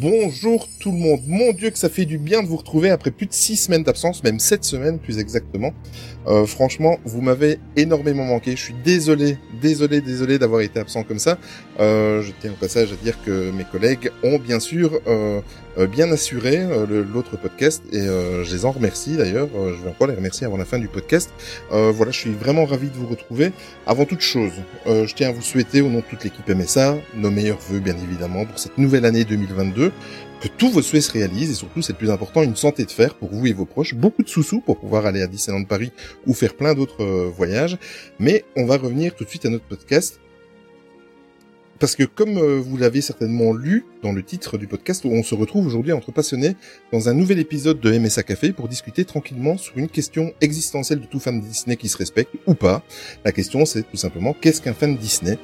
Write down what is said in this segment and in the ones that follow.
Bonjour tout le monde. Mon Dieu que ça fait du bien de vous retrouver après plus de six semaines d'absence, même sept semaines plus exactement. Euh, franchement, vous m'avez énormément manqué. Je suis désolé, désolé, désolé d'avoir été absent comme ça. Euh, je tiens au passage à dire que mes collègues ont bien sûr euh, bien assuré euh, l'autre podcast et euh, je les en remercie d'ailleurs. Euh, je vais encore les remercier avant la fin du podcast. Euh, voilà, je suis vraiment ravi de vous retrouver. Avant toute chose, euh, je tiens à vous souhaiter au nom de toute l'équipe MSA nos meilleurs vœux bien évidemment pour cette nouvelle année 2022 que tous vos souhaits se réalisent et surtout, c'est le plus important, une santé de fer pour vous et vos proches, beaucoup de sous-sous pour pouvoir aller à Disneyland Paris ou faire plein d'autres euh, voyages. Mais on va revenir tout de suite à notre podcast. Parce que comme euh, vous l'avez certainement lu dans le titre du podcast, on se retrouve aujourd'hui entre passionnés dans un nouvel épisode de MSA Café pour discuter tranquillement sur une question existentielle de tout fan de Disney qui se respecte ou pas. La question c'est tout simplement qu'est-ce qu'un fan de Disney?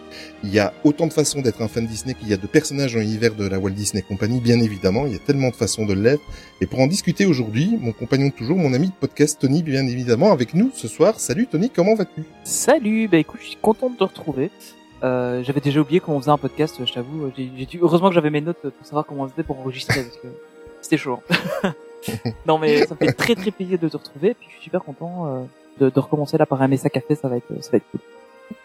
Il y a autant de façons d'être un fan de Disney qu'il y a de personnages dans l'univers de la Walt Disney Company, bien évidemment. Il y a tellement de façons de l'être. Et pour en discuter aujourd'hui, mon compagnon de toujours, mon ami de podcast Tony, bien évidemment, avec nous ce soir. Salut Tony, comment vas-tu? Salut, bah écoute, je suis content de te retrouver. Euh, j'avais déjà oublié comment on faisait un podcast, je t'avoue. Dû... Heureusement que j'avais mes notes pour savoir comment on faisait pour enregistrer, parce que c'était chaud. hein. non mais ça me fait très très plaisir de te retrouver, puis je suis super content euh, de, de recommencer là par un message café, ça va être, ça va être cool.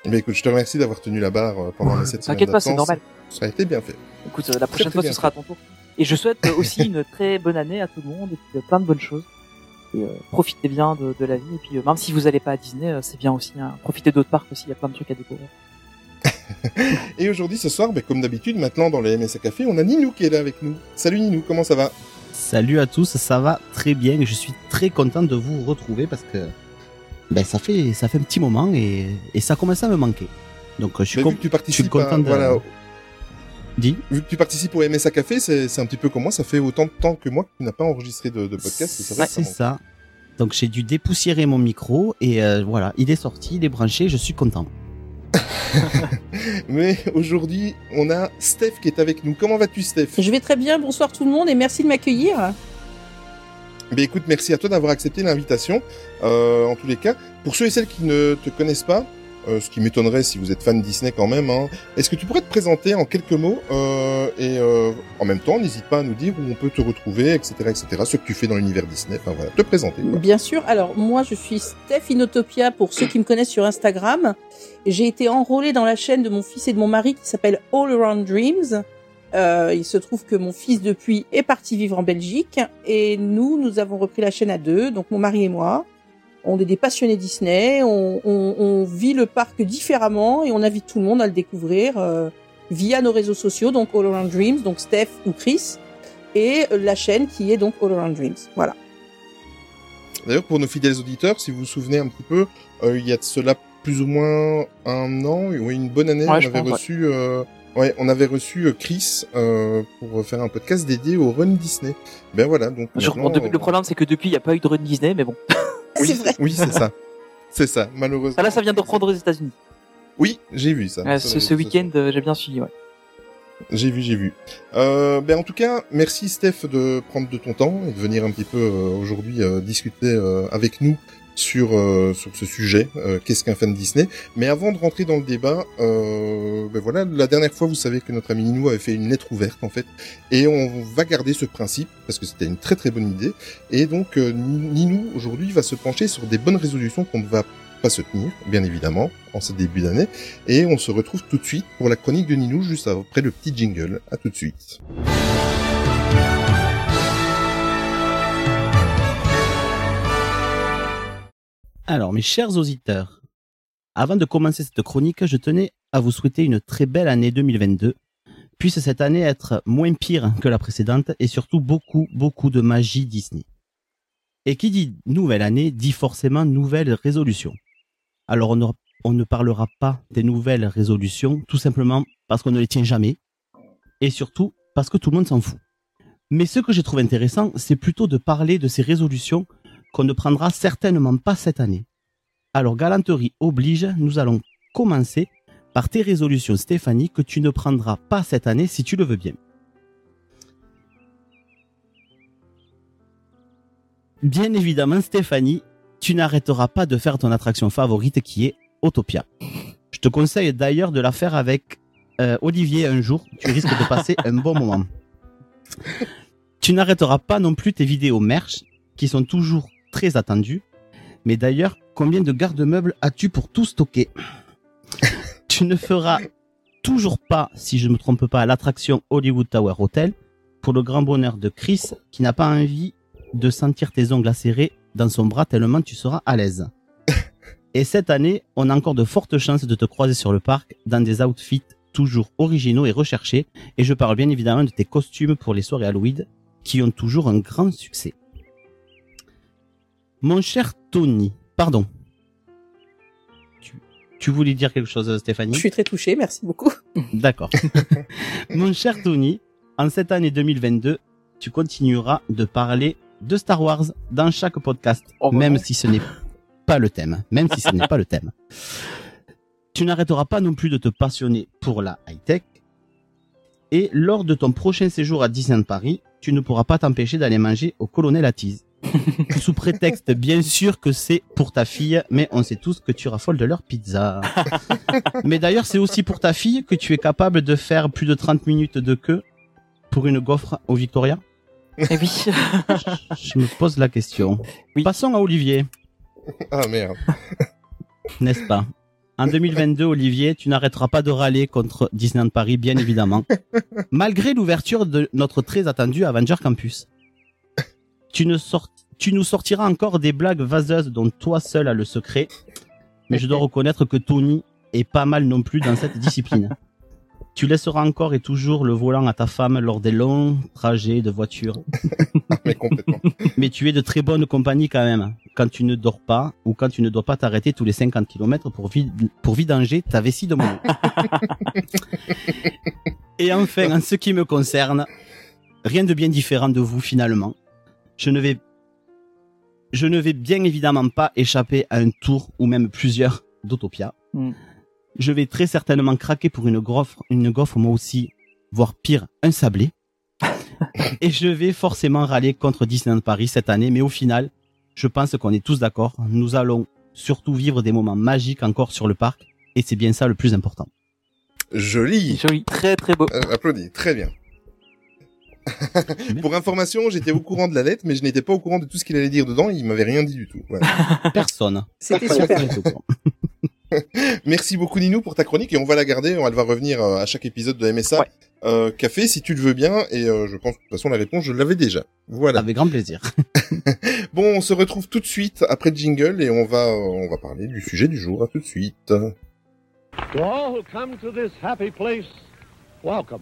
Mais écoute, je te remercie d'avoir tenu la barre euh, pendant les 7 semaines T'inquiète pas, c'est normal. Ça a été bien fait. Écoute, la prochaine fois ce sera à ton tour. Et je souhaite aussi une très bonne année à tout le monde, et puis plein de bonnes choses. Et euh, profitez bien de, de la vie, et puis euh, même si vous allez pas à Disney, euh, c'est bien aussi. Hein. Profitez d'autres parcs aussi, il y a plein de trucs à découvrir. Et aujourd'hui, ce soir, ben, comme d'habitude, maintenant dans les MSA Café, on a Ninou qui est là avec nous. Salut Ninou, comment ça va? Salut à tous, ça va très bien. Je suis très content de vous retrouver parce que ben, ça fait ça fait un petit moment et, et ça commence à me manquer. Donc je suis, Ben, con- vu que tu je suis participes, content à- de. voilà, Dis? vu que tu participes au MSA Café, c'est c'est un petit peu comme moi. Ça fait autant de temps que moi que tu n'as pas enregistré de, de podcast. c'est ça. Donc j'ai dû dépoussiérer mon micro et euh, voilà, il est sorti, il est branché, je suis content. Mais aujourd'hui, on a Steph qui est avec nous. Comment vas-tu, Steph? Je vais très bien, bonsoir tout le monde et merci de m'accueillir. Ben écoute, merci à toi d'avoir accepté l'invitation. Euh, en tous les cas, pour ceux et celles qui ne te connaissent pas, euh, ce qui m'étonnerait si vous êtes fan Disney quand même, hein, est-ce que tu pourrais te présenter en quelques mots euh, et euh, en même temps, n'hésite pas à nous dire où on peut te retrouver, etc., etc. Ce que tu fais dans l'univers Disney. Enfin voilà, te présenter. Bien sûr, alors moi je suis Steph Inotopia pour ceux qui me connaissent sur Instagram. J'ai été enrôlée dans la chaîne de mon fils et de mon mari qui s'appelle All Around Dreams. Euh, il se trouve que mon fils depuis est parti vivre en Belgique et nous, nous avons repris la chaîne à deux, donc mon mari et moi. On est des passionnés Disney, on, on- on vit le parc différemment et on invite tout le monde à le découvrir euh, via nos réseaux sociaux, donc All Around Dreams, donc Steph ou Chris, et la chaîne qui est donc All Around Dreams. Voilà. D'ailleurs, pour nos fidèles auditeurs, si vous vous souvenez un petit peu, euh, il y a de cela plus ou moins un an, oui, une bonne année, Ouais, on avait pense, ouais. reçu, euh, ouais, on avait reçu euh, Chris euh, pour faire un podcast dédié au Run Disney. Ben voilà, donc Genre, maintenant, de- euh, le problème c'est que depuis il n'y a pas eu de run Disney, mais bon. oui, C'est vrai. Oui, c'est ça. C'est ça, malheureusement. Ah, là ça vient de reprendre aux États-Unis. Oui, j'ai vu ça. Euh, ce week-end, euh, j'ai bien suivi. Ouais. J'ai vu, j'ai vu. Euh, ben en tout cas, merci Steph de prendre de ton temps et de venir un petit peu euh, aujourd'hui euh, discuter euh, avec nous sur euh, sur ce sujet. euh, Qu'est-ce qu'un fan Disney Mais avant de rentrer dans le débat, euh, ben voilà, la dernière fois, vous savez que notre ami Ninou avait fait une lettre ouverte en fait, et on va garder ce principe parce que c'était une très très bonne idée. Et donc euh, Ninou aujourd'hui va se pencher sur des bonnes résolutions qu'on ne va pas se tenir, bien évidemment, en ce début d'année. Et on se retrouve tout de suite pour la chronique de Ninou, juste après le petit jingle. À tout de suite. Alors mes chers auditeurs, avant de commencer cette chronique, je tenais à vous souhaiter une très belle année 2022. Puisse cette année être moins pire que la précédente et surtout beaucoup, beaucoup de magie Disney. Et qui dit nouvelle année dit forcément nouvelle résolution. Alors on ne, parlera pas des nouvelles résolutions tout simplement parce qu'on ne les tient jamais et surtout parce que tout le monde s'en fout. Mais ce que je trouve intéressant, c'est plutôt de parler de ces résolutions qu'on ne prendra certainement pas cette année. Alors galanterie oblige, nous allons commencer par tes résolutions Stéphanie que tu ne prendras pas cette année si tu le veux bien. Bien évidemment Stéphanie, tu n'arrêteras pas de faire ton attraction favorite qui est Autopia. Je te conseille d'ailleurs de la faire avec euh, Olivier un jour, tu risques de passer un bon moment. Tu n'arrêteras pas non plus tes vidéos merch qui sont toujours très attendues. Mais d'ailleurs, combien de garde-meubles as-tu pour tout stocker? Tu ne feras toujours pas, si je ne me trompe pas, l'attraction Hollywood Tower Hotel pour le grand bonheur de Chris qui n'a pas envie de sentir tes ongles acérés dans son bras tellement tu seras à l'aise. Et cette année, on a encore de fortes chances de te croiser sur le parc dans des outfits toujours originaux et recherchés. Et je parle bien évidemment de tes costumes pour les soirées Halloween qui ont toujours un grand succès. Mon cher Tony, pardon. Tu, tu voulais dire quelque chose, Stéphanie Je suis très touchée, merci beaucoup. D'accord. Mon cher Tony, en cette année 2022, tu continueras de parler de Star Wars dans chaque podcast, Oh, même si ce n'est pas le thème, même si ce n'est pas le thème. Tu n'arrêteras pas non plus de te passionner pour la high-tech. Et lors de ton prochain séjour à Disneyland Paris, tu ne pourras pas t'empêcher d'aller manger au Colonel Attise. Sous prétexte, bien sûr, que c'est pour ta fille, mais on sait tous que tu raffoles de leur pizza. mais d'ailleurs, c'est aussi pour ta fille que tu es capable de faire plus de 30 minutes de queue pour une gaufre au Victoria? Et oui. Je me pose la question. Oui. Passons à Olivier, Ah merde. n'est-ce pas? En 2022, Olivier, tu n'arrêteras pas de râler contre Disneyland Paris, bien évidemment, malgré l'ouverture de notre très attendu Avenger Campus. Tu, ne sort- tu nous sortiras encore des blagues vaseuses dont toi seul as le secret, mais je dois reconnaître que Tony est pas mal non plus dans cette discipline. Tu laisseras encore et toujours le volant à ta femme lors des longs trajets de voiture. Mais complètement. Mais tu es de très bonne compagnie quand même. Quand tu ne dors pas ou quand tu ne dois pas t'arrêter tous les 50 km pour, vid- pour vidanger ta vessie de mono. Et enfin, en ce qui me concerne, rien de bien différent de vous finalement. Je ne vais, je ne vais bien évidemment pas échapper à un tour ou même plusieurs d'Autopia. Mm. Je vais très certainement craquer pour une gaufre, une gaufre moi aussi, voire pire, un sablé. Et je vais forcément râler contre Disneyland Paris cette année, mais au final, je pense qu'on est tous d'accord. Nous allons surtout vivre des moments magiques encore sur le parc, et c'est bien ça le plus important. Joli. Joli, très très beau. Euh, applaudis, très bien. Pour information, j'étais au courant de la lettre, mais je n'étais pas au courant de tout ce qu'il allait dire dedans. Il m'avait rien dit du tout. Voilà. Personne. C'était super. Merci beaucoup Ninou pour ta chronique et on va la garder. Elle va revenir euh, à chaque épisode de MSA Ouais. euh, Café si tu le veux bien. Et euh, je pense que de toute façon la réponse je l'avais déjà. Voilà. Avec grand plaisir. Bon, on se retrouve tout de suite après le jingle et on va euh, on va parler du sujet du jour. À tout de suite. To all who come to this happy place, welcome.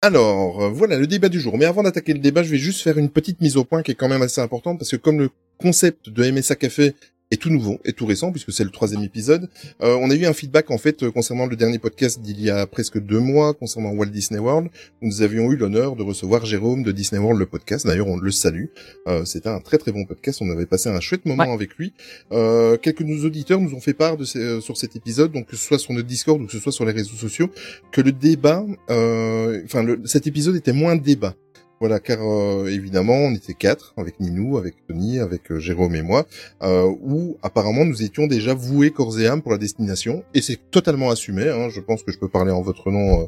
Alors, euh, voilà le débat du jour. Mais avant d'attaquer le débat, je vais juste faire une petite mise au point qui est quand même assez importante parce que comme le concept de MSA Café est tout nouveau et tout récent puisque c'est le troisième épisode, euh, on a eu un feedback en fait euh, concernant le dernier podcast d'il y a presque deux mois concernant Walt Disney World. où Nous avions eu l'honneur de recevoir Jérôme de Disney World le podcast. D'ailleurs, on le salue. Euh, C'était un très très bon podcast. On avait passé un chouette moment Ouais. avec lui. Euh, quelques de nos auditeurs nous ont fait part de ces- euh, sur cet épisode, donc que ce soit sur notre Discord ou que ce soit sur les réseaux sociaux, que le débat, enfin cet épisode était moins débat. Voilà, car euh, évidemment, on était quatre, avec Ninou, avec Tony, avec euh, Jérôme et moi, euh, où apparemment nous étions déjà voués corps et âme pour la destination, et c'est totalement assumé. Hein, je pense que je peux parler en votre nom euh,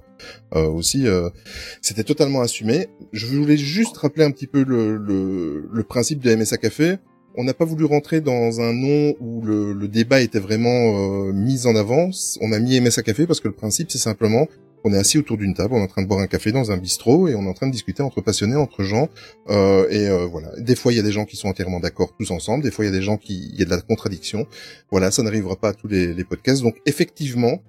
euh, aussi. C'était totalement assumé. Je voulais juste rappeler un petit peu le, le, le principe de MSA Café. On n'a pas voulu rentrer dans un nom où le, le débat était vraiment mis en avance. On a mis MSA Café parce que le principe, c'est simplement on est assis autour d'une table, on est en train de boire un café dans un bistrot et on est en train de discuter entre passionnés, entre gens. Euh, et euh, voilà. Des fois, il y a des gens qui sont entièrement d'accord tous ensemble. Des fois, il y a des gens qui, il y a de la contradiction. Voilà, ça n'arrivera pas à tous les, les podcasts. Donc, effectivement,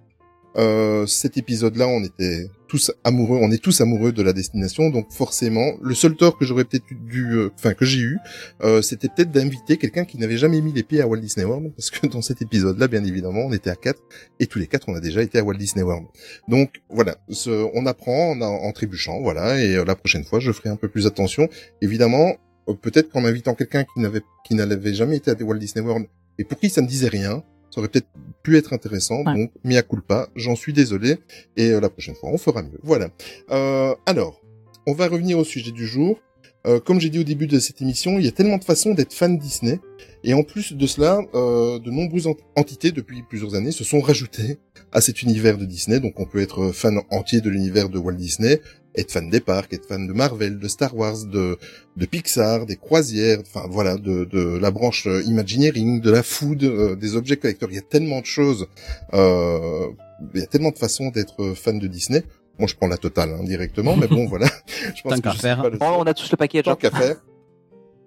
euh, cet épisode-là, on était tous amoureux, on est tous amoureux de la destination, donc forcément, le seul tort que j'aurais peut-être dû, euh, enfin que j'ai eu, euh, c'était peut-être d'inviter quelqu'un qui n'avait jamais mis les pieds à Walt Disney World, parce que dans cet épisode-là, bien évidemment, on était à quatre, et tous les quatre, on a déjà été à Walt Disney World. Donc voilà, ce, on apprend en, en trébuchant, voilà, et euh, la prochaine fois, je ferai un peu plus attention. Évidemment, peut-être qu'en invitant quelqu'un qui n'avait qui n'avait jamais été à Walt Disney World et pour qui ça ne disait rien, ça aurait peut-être pu être intéressant. Ouais. Donc, mea culpa, j'en suis désolé. Et euh, la prochaine fois, on fera mieux. Voilà. Euh, alors, on va revenir au sujet du jour. Euh, comme j'ai dit au début de cette émission, il y a tellement de façons d'être fan Disney. Et en plus de cela, euh, de nombreuses ent- entités depuis plusieurs années se sont rajoutées à cet univers de Disney. Donc on peut être fan entier de l'univers de Walt Disney, être fan des parcs, être fan de Marvel, de Star Wars, de, de Pixar, des croisières, enfin voilà, de, de la branche euh, Imagineering, de la food, euh, des objets collecteurs. Il y a tellement de choses, euh, il y a tellement de façons d'être fan de Disney. Moi, je prends la totale hein, directement, mais bon, voilà. Je pense Tant qu'à faire. pas le Oh, on a tous le package. tant hein. qu'à faire.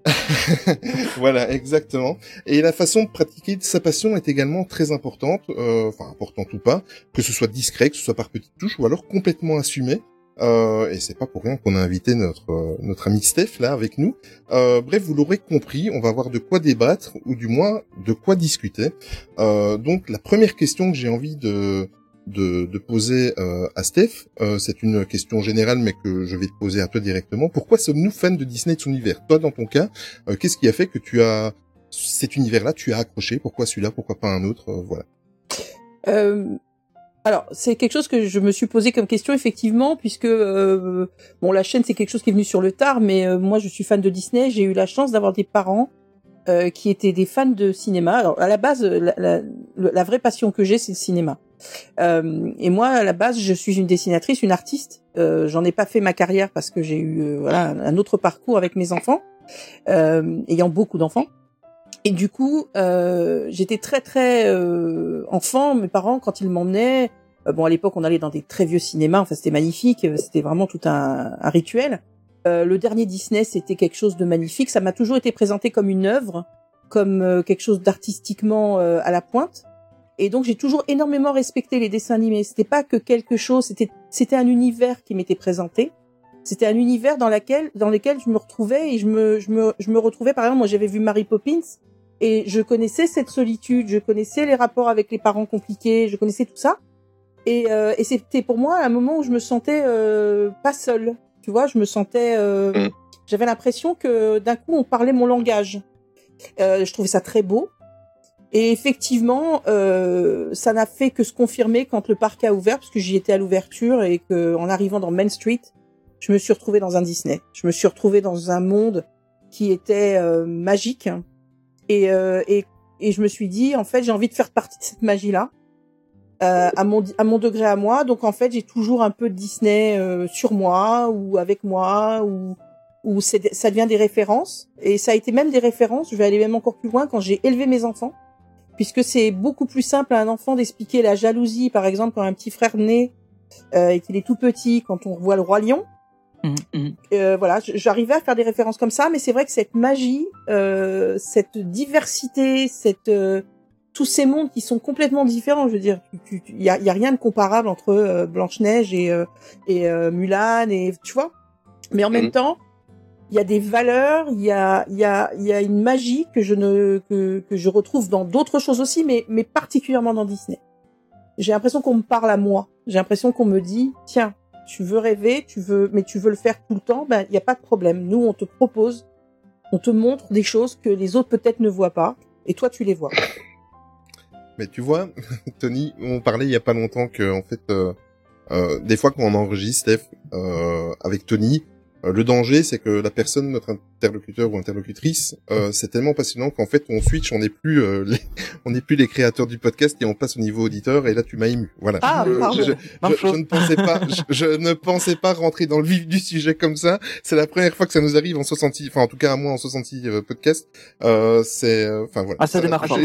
voilà, exactement. Et la façon de pratiquer sa passion est également très importante, euh, enfin importante ou pas, que ce soit discret, que ce soit par petites touches, ou alors complètement assumé. Euh, et c'est pas pour rien qu'on a invité notre euh, notre ami Steph là avec nous. Euh, bref, vous l'aurez compris, on va avoir de quoi débattre ou du moins de quoi discuter. Euh, donc la première question que j'ai envie de de, de poser euh, à Steph, c'est une question générale mais que je vais te poser à toi directement. Pourquoi sommes-nous fans de Disney et de son univers? Toi, dans ton cas, qu'est-ce qui a fait que tu as cet univers-là, tu as accroché? Pourquoi celui-là? Pourquoi pas un autre? Voilà. Alors, c'est quelque chose que je me suis posé comme question effectivement, puisque euh, bon, la chaîne c'est quelque chose qui est venu sur le tard, mais euh, moi je suis fan de Disney. J'ai eu la chance d'avoir des parents euh, qui étaient des fans de cinéma. Alors à la base, la, la, la vraie passion que j'ai, c'est le cinéma. Euh, et moi, à la base, je suis une dessinatrice, une artiste. Euh, J'en ai pas fait ma carrière parce que j'ai eu voilà un, autre parcours avec mes enfants, ayant beaucoup d'enfants. Et du coup, euh, j'étais très très euh, enfant. Mes parents, quand ils m'emmenaient, euh, bon à l'époque on allait dans des très vieux cinémas. Enfin c'était magnifique, euh, c'était vraiment tout un, un rituel. Euh, le dernier Disney, c'était quelque chose de magnifique. Ça m'a toujours été présenté comme une œuvre, comme quelque chose d'artistiquement à la pointe. Et donc j'ai toujours énormément respecté les dessins animés. C'était pas que quelque chose, c'était c'était un univers qui m'était présenté. C'était un univers dans lequel dans lequel je me retrouvais et je me je me je me retrouvais par exemple moi j'avais vu Mary Poppins et je connaissais cette solitude, je connaissais les rapports avec les parents compliqués, je connaissais tout ça. Et, euh, et c'était pour moi un moment où je me sentais euh, pas seule. Tu vois, je me sentais, euh, Mm. j'avais l'impression que d'un coup on parlait mon langage. Euh, je trouvais ça très beau. Et effectivement, euh, ça n'a fait que se confirmer quand le parc a ouvert, parce que j'y étais à l'ouverture et que en arrivant dans Main Street, je me suis retrouvée dans un Disney. Je me suis retrouvée dans un monde qui était euh, magique. Et, euh, et, et je me suis dit, en fait, j'ai envie de faire partie de cette magie-là, euh, à, mon, à mon degré à moi. Donc, en fait, j'ai toujours un peu de Disney euh, sur moi ou avec moi ou ou ça devient des références. Et ça a été même des références. Je vais aller même encore plus loin quand j'ai élevé mes enfants, puisque c'est beaucoup plus simple à un enfant d'expliquer la jalousie, par exemple, quand un petit frère naît euh, et qu'il est tout petit, quand on voit le roi lion. Mhm, mhm. Euh, voilà, j'arrivais à faire des références comme ça, mais c'est vrai que cette magie, euh, cette diversité, cette euh, tous ces mondes qui sont complètement différents, je veux dire, il tu, tu- y, a, y a rien de comparable entre euh, Blanche Neige et euh, et euh, Mulan et tu vois, mais en même Mhm. temps, il y a des valeurs, il y a il y a il y a une magie que je ne que que je retrouve dans d'autres choses aussi, mais mais particulièrement dans Disney. J'ai l'impression qu'on me parle à moi. J'ai l'impression qu'on me dit tiens tu veux rêver, tu veux, mais tu veux le faire tout le temps, ben, il n'y a pas de problème. Nous, on te propose, on te montre des choses que les autres peut-être ne voient pas, et toi, tu les vois. Mais tu vois, Tony, on parlait il y a pas longtemps que en fait, euh, euh, des fois quand on enregistre Steph, euh, avec Tony, le danger, c'est que la personne, notre interlocuteur ou interlocutrice, euh, c'est tellement passionnant qu'en fait, on switch, on n'est plus, euh, les, on n'est plus les créateurs du podcast et on passe au niveau auditeur. Et là, tu m'as ému. Voilà. Ah, Je- pardon. je, ne pensais pas, je, je ne pensais pas rentrer dans le vif du sujet comme ça. C'est la première fois que ça nous arrive en 60, enfin en tout cas à moi en 60 euh, podcast. Euh, c'est, euh, enfin voilà. Ah, ça démarre fort.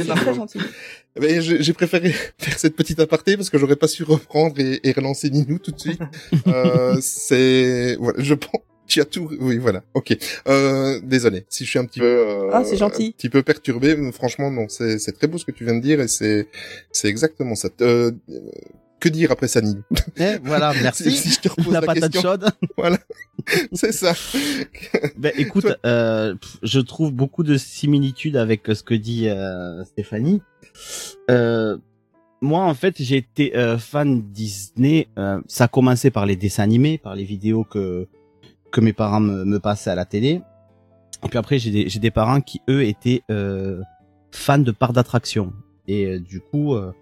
mais j'ai j'ai préféré faire cette petite aparté parce que j'aurais pas su reprendre et, et relancer Ninou tout de suite. euh, c'est voilà, je pense. Tu as tout. Oui, voilà. Ok. Euh, désolé si je suis un petit peu. euh, Ah, c'est gentil. Un petit peu perturbé. mais Franchement, non. C'est c'est très beau ce que tu viens de dire et c'est c'est exactement ça. Euh, que dire après ça, Ninou Eh, voilà, merci. si, si je te repose la la, patate question, chaude. c'est ça. Ben, écoute, Toi- euh, je trouve beaucoup de similitudes avec ce que dit euh, Stéphanie. Euh, moi, en fait, j'ai été euh, fan Disney. euh, ça a commencé par les dessins animés, par les vidéos que que mes parents me, me passaient à la télé. Et puis après, j'ai des, des parents qui eux étaient euh, fans de parcs d'attractions. Et euh, du coup, euh,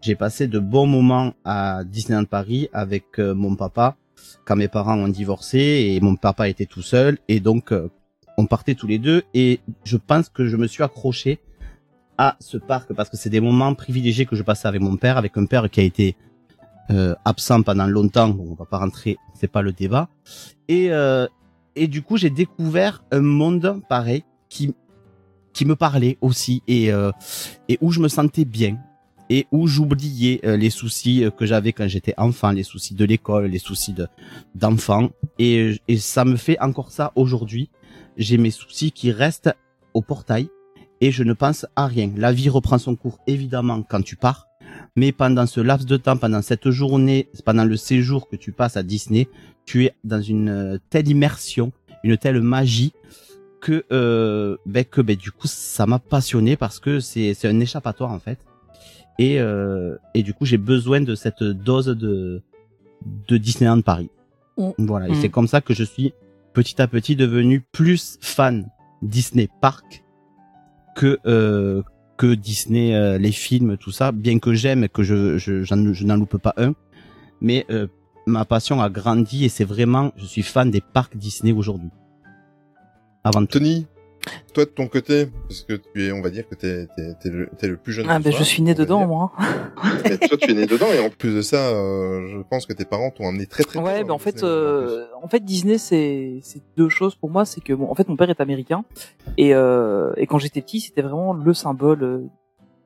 j'ai passé de bons moments à Disneyland Paris avec euh, mon papa quand mes parents ont divorcé et mon papa était tout seul et donc euh, on partait tous les deux et je pense que je me suis accroché à ce parc parce que c'est des moments privilégiés que je passais avec mon père, avec un père qui a été euh, absent pendant longtemps. On va pas rentrer, c'est pas le débat. Et euh, et du coup j'ai découvert un monde pareil qui qui me parlait aussi et euh, et où je me sentais bien et où j'oubliais euh, les soucis euh, que j'avais quand j'étais enfant, les soucis de l'école, les soucis de d'enfant et et ça me fait encore ça aujourd'hui. J'ai mes soucis qui restent au portail et je ne pense à rien. La vie reprend son cours évidemment quand tu pars, mais pendant ce laps de temps, pendant cette journée, pendant le séjour que tu passes à Disney, tu es dans une euh, telle immersion, une telle magie que euh, ben que ben du coup ça m'a passionné parce que c'est c'est un échappatoire en fait et euh, et du coup j'ai besoin de cette dose de de Disneyland Paris. Mm. Voilà, et Mm. c'est comme ça que je suis petit à petit devenu plus fan Disney Park que euh, que Disney euh, les films tout ça, bien que j'aime et que je je je n'en loupe pas un, mais euh, ma passion a grandi et c'est vraiment je suis fan des parcs Disney aujourd'hui. Avant tout. Toi de ton côté, parce que tu es, on va dire que t'es t'es t'es le, t'es le plus jeune. Ah, ben soir, je suis né dedans, dire. moi. Et toi, tu es né dedans et en plus de ça, euh, je pense que tes parents t'ont amené très très. Ouais, ben en fait, euh, en fait Disney c'est c'est deux choses pour moi, c'est que bon, en fait mon père est américain et euh, et quand j'étais petit c'était vraiment le symbole euh,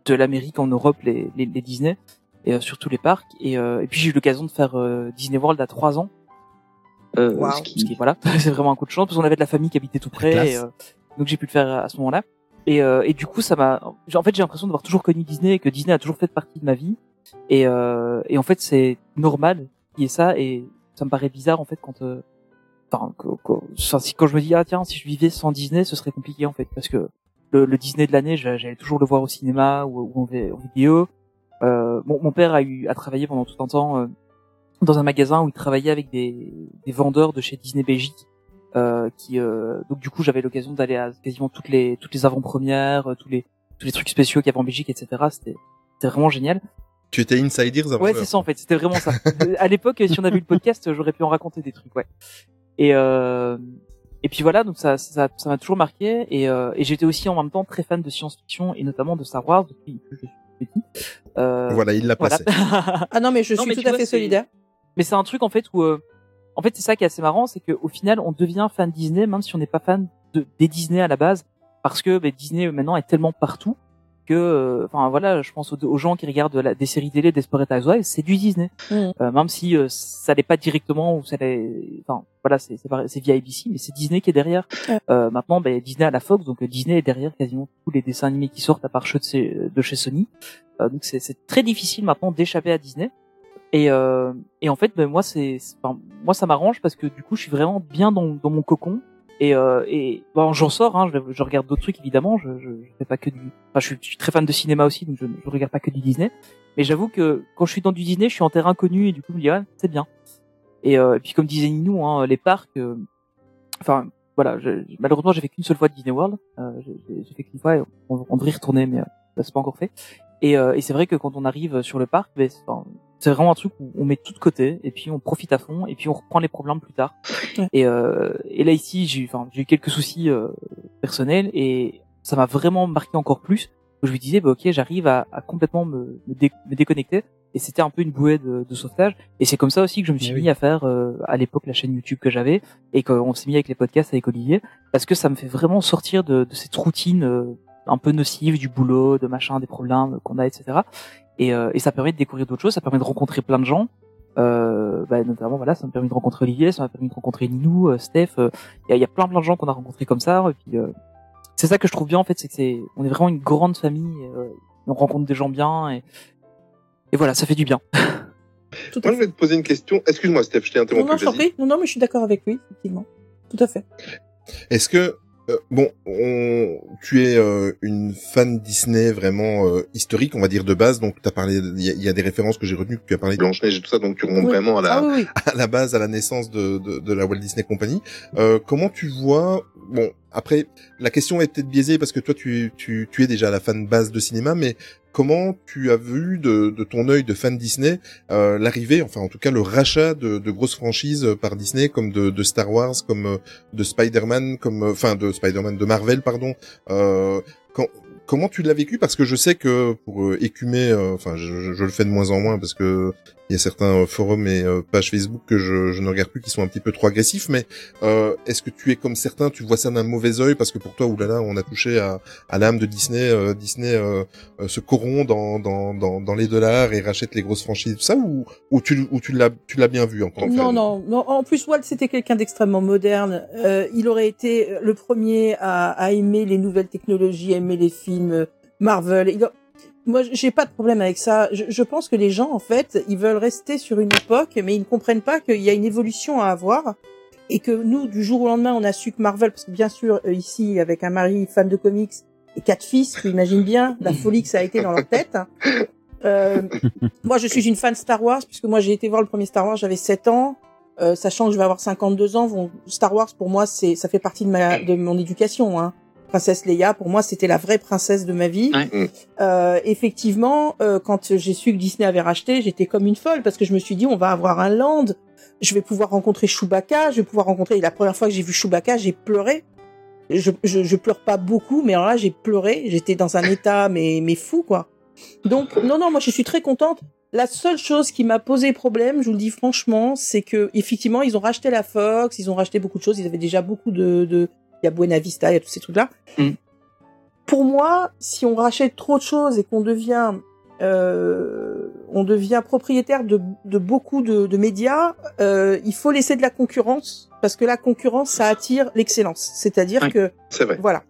de l'Amérique en Europe les les, les Disney et euh, surtout les parcs et euh, et puis j'ai eu l'occasion de faire euh, Disney World à trois ans. Euh, Wow. ce, qui, ce qui, voilà, c'est vraiment un coup de chance parce qu'on avait de la famille qui habitait tout près, et, euh, donc j'ai pu le faire à ce moment-là. Et, euh, et du coup, ça m'a. En fait, j'ai l'impression d'avoir toujours connu Disney et que Disney a toujours fait partie de ma vie. Et, euh, et en fait, c'est normal qu'il y ait ça. Et ça me paraît bizarre en fait quand. euh, Enfin, si, quand je me dis ah tiens, si je vivais sans Disney, ce serait compliqué en fait parce que le, Disney de l'année, j'a- j'allais toujours le voir au cinéma ou, ou en vidéo. Euh, mon, mon père a eu a travaillé pendant tout un temps euh, dans un magasin où il travaillait avec des, des vendeurs de chez Disney Belgique. Euh, qui euh, donc du coup j'avais l'occasion d'aller à quasiment toutes les toutes les avant-premières, euh, tous les tous les trucs spéciaux qu'il y avait en Belgique, etc. C'était c'était vraiment génial. Tu étais insiders avant Ouais, c'est ça en fait. C'était vraiment ça. À l'époque, si on avait eu le podcast, j'aurais pu en raconter des trucs, ouais. Et euh, et puis voilà, donc ça ça ça m'a toujours marqué et euh, et j'étais aussi en même temps très fan de science-fiction et notamment de Star Wars depuis que je suis petit. Euh, Voilà, il l'a voilà. passé. Ah non, mais je Non, suis mais tout à vois, fait solidaire. Mais c'est un truc en fait où, euh, en fait, c'est ça qui est assez marrant, c'est qu'au final, on devient fan Disney même si on n'est pas fan de des Disney à la base, parce que ben, Disney euh, maintenant est tellement partout que, euh, enfin voilà, je pense aux, aux gens qui regardent la- des séries télé, Desperate Housewives, c'est du Disney, Mhm. Euh, même si euh, ça n'est pas directement ou ça enfin voilà, c'est via ABC, mais c'est Disney qui est derrière. Euh, maintenant, ben, Disney a la Fox, donc Disney est derrière quasiment tous les dessins animés qui sortent à part ceux de, chez- Sony. Euh, donc c'est très difficile maintenant d'échapper à Disney. Et, euh, et en fait, ben, moi, c'est, enfin, moi, ça m'arrange parce que du coup, je suis vraiment bien dans, dans mon cocon. Et, euh, et bon, j'en sors. Hein, je, regarde d'autres trucs évidemment. Je, je, je fais pas que du. Enfin, je suis, très fan de cinéma aussi, donc je, je regarde pas que du Disney. Mais j'avoue que quand je suis dans du Disney, je suis en terrain connu et du coup, je me dis ouais, c'est bien. Et, euh, et puis comme disait Ninou, hein, les parcs. euh, Enfin, voilà. malheureusement, j'ai fait qu'une seule fois Disney World. Euh, j'ai- fait qu'une fois. On, on devrait y retourner, mais euh, c'est pas encore fait. Et, euh, et c'est vrai que quand on arrive sur le parc, ben, c'est vraiment un truc où on met tout de côté et puis on profite à fond et puis on reprend les problèmes plus tard. Ouais. Et, euh, et là ici, j'ai eu, eu quelques soucis euh, personnels et ça m'a vraiment marqué encore plus. Je me disais, bah, ok, j'arrive à, à complètement me, me, dé- me déconnecter et c'était un peu une bouée de, de sauvetage. Et c'est comme ça aussi que je me suis Eh oui. mis à faire euh, à l'époque la chaîne YouTube que j'avais et qu'on s'est mis avec les podcasts avec Olivier parce que ça me fait vraiment sortir de, de cette routine euh, un peu nocive du boulot, de machin, des problèmes qu'on a, etc. Et, euh, et ça permet de découvrir d'autres choses, ça permet de rencontrer plein de gens. Euh, bah, notamment voilà, ça m'a permis de rencontrer Olivier, ça m'a permis de rencontrer Ninou, euh, Steph. euh, Il y, a, il y a plein plein de gens qu'on a rencontrés comme ça. Et puis euh, c'est ça que je trouve bien en fait, c'est que c'est on est vraiment une grande famille. euh, on rencontre des gens bien et et voilà, ça fait du bien. Tout Moi, je fait. te poser une question. Excuse-moi, Steph, je t'ai Non, interrompu. non, je prie. Non, non, mais je suis d'accord avec lui, effectivement. Tout à fait. Est-ce que euh, bon, on, tu es euh, une fan Disney vraiment euh, historique, on va dire de base. Donc, t'as parlé, il y, a- il y a des références que j'ai retenues. que Tu as parlé de Blanche Neige et tout ça, donc tu remontes Oui. vraiment à la, Ah oui, à la base, à la naissance de, de, de la Walt Disney Company. Euh, comment tu vois Bon, après, la question est peut-être biaisée parce que toi, tu, tu, tu es déjà la fan base de cinéma, mais comment tu as vu de, de ton œil de fan Disney euh, l'arrivée, enfin en tout cas le rachat de, de grosses franchises par Disney, comme de, de Star Wars, comme euh, de Spider-Man, comme euh, enfin de Spider-Man, de Marvel, pardon. Euh, quand, comment tu l'as vécu? Parce que je sais que pour euh, écumer, enfin je- je le fais de moins en moins parce que il y a certains euh, forums et euh, pages Facebook que je, je ne regarde plus qui sont un petit peu trop agressifs. Mais euh, est-ce que tu es comme certains, tu vois ça d'un mauvais œil? Parce que pour toi, oulala, on a touché à, à l'âme de Disney. euh, Disney euh, euh, se corrompt dans, dans, dans, dans les dollars et rachète les grosses franchises, tout ça, ou, ou tu, ou tu l'as, tu l'as bien vu en tant que Non, non, non. En plus, Walt, c'était quelqu'un d'extrêmement moderne. Euh, il aurait été le premier à, à aimer les nouvelles technologies, aimer les films Marvel. Il a- Moi, j'ai pas de problème avec ça. Je, je pense que les gens, en fait, ils veulent rester sur une époque, mais ils ne comprennent pas qu'il y a une évolution à avoir. Et que nous, du jour au lendemain, on a su que Marvel, parce que bien sûr, euh, ici, avec un mari fan de comics et quatre fils, tu imagines bien la folie que ça a été dans leur tête. Euh, moi, je suis une fan Star Wars, puisque moi, j'ai été voir le premier Star Wars, j'avais 7 ans. Euh, sachant que je vais avoir 52 ans, Star Wars pour moi c'est ça fait partie de ma de mon éducation. Hein. Princesse Leia pour moi c'était la vraie princesse de ma vie. Ouais. Euh, effectivement, euh, quand j'ai su que Disney avait racheté, j'étais comme une folle parce que je me suis dit on va avoir un land, je vais pouvoir rencontrer Chewbacca, je vais pouvoir rencontrer. Et la première fois que j'ai vu Chewbacca, j'ai pleuré. Je, je, je pleure pas beaucoup, mais alors là j'ai pleuré. J'étais dans un état mais mais fou quoi. Donc non non moi je suis très contente. La seule chose qui m'a posé problème, je vous le dis franchement, c'est que effectivement ils ont racheté la Fox, ils ont racheté beaucoup de choses, ils avaient déjà beaucoup de, de... il y a Buena Vista, il y a tous ces trucs là. Mm. Pour moi, si on rachète trop de choses et qu'on devient euh, on devient propriétaire de, de beaucoup de, de médias, euh, il faut laisser de la concurrence parce que la concurrence ça attire l'excellence. C'est-à-dire que C'est vrai. voilà.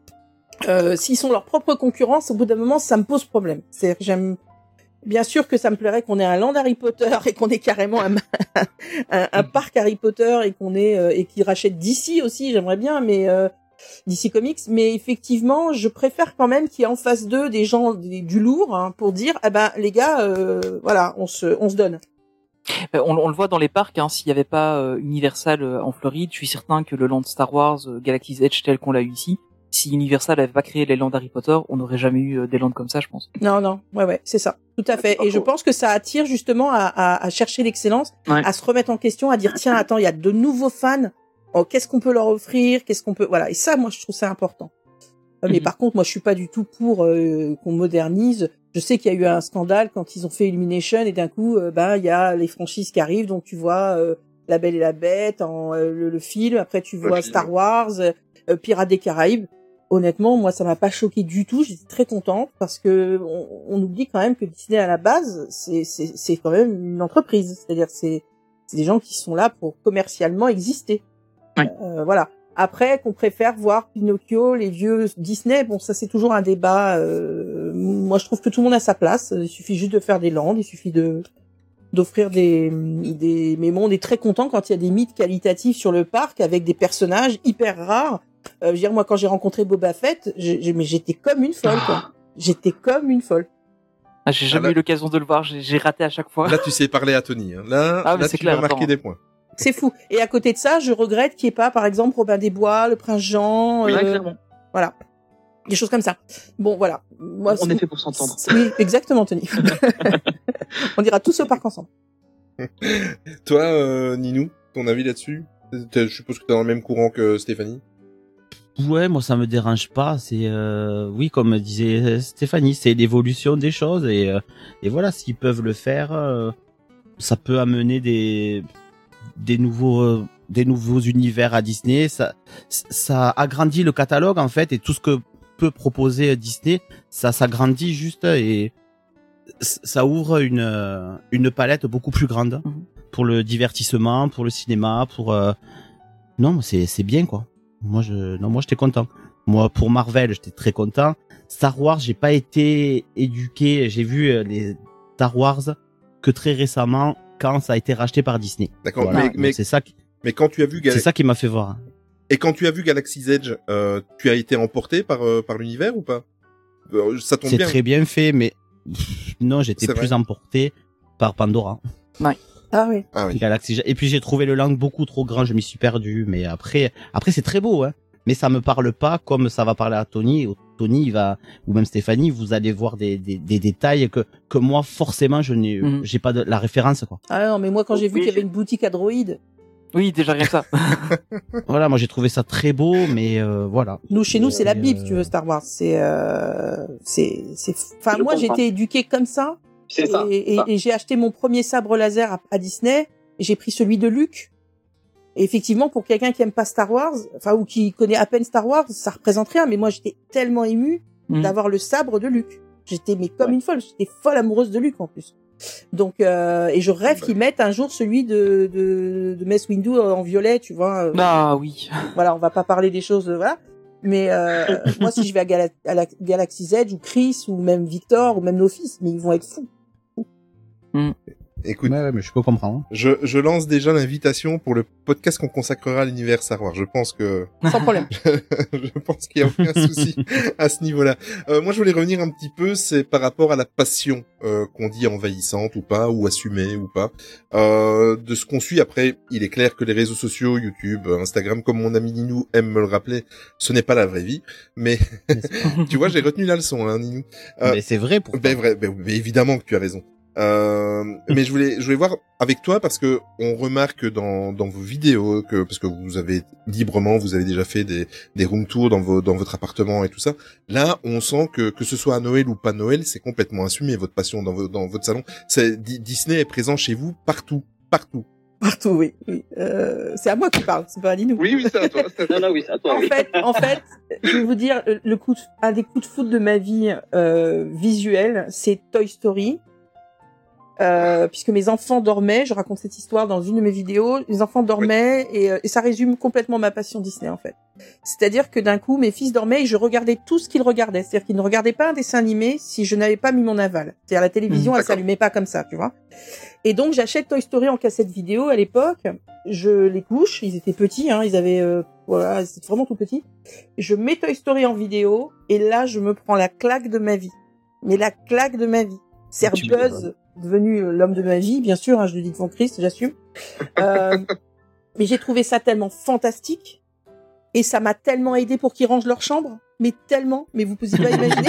Euh, S'ils sont leur propre concurrence, au bout d'un moment, ça me pose problème. Que j'aime. Bien sûr que ça me plairait qu'on ait un land Harry Potter et qu'on ait carrément un, un, un parc Harry Potter et qu'on ait euh, et qu'ils rachètent d'ici aussi. J'aimerais bien, mais euh, DC Comics. Mais effectivement, je préfère quand même qu'il y ait en face d'eux des gens des- du lourd hein, pour dire, ah ben les gars, euh, voilà, on se on se donne. Euh, On, on le voit dans les parcs, hein, s'il n'y avait pas euh, Universal euh, en Floride, je suis certain que le land Star Wars, euh, Galaxy's Edge tel qu'on l'a eu ici, si Universal n'avait pas créé les lands Harry Potter, on n'aurait jamais eu euh, des lands comme ça, je pense. Non, non, ouais, ouais, c'est ça, tout à fait. Et je pense que ça attire justement à, à, à chercher l'excellence, Ouais. à se remettre en question, à dire tiens, attends, il y a de nouveaux fans. Oh, qu'est-ce qu'on peut leur offrir? Qu'est-ce qu'on peut Voilà. Et ça, moi, je trouve ça important. Euh, Mais Mhm. par contre, moi, je suis pas du tout pour euh, qu'on modernise. Je sais qu'il y a eu un scandale quand ils ont fait Illumination et d'un coup, euh, ben, il y a les franchises qui arrivent. Donc, tu vois euh, La Belle et la Bête, en, le, le film. Après, tu vois. Star Wars, Pirates des Caraïbes honnêtement, moi, ça m'a pas choqué du tout. J'étais très contente parce que on, on oublie quand même que Disney à la base, c'est quand même une entreprise. C'est-à-dire, c'est c'est des gens qui sont là pour commercialement exister. Euh, voilà. Après, qu'on préfère voir Pinocchio, les vieux Disney, bon, ça c'est toujours un débat. euh, moi, je trouve que tout le monde a sa place. Il suffit juste de faire des landes, il suffit de d'offrir des des. Mais bon, on est très content quand il y a des mythes qualitatifs sur le parc avec des personnages hyper rares. Euh, je veux dire, moi, quand j'ai rencontré Boba Fett, j'ai- j'ai- mais j'étais comme une folle, quoi. J'étais comme une folle. Ah, j'ai jamais là- eu l'occasion de le voir, j'ai j'ai raté à chaque fois. Là, tu sais parler à Tony. Hein. Là, Ah, mais là c'est tu clair, attends. des points. C'est fou. Et à côté de ça, je regrette qu'il n'y ait pas, par exemple, Robin des Bois, le Prince Jean. Ouais, euh, clairement. voilà. des choses comme ça. Bon, voilà. Moi, On c'est- est fait pour s'entendre. c'est- Oui, exactement, Tony. On ira tous au parc ensemble. Toi, euh, Ninou, ton avis là-dessus? Je suppose que t'es dans le même courant que Stéphanie. Ouais, moi ça me dérange pas. C'est euh, oui, comme disait Stéphanie, c'est l'évolution des choses et euh, et voilà, s'ils peuvent le faire, euh, ça peut amener des des nouveaux euh, des nouveaux univers à Disney. Ça ça agrandit le catalogue en fait et tout ce que peut proposer Disney, ça s'agrandit juste et ça ouvre une euh, une palette beaucoup plus grande Mhm. pour le divertissement, pour le cinéma, pour euh, non, c'est c'est bien quoi. Moi je non moi j'étais content. Moi pour Marvel, j'étais très content. Star Wars, j'ai pas été éduqué, j'ai vu euh, les Star Wars que très récemment quand ça a été racheté par Disney. D'accord, Voilà. mais, c'est ça qui mais quand tu as vu Gal- c'est ça qui m'a fait voir. et quand tu as vu Galaxy's Edge, euh, tu as été emporté par euh, par l'univers ou pas? Euh, Ça tombe C'est très bien fait mais non, j'étais plus vrai. emporté par Pandora. Ah oui. Ah oui. Galaxy. Et puis j'ai trouvé le land beaucoup trop grand, je m'y suis perdu. Mais après, après c'est très beau, hein. Mais ça me parle pas comme ça va parler à Tony. Tony il va ou même Stéphanie, vous allez voir des, des, des détails que que moi forcément je n'ai Mhm. j'ai pas de la référence quoi. Ah non, mais moi, quand j'ai vu Oui, qu'il y avait une boutique à droïdes, Oui, déjà rien que ça. Voilà, moi j'ai trouvé ça très beau, mais euh, voilà. nous, chez nous, c'est la Bible, euh, si tu veux, Star Wars. C'est, euh, c'est, c'est, enfin, Je moi, été éduquée comme ça. C'est ça. Et, et- ça. et j'ai acheté mon premier sabre laser à, à Disney. Et j'ai pris celui de Luke. Et effectivement, pour quelqu'un qui aime pas Star Wars, enfin, ou qui connaît à peine Star Wars, ça représente rien. Mais moi, j'étais tellement émue Mhm. d'avoir le sabre de Luke. J'étais, mais comme Ouais. une folle. J'étais folle amoureuse de Luke, en plus. Donc, euh, et je rêve Bah. qu'ils mettent un jour celui de, de, de Mace Windu en violet, tu vois. Ah oui. voilà, on va pas parler des choses, voilà. Mais euh, moi, si je vais à, Gala- à la Galaxy's Edge ou Chris ou même Victor ou même nos fils, mais ils vont être fous. Écoute, Ouais, ouais, mais je peux comprendre. je, je lance déjà l'invitation pour le podcast qu'on consacrera à l'univers Star Wars. Je pense que Sans problème. je pense qu'il y a aucun souci à ce niveau-là. Euh, moi, je voulais revenir un petit peu, c'est par rapport à la passion euh, qu'on dit envahissante ou pas, ou assumée ou pas, euh, de ce qu'on suit. Après, il est clair que les réseaux sociaux, YouTube, Instagram, comme mon ami Ninou aime me le rappeler, ce n'est pas la vraie vie. Mais tu vois, j'ai retenu la leçon, hein, Ninou. Euh, mais c'est vrai pour ben vrai, ben, ben évidemment que tu as raison. Euh, mais je voulais, je voulais voir avec toi parce que on remarque dans, dans vos vidéos que parce que vous avez librement, vous avez déjà fait des, des room tours dans vos dans votre appartement et tout ça. Là, on sent que que ce soit à Noël ou pas Noël, c'est complètement assumé votre passion dans, vo- dans votre salon. Disney est présent chez vous partout, partout. Partout, oui. oui. Euh, c'est à moi qui parle, c'est pas à Linou. Oui, oui, c'est à toi. Non, non, oui, c'est à toi. En oui. fait, en fait, je vais vous dire, le- le coup de, un des coups de foot de ma vie euh, visuelle, c'est Toy Story. Euh, puisque mes enfants dormaient, je raconte cette histoire dans une de mes vidéos, mes enfants dormaient et, euh, et ça résume complètement ma passion Disney en fait. C'est-à-dire que d'un coup, mes fils dormaient et je regardais tout ce qu'ils regardaient. C'est-à-dire qu'ils ne regardaient pas un dessin animé si je n'avais pas mis mon aval. C'est-à-dire la télévision, Mmh, elle s'allumait pas comme ça, tu vois. Et donc j'achète Toy Story en cassette vidéo à l'époque. Je les couche, ils étaient petits, hein, ils avaient euh, voilà, c'était vraiment tout petit. Je mets Toy Story en vidéo et là je me prends la claque de ma vie. Mais la claque de ma vie. C'est Tu Buzz devenu euh, l'homme de ma vie, bien sûr, hein, je le dis devant Christ, j'assume. Euh, mais j'ai trouvé ça tellement fantastique et ça m'a tellement aidé pour qu'ils rangent leur chambre, mais tellement, mais vous pouvez pas imaginer.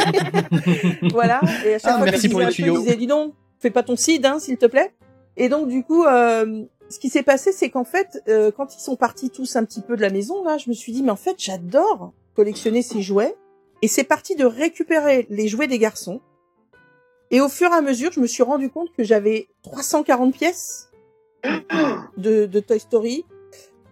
voilà. Et à chaque Ah, fois merci pour les truc, tuyaux. ils disaient dis donc, fais pas ton cid, hein, s'il te plaît. Et donc du coup, euh, ce qui s'est passé, c'est qu'en fait, euh, quand ils sont partis tous un petit peu de la maison, là, je me suis dit mais en fait, j'adore collectionner ces jouets. Et c'est parti de récupérer les jouets des garçons. Et au fur et à mesure, je me suis rendu compte que j'avais 340 pièces de, de Toy Story.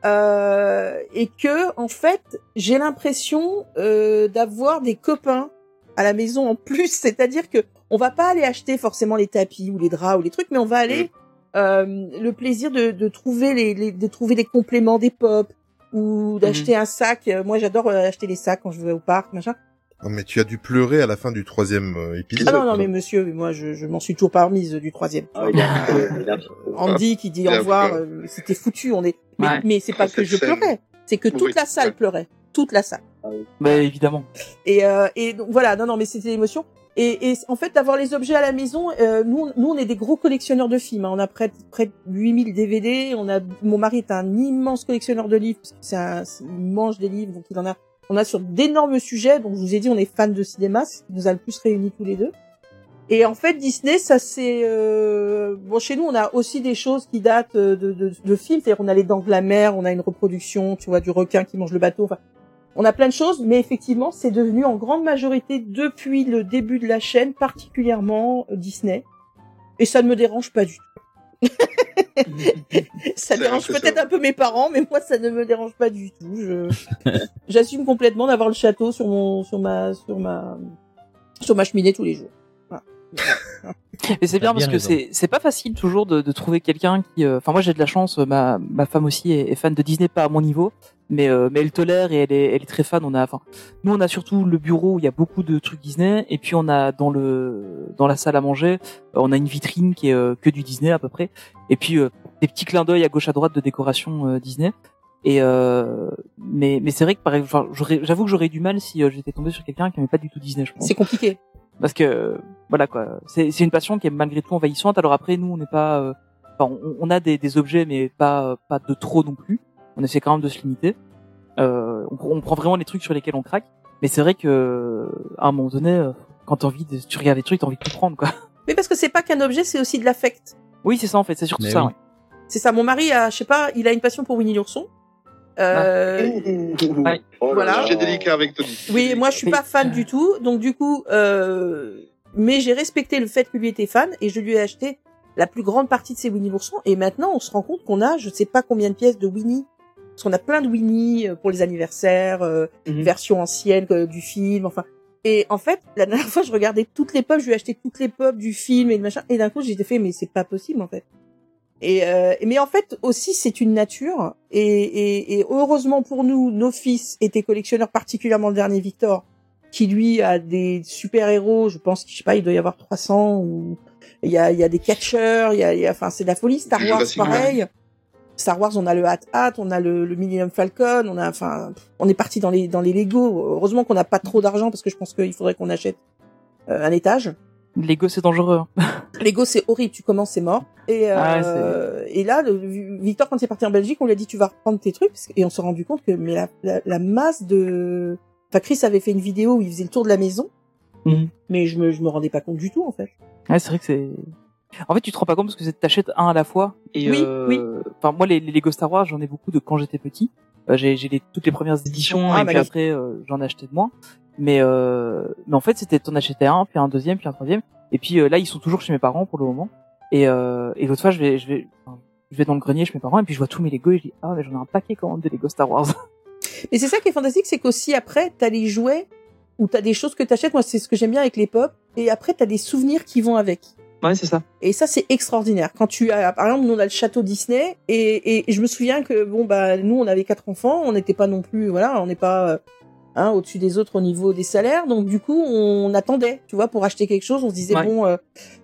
Euh, et que en fait j'ai l'impression euh, d'avoir des copains à la maison en plus. C'est-à-dire que on va pas aller acheter forcément les tapis ou les draps ou les trucs mais on va aller euh, le plaisir de, de trouver les, les- de trouver des compléments des pop ou d'acheter un sac. Euh, moi j'adore euh, acheter les sacs quand je vais au parc machin Non, mais tu as dû pleurer à la fin du troisième euh, épisode. ah non non mais monsieur moi je, je m'en suis toujours pas remise euh, du troisième Ah, il a- il a- Andy qui dit au revoir, euh, c'était foutu. On est, mais, Ouais. mais c'est pas Ah, que je scène. pleurais, c'est que toute Oui, la salle pleurait, toute la salle. Bah évidemment. Et, euh, et donc voilà, non, non, mais c'était l'émotion. Et, et en fait, d'avoir les objets à la maison, euh, nous, on- nous, on est des gros collectionneurs de films. hein. On a près, près de 8000 DVD. On a, mon mari est un immense collectionneur de livres. parce que un, il mange des livres, donc il en a on a sur d'énormes sujets. Donc je vous ai dit, on est fans de cinéma, ce qui nous a le plus réunis tous les deux. Et en fait, Disney, ça c'est euh... bon chez nous, on a aussi des choses qui datent de, de, de films. C'est-à-dire, on a les Dents de la Mer, on a une reproduction, tu vois, du requin qui mange le bateau. Enfin, on a plein de choses, mais effectivement, c'est devenu en grande majorité depuis le début de la chaîne, particulièrement euh, Disney. Et ça ne me dérange pas du tout. ça dérange peut-être un peu mes parents, mais moi ça ne me dérange pas du tout. Je j'assume complètement d'avoir le château sur mon sur ma sur ma sur ma cheminée tous les jours. Mais c'est bien, parce que c'est c'est pas facile toujours de, de trouver quelqu'un qui. euh, Enfin moi j'ai de la chance, ma ma femme aussi est, est fan de Disney, pas à mon niveau, mais euh, mais elle tolère et elle est elle est très fan. On a enfin nous on a surtout le bureau où il y a beaucoup de trucs Disney et puis on a dans le dans la salle à manger euh, on a une vitrine qui est euh, que du Disney à peu près et puis euh, des petits clins d'œil à gauche à droite de décoration euh, Disney. Et euh, mais mais c'est vrai que par exemple, enfin, j'aurais- j'avoue que j'aurais du mal si euh, j'étais tombé sur quelqu'un qui n'aimait pas du tout Disney. Je pense C'est compliqué. Parce que voilà quoi c'est c'est une passion qui est malgré tout envahissante alors après nous on n'est pas euh, enfin, on, on a des, des objets mais pas pas de trop non plus on essaie quand même de se limiter euh, on, on prend vraiment les trucs sur lesquels on craque mais c'est vrai que à un moment donné euh, quand t'as envie de tu regardes les trucs t'as envie de tout prendre quoi Mais parce que c'est pas qu'un objet, c'est aussi de l'affect. oui c'est ça en fait c'est surtout Mais ça oui. ouais. C'est ça. Mon mari a, je sais pas, il a une passion pour Winnie l'ourson. Euh, Ouais. Voilà. J'ai délicat avec Tony. Oui, moi je suis pas fan du tout, donc du coup, euh, mais j'ai respecté le fait que lui était fan et je lui ai acheté la plus grande partie de ses Winnie l'ourson. Et maintenant, on se rend compte qu'on a, je sais pas combien de pièces de Winnie, parce qu'on a plein de Winnie euh, pour les anniversaires, euh, Mhm. version ancienne euh, du film, enfin. Et en fait, la dernière fois, je regardais toutes les pop, je lui ai acheté toutes les pop du film et de machin, et d'un coup, j'étais fait, mais c'est pas possible en fait. Et euh, mais en fait aussi c'est une nature. Et, et, et heureusement pour nous nos fils étaient collectionneurs particulièrement le dernier Victor qui lui a des super héros je pense je sais pas il doit y avoir 300 ou il y a il y a des catcheurs il y a, il y a- enfin c'est de la folie. Star Wars pareil. Star Wars on a le Hat Hat on a le, le Millennium Falcon on a enfin on est parti dans les dans les Lego. Heureusement qu'on n'a pas trop d'argent parce que je pense qu'il faudrait qu'on achète euh, un étage Lego c'est dangereux hein. Lego, c'est horrible. Tu commences, c'est mort. Et, Ah, euh, et là, le- Victor, quand il est parti en Belgique, on lui a dit, tu vas reprendre tes trucs. Et on s'est rendu compte que, mais la, la, la masse de, enfin, Chris avait fait une vidéo où il faisait le tour de la maison. Mhm. Mais je me, je me rendais pas compte du tout, en fait. Ouais, c'est vrai que c'est. En fait, tu te rends pas compte parce que c'est- t'achètes un à la fois. Et Oui, euh, oui. Enfin, moi, les, les Lego Star Wars, j'en ai beaucoup de quand j'étais petit. Euh, j'ai les, toutes les premières éditions Ah, et puis après, euh, j'en ai acheté de moins. Mais euh, mais en fait, c'était t'en achetais un, puis un deuxième, puis un troisième. Et puis euh, là, ils sont toujours chez mes parents pour le moment. Et euh, et l'autre fois, je vais je vais je vais dans le grenier chez mes parents et puis je vois tous mes Lego et je dis ah mais j'en ai un paquet quand même de Lego Star Wars. Mais c'est ça qui est fantastique, c'est qu'aussi après, t'as les jouets ou t'as des choses que t'achètes. Moi, c'est ce que j'aime bien avec les pop. Et après, t'as des souvenirs qui vont avec. Ouais, c'est ça. Et ça, c'est extraordinaire. Quand tu as, par exemple, nous, on a le château Disney, et, et, et je me souviens que, bon, bah, nous, on avait quatre enfants, on n'était pas non plus, voilà, on n'est pas, euh, hein, au-dessus des autres au niveau des salaires, donc du coup, on attendait, tu vois, pour acheter quelque chose, on se disait, Ouais. bon, euh,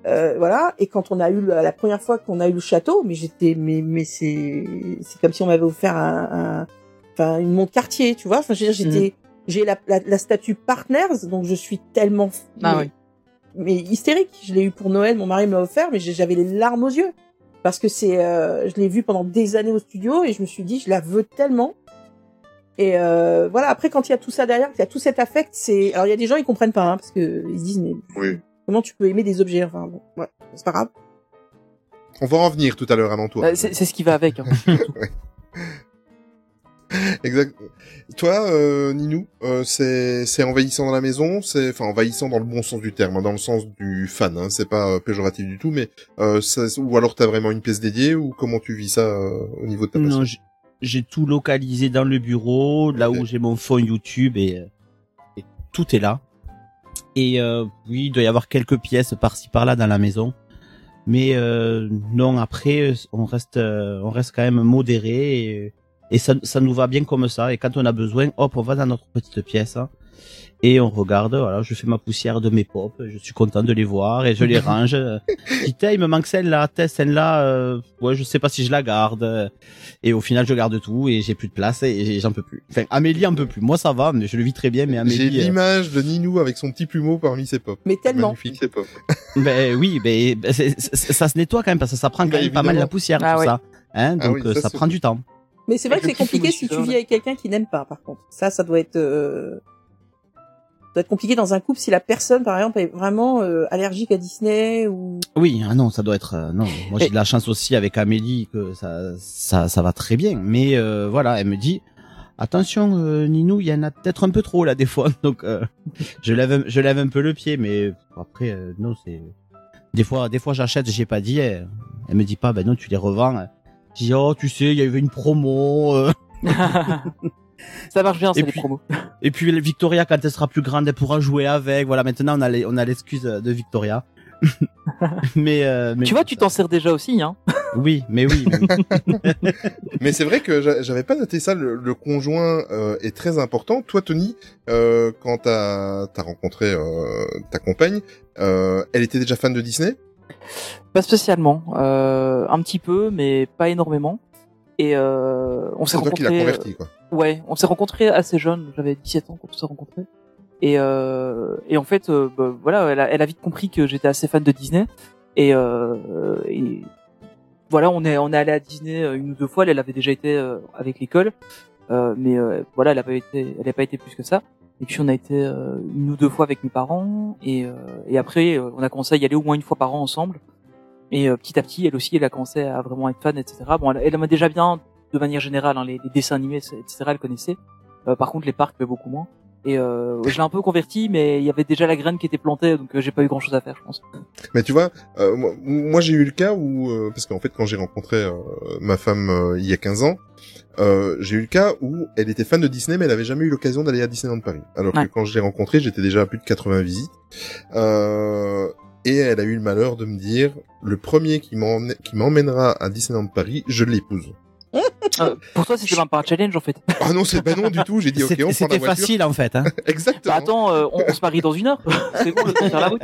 euh, voilà, et quand on a eu, la première fois qu'on a eu le château, mais j'étais, mais, mais c'est, c'est comme si on m'avait offert un, un- enfin, une montre quartier, tu vois, enfin, dire, j'étais, j'ai la, la, la statue partners, donc je suis tellement, Ah mais- oui. Mais hystérique. Je l'ai eu pour Noël, mon mari me l'a offert, mais j'avais les larmes aux yeux parce que c'est, euh, je l'ai vu pendant des années au studio et je me suis dit, je la veux tellement. Et euh, voilà. Après, quand il y a tout ça derrière, qu'il y a tout cet affect, c'est. Alors, il y a des gens ils comprennent pas hein, parce que ils se disent, mais Oui. comment tu peux aimer des objets? Enfin, bon, ouais, c'est pas grave. On va en venir tout à l'heure, avant toi. Euh, C'est ce qui va avec. Hein. Exact. Toi, euh, Ninou, euh, c'est c'est envahissant dans la maison, c'est enfin envahissant dans le bon sens du terme, hein, dans le sens du fan. Hein, c'est pas euh, péjoratif du tout, mais euh, ça, ou alors t'as vraiment une pièce dédiée ou comment tu vis ça euh, au niveau de ta passion? Non, j'ai- tout localisé dans le bureau, là où j'ai mon fond YouTube et, et tout est là. Et euh, oui, il doit y avoir quelques pièces par-ci par-là dans la maison. Mais euh, non, après, on reste, on reste quand même modéré et, et ça, ça nous va bien comme ça. Et quand on a besoin, hop, on va dans notre petite pièce hein, et on regarde. Voilà, je fais ma poussière de mes pop. Je suis content de les voir et je les range. Je dis, Tiens, il me manque celle-là, celle-là. Euh, ouais, je sais pas si je la garde. Et au final, je garde tout et j'ai plus de place et j'en peux plus. Enfin, Amélie en peut plus. Moi, ça va, mais je le vis très bien. Mais J'ai Amélie, euh, l'image de Ninou avec son petit plumeau parmi ses pop. Mais tellement. Magnifique, ses pop. ben oui, ben ben, ça se nettoie quand même parce que ça prend quand même pas mal la poussière Ah tout ouais. ça. Hein, Ah donc oui, euh, ça, prend du temps. Mais c'est vrai que c'est compliqué si tu vis avec quelqu'un qui n'aime pas, par contre. Ça, ça doit être, euh, ça doit être compliqué dans un couple si la personne, par exemple, est vraiment euh, allergique à Disney ou. Oui, ah non, ça doit être euh, non. Moi, j'ai de la chance aussi avec Amélie que ça ça ça va très bien. Mais euh, voilà, elle me dit attention, euh, Ninou, il y en a peut-être un peu trop là des fois. Donc euh, je lève je lève un peu le pied, mais après euh, non, c'est des fois des fois j'achète, j'ai pas dit. Elle, elle me dit pas, ben non, tu les revends. Je dis oh, tu sais, il y avait une promo. euh. ça marche bien, c'est Et les puis- promos. Et puis Victoria, quand elle sera plus grande, elle pourra jouer avec. Voilà, maintenant on a les- on a l'excuse de Victoria. mais, euh, mais Tu vois, tu t'en sers déjà aussi, hein. oui, mais oui. mais c'est vrai que j'a- j'avais pas noté ça. Le, le conjoint euh, est très important. Toi, Tony, euh, quand t'as as rencontré euh, ta compagne, euh, elle était déjà fan de Disney? Pas spécialement, euh, un petit peu, mais pas énormément. Et euh, on s'est toi qui rencontrés. converti, quoi. Ouais, on s'est rencontrés assez jeunes. J'avais 17 ans quand on s'est rencontrés. Et, euh, et en fait, euh, bah, voilà, elle a, elle a vite compris que j'étais assez fan de Disney. Et, euh, et voilà, on est on est allé à Disney euh, une ou deux fois. Elle, elle avait déjà été euh, avec l'école, euh, mais euh, voilà, elle a pas été, elle a pas été plus que ça. Et puis on a été euh, une ou deux fois avec mes parents. Et, euh, et après, euh, on a commencé à y aller au moins une fois par an ensemble. Et petit à petit, elle aussi, elle a commencé à vraiment être fan, etc. Bon, elle, elle aimait déjà bien, de manière générale, hein, les, les dessins animés, etc. Elle connaissait. Par contre, les parcs, beaucoup moins. Et euh, je l'ai un peu converti, mais il y avait déjà la graine qui était plantée, donc euh, j'ai pas eu grand chose à faire, je pense. Mais tu vois, euh, moi, moi, j'ai eu le cas où, euh, parce qu'en fait quand j'ai rencontré euh, ma femme euh, il y a 15 ans, euh, j'ai eu le cas où elle était fan de Disney mais elle avait jamais eu l'occasion d'aller à Disneyland Paris. Alors Ouais. que quand je l'ai rencontrée, j'étais déjà à plus de 80 visites. Euh, et elle a eu le malheur de me dire, le premier qui m'emmènera à Disneyland Paris, je l'épouse. Euh, pour toi, c'était même pas un challenge, en fait. Ah non, c'est pas non du tout. J'ai dit ok, C'était on prend la c'était voiture. facile en fait. Hein. Exactement. Bah attends, euh, on, on se marie dans une heure. C'est bon, le temps de faire la route.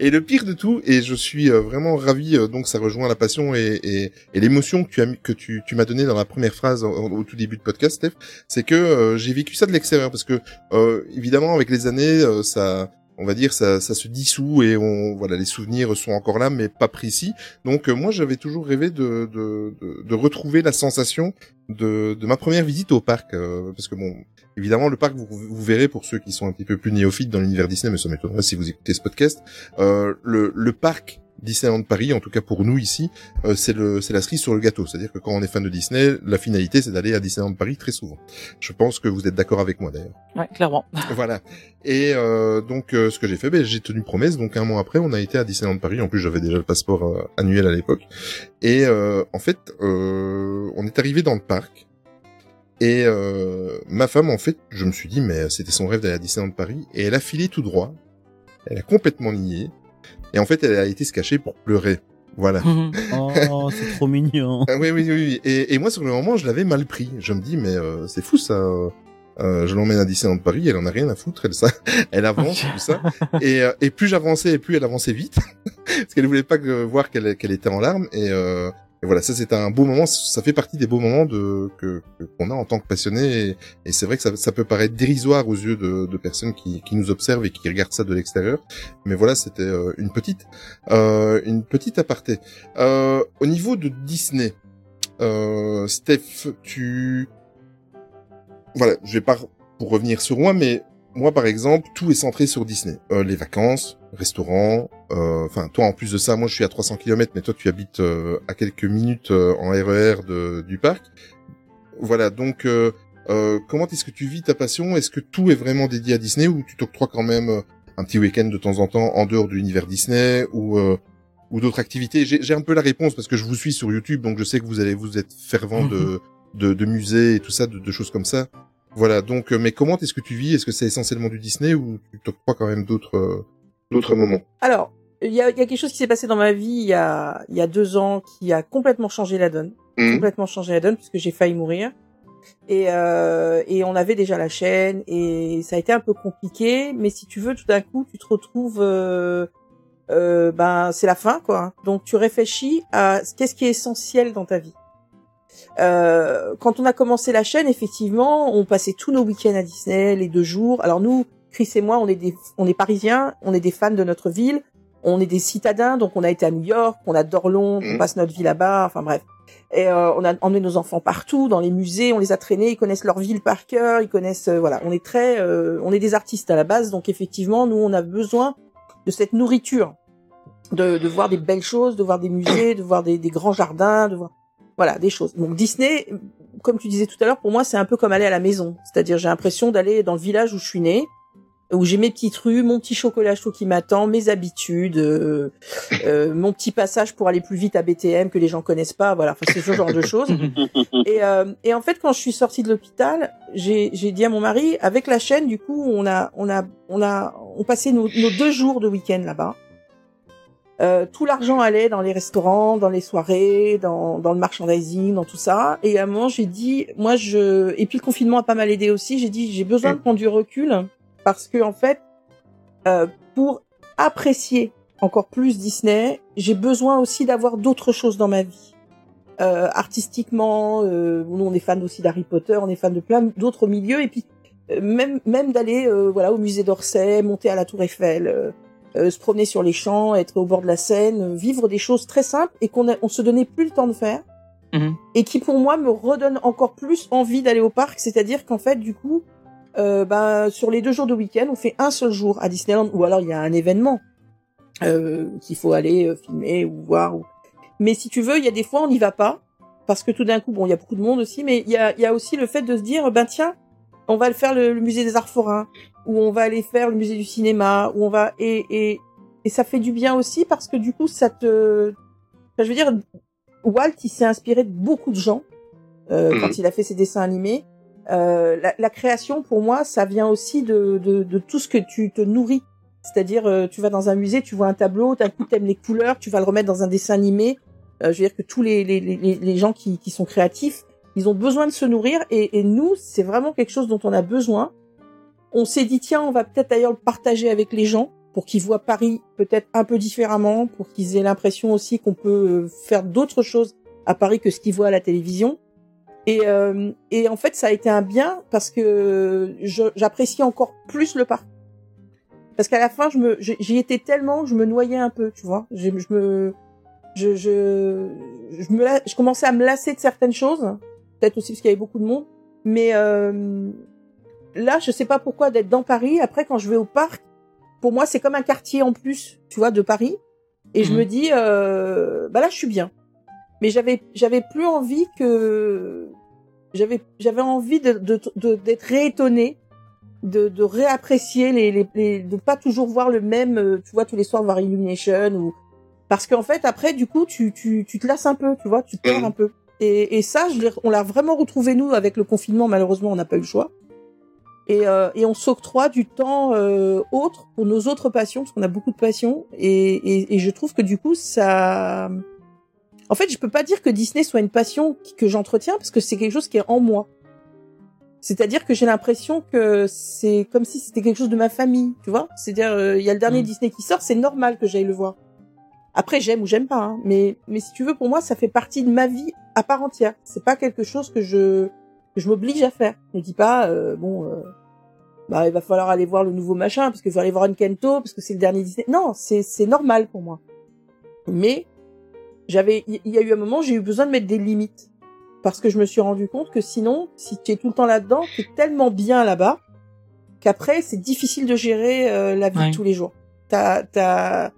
Et le pire de tout, et je suis euh, vraiment ravi, euh, donc ça rejoint la passion et, et, et l'émotion que tu as que tu, tu m'as donné dans la première phrase au, au tout début de podcast, Steph, c'est que euh, j'ai vécu ça de l'extérieur parce que euh, évidemment avec les années, euh, ça, on va dire, ça, ça se dissout et on, voilà, les souvenirs sont encore là, mais pas précis. Donc euh, moi, j'avais toujours rêvé de, de, de, de retrouver la sensation de, de ma première visite au parc, euh, parce que bon, évidemment, le parc, vous, vous verrez pour ceux qui sont un petit peu plus néophytes dans l'univers Disney, mais ça m'étonnerait si vous écoutez ce podcast, euh, le, le parc Disneyland Paris, en tout cas pour nous ici, euh, c'est le c'est la cerise sur le gâteau. C'est-à-dire que quand on est fan de Disney, la finalité c'est d'aller à Disneyland Paris très souvent. Je pense que vous êtes d'accord avec moi d'ailleurs. Ouais, clairement. voilà. Et euh, donc euh, ce que j'ai fait, ben, j'ai tenu promesse. Donc un mois après, on a été à Disneyland Paris. En plus, j'avais déjà le passeport euh, annuel à l'époque. Et euh, en fait, euh, on est arrivé dans le parc. Et euh, ma femme, en fait, je me suis dit, mais c'était son rêve d'aller à Disneyland Paris. Et elle a filé tout droit. Elle a complètement nié. Et en fait, elle a été se cacher pour pleurer. Voilà. Oh, c'est trop mignon. Ah oui, oui, oui, oui. Et, et moi, sur le moment, je l'avais mal pris. Je me dis, mais euh, c'est fou ça. Euh, je l'emmène à Disneyland Paris, elle en a rien à foutre, elle ça, elle avance tout ça. Et, euh, et plus j'avançais, et plus elle avançait vite, parce qu'elle voulait pas que, voir qu'elle qu'elle était en larmes. Et, euh, et voilà, ça c'est un beau moment. Ça fait partie des beaux moments que qu'on a en tant que passionné. Et, et c'est vrai que ça, ça peut paraître dérisoire aux yeux de, de personnes qui, qui nous observent et qui regardent ça de l'extérieur. Mais voilà, c'était euh, une petite euh, une petite aparté. Euh, au niveau de Disney, euh, Steph, tu... Voilà, je vais pas pour revenir sur moi, mais moi, par exemple, tout est centré sur Disney. Euh, les vacances, restaurants, euh, enfin, toi, en plus de ça, moi, je suis à 300 km, mais toi, tu habites euh, à quelques minutes euh, en RER de, du parc. Voilà, donc, euh, euh, comment est-ce que tu vis ta passion? Est-ce que tout est vraiment dédié à Disney ou tu t'octroies quand même un petit week-end de temps en temps en dehors de l'univers Disney ou euh, ou d'autres activités? J'ai un peu la réponse parce que je vous suis sur YouTube, donc je sais que vous allez vous êtes fervent de, de de musées et tout ça, de, de choses comme ça. Voilà, donc, euh, mais comment est-ce que tu vis? Est-ce que c'est essentiellement du Disney ou tu t'octroies quand même d'autres euh, d'autres moments? Alors, il y a, y a quelque chose qui s'est passé dans ma vie il y a, il y a deux ans qui a complètement changé la donne. Mhm. Complètement changé la donne puisque j'ai failli mourir. Et, euh, et on avait déjà la chaîne et ça a été un peu compliqué. Mais si tu veux, tout d'un coup, tu te retrouves... euh, euh, ben, c'est la fin, quoi. Donc, tu réfléchis à qu'est-ce qui est essentiel dans ta vie. Euh, quand on a commencé la chaîne, effectivement, on passait tous nos week-ends à Disney, les deux jours. Alors nous, Chris et moi, on est des, on est parisiens, on est des fans de notre ville. on est des citadins, donc on a été à New York, on adore Londres, on Mhm. passe notre vie là-bas, enfin bref. Et euh, on a emmené nos enfants partout, dans les musées, on les a traînés, ils connaissent leur ville par cœur, ils connaissent, euh, voilà, on est très, euh, on est des artistes à la base, donc effectivement, nous, on a besoin de cette nourriture, de, de voir des belles choses, de voir des musées, de voir des, des grands jardins, de voir, voilà, des choses. Donc Disney, comme tu disais tout à l'heure, pour moi, c'est un peu comme aller à la maison, c'est-à-dire j'ai l'impression d'aller dans le village où je suis née, où j'ai mes petites rues, mon petit chocolat chaud qui m'attend, mes habitudes, euh, euh, mon petit passage pour aller plus vite à BTM que les gens connaissent pas, voilà, enfin c'est ce genre de choses. Et, euh, et en fait, quand je suis sortie de l'hôpital, j'ai dit à mon mari, avec la chaîne, du coup, on a on a on a on passait nos, nos deux jours de week-end là-bas. Euh, tout l'argent allait dans les restaurants, dans les soirées, dans, dans le merchandising, dans tout ça. Et à un moment, j'ai dit, moi, je et puis le confinement a pas mal aidé aussi. J'ai dit, j'ai besoin de prendre du recul parce que en fait, euh, pour apprécier encore plus Disney, j'ai besoin aussi d'avoir d'autres choses dans ma vie. Euh, artistiquement, euh, nous on est fan aussi d'Harry Potter, on est fan de plein d'autres milieux et puis euh, même même d'aller euh, voilà au musée d'Orsay, monter à la Tour Eiffel, euh, se promener sur les champs, être au bord de la Seine, vivre des choses très simples et qu'on on se donnait plus le temps de faire Mhm. et qui pour moi me redonne encore plus envie d'aller au parc, c'est-à-dire qu'en fait du coup euh, ben, sur les deux jours de week-end, on fait un seul jour à Disneyland, ou alors il y a un événement euh, qu'il faut aller euh, filmer ou voir. ou- Mais si tu veux, il y a des fois on n'y va pas parce que tout d'un coup, bon, il y a beaucoup de monde aussi, mais il y a, il y a aussi le fait de se dire, ben tiens, on va le faire le, le musée des Arts Forains, ou on va aller faire le musée du cinéma, ou on va et et et ça fait du bien aussi parce que du coup, ça te, enfin, je veux dire, Walt, il s'est inspiré de beaucoup de gens euh, Mhm. quand il a fait ses dessins animés. Euh, la, la création, pour moi, ça vient aussi de, de, de tout ce que tu te nourris. C'est-à-dire, euh, tu vas dans un musée, tu vois un tableau, d'un coup, t'aimes les couleurs, tu vas le remettre dans un dessin animé. Euh, je veux dire que tous les, les, les, les gens qui, qui sont créatifs, ils ont besoin de se nourrir. Et, nous, c'est vraiment quelque chose dont on a besoin. On s'est dit, tiens, on va peut-être d'ailleurs le partager avec les gens pour qu'ils voient Paris peut-être un peu différemment, pour qu'ils aient l'impression aussi qu'on peut euh, faire d'autres choses à Paris que ce qu'ils voient à la télévision. Et, euh, en fait, ça a été un bien parce que j'apprécie encore plus le parc. Parce qu'à la fin, j'y étais tellement, je me noyais un peu, tu vois. Je, me, je, je, je me, je commençais à me lasser de certaines choses. Peut-être aussi parce qu'il y avait beaucoup de monde. Mais euh, là, je sais pas pourquoi d'être dans Paris. Après, quand je vais au parc, pour moi, c'est comme un quartier en plus, tu vois, de Paris. Et je Mhm. me dis, euh, bah là, je suis bien. Mais j'avais, j'avais plus envie que, j'avais, j'avais envie de, de, de- d'être réétonné, de, de réapprécier les, les, les, de pas toujours voir le même, euh, tu vois, tous les soirs voir Illumination ou, parce qu'en fait, après, du coup, tu, tu, tu te lasses un peu, tu vois, tu te perds un peu. Et, et ça, je on l'a vraiment retrouvé nous avec le confinement. Malheureusement, on n'a pas eu le choix. Et, euh, et on s'octroie du temps euh, autre pour nos autres passions, parce qu'on a beaucoup de passions. Et, je trouve que du coup, ça... En fait, je peux pas dire que Disney soit une passion que j'entretiens, parce que c'est quelque chose qui est en moi. C'est-à-dire que j'ai l'impression que c'est comme si c'était quelque chose de ma famille, tu vois C'est-à-dire, euh, il y a le dernier Mm. Disney qui sort, c'est normal que j'aille le voir. Après, j'aime ou j'aime pas, hein. mais mais si tu veux, pour moi, ça fait partie de ma vie à part entière. C'est pas quelque chose que je que je m'oblige à faire. Je me dis pas, euh, bon, euh, bah il va falloir aller voir le nouveau machin parce que je vais aller voir une Kento parce que c'est le dernier Disney. Non, c'est c'est normal pour moi. Mais j'avais, il y, y a eu un moment, j'ai eu besoin de mettre des limites parce que je me suis rendu compte que sinon, si tu es tout le temps là-dedans, t'es tellement bien là-bas qu'après c'est difficile de gérer euh, la vie Ouais. de tous les jours. T'as, t'as,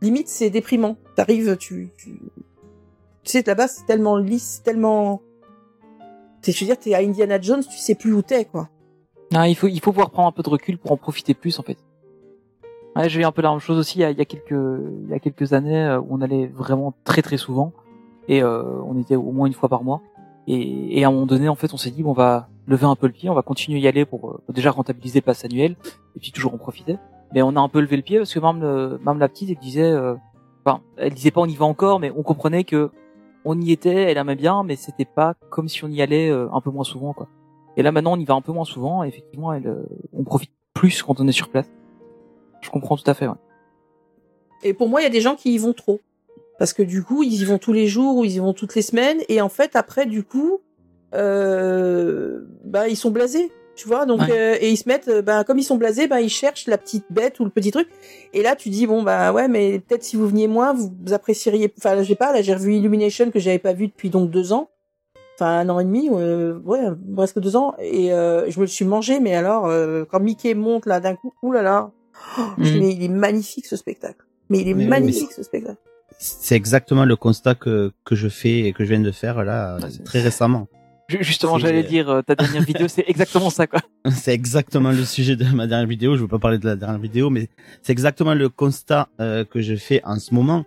limite c'est déprimant. T'arrives, tu, tu, tu sais là-bas c'est tellement lisse, tellement, t'es, je veux dire, t'es à Indiana Jones, tu sais plus où t'es quoi. Non, il faut, il faut pouvoir prendre un peu de recul pour en profiter plus, en fait. Ouais, j'ai eu un peu la même chose aussi il y a, quelques, il y a quelques années euh, où on allait vraiment très très souvent et euh, on était au moins une fois par mois. Et, à un moment donné, en fait, on s'est dit on va lever un peu le pied, on va continuer à y aller pour, euh, déjà rentabiliser le pass annuel et puis toujours en profiter. Mais on a un peu levé le pied parce que même, le, même la petite, elle disait, euh, enfin, elle disait pas on y va encore, mais on comprenait que on y était, elle aimait bien, mais c'était pas comme si on y allait euh, un peu moins souvent, quoi. Et là maintenant on y va un peu moins souvent et effectivement elle, euh, on profite plus quand on est sur place. Je comprends tout à fait. Ouais. Et pour moi, il y a des gens qui y vont trop. Parce que du coup, ils y vont tous les jours ou ils y vont toutes les semaines. Et en fait, après, du coup, euh, bah, ils sont blasés. Tu vois, donc Ouais. euh, et ils se mettent, ben comme ils sont blasés, ben ils cherchent la petite bête ou le petit truc. Et là, tu dis bon bah ouais, mais peut-être si vous veniez moins, vous, vous apprécieriez. Enfin, j'ai pas là, j'ai revu Illumination que j'avais pas vu depuis donc deux ans, enfin un an et demi, euh, ouais, presque deux ans. Et euh, je me le suis mangé, mais alors euh, quand Mickey monte là d'un coup, oulala, oh, je dis, Mhm. mais il est magnifique ce spectacle. Mais il est Mais oui, magnifique ce spectacle. C'est exactement le constat que, que je fais et que je viens de faire là Ah, très récemment. Ju- Justement, j'allais dire, euh, ta dernière vidéo, c'est exactement ça, quoi. C'est exactement le sujet de ma dernière vidéo. Je veux pas parler de la dernière vidéo, mais c'est exactement le constat euh, que je fais en ce moment.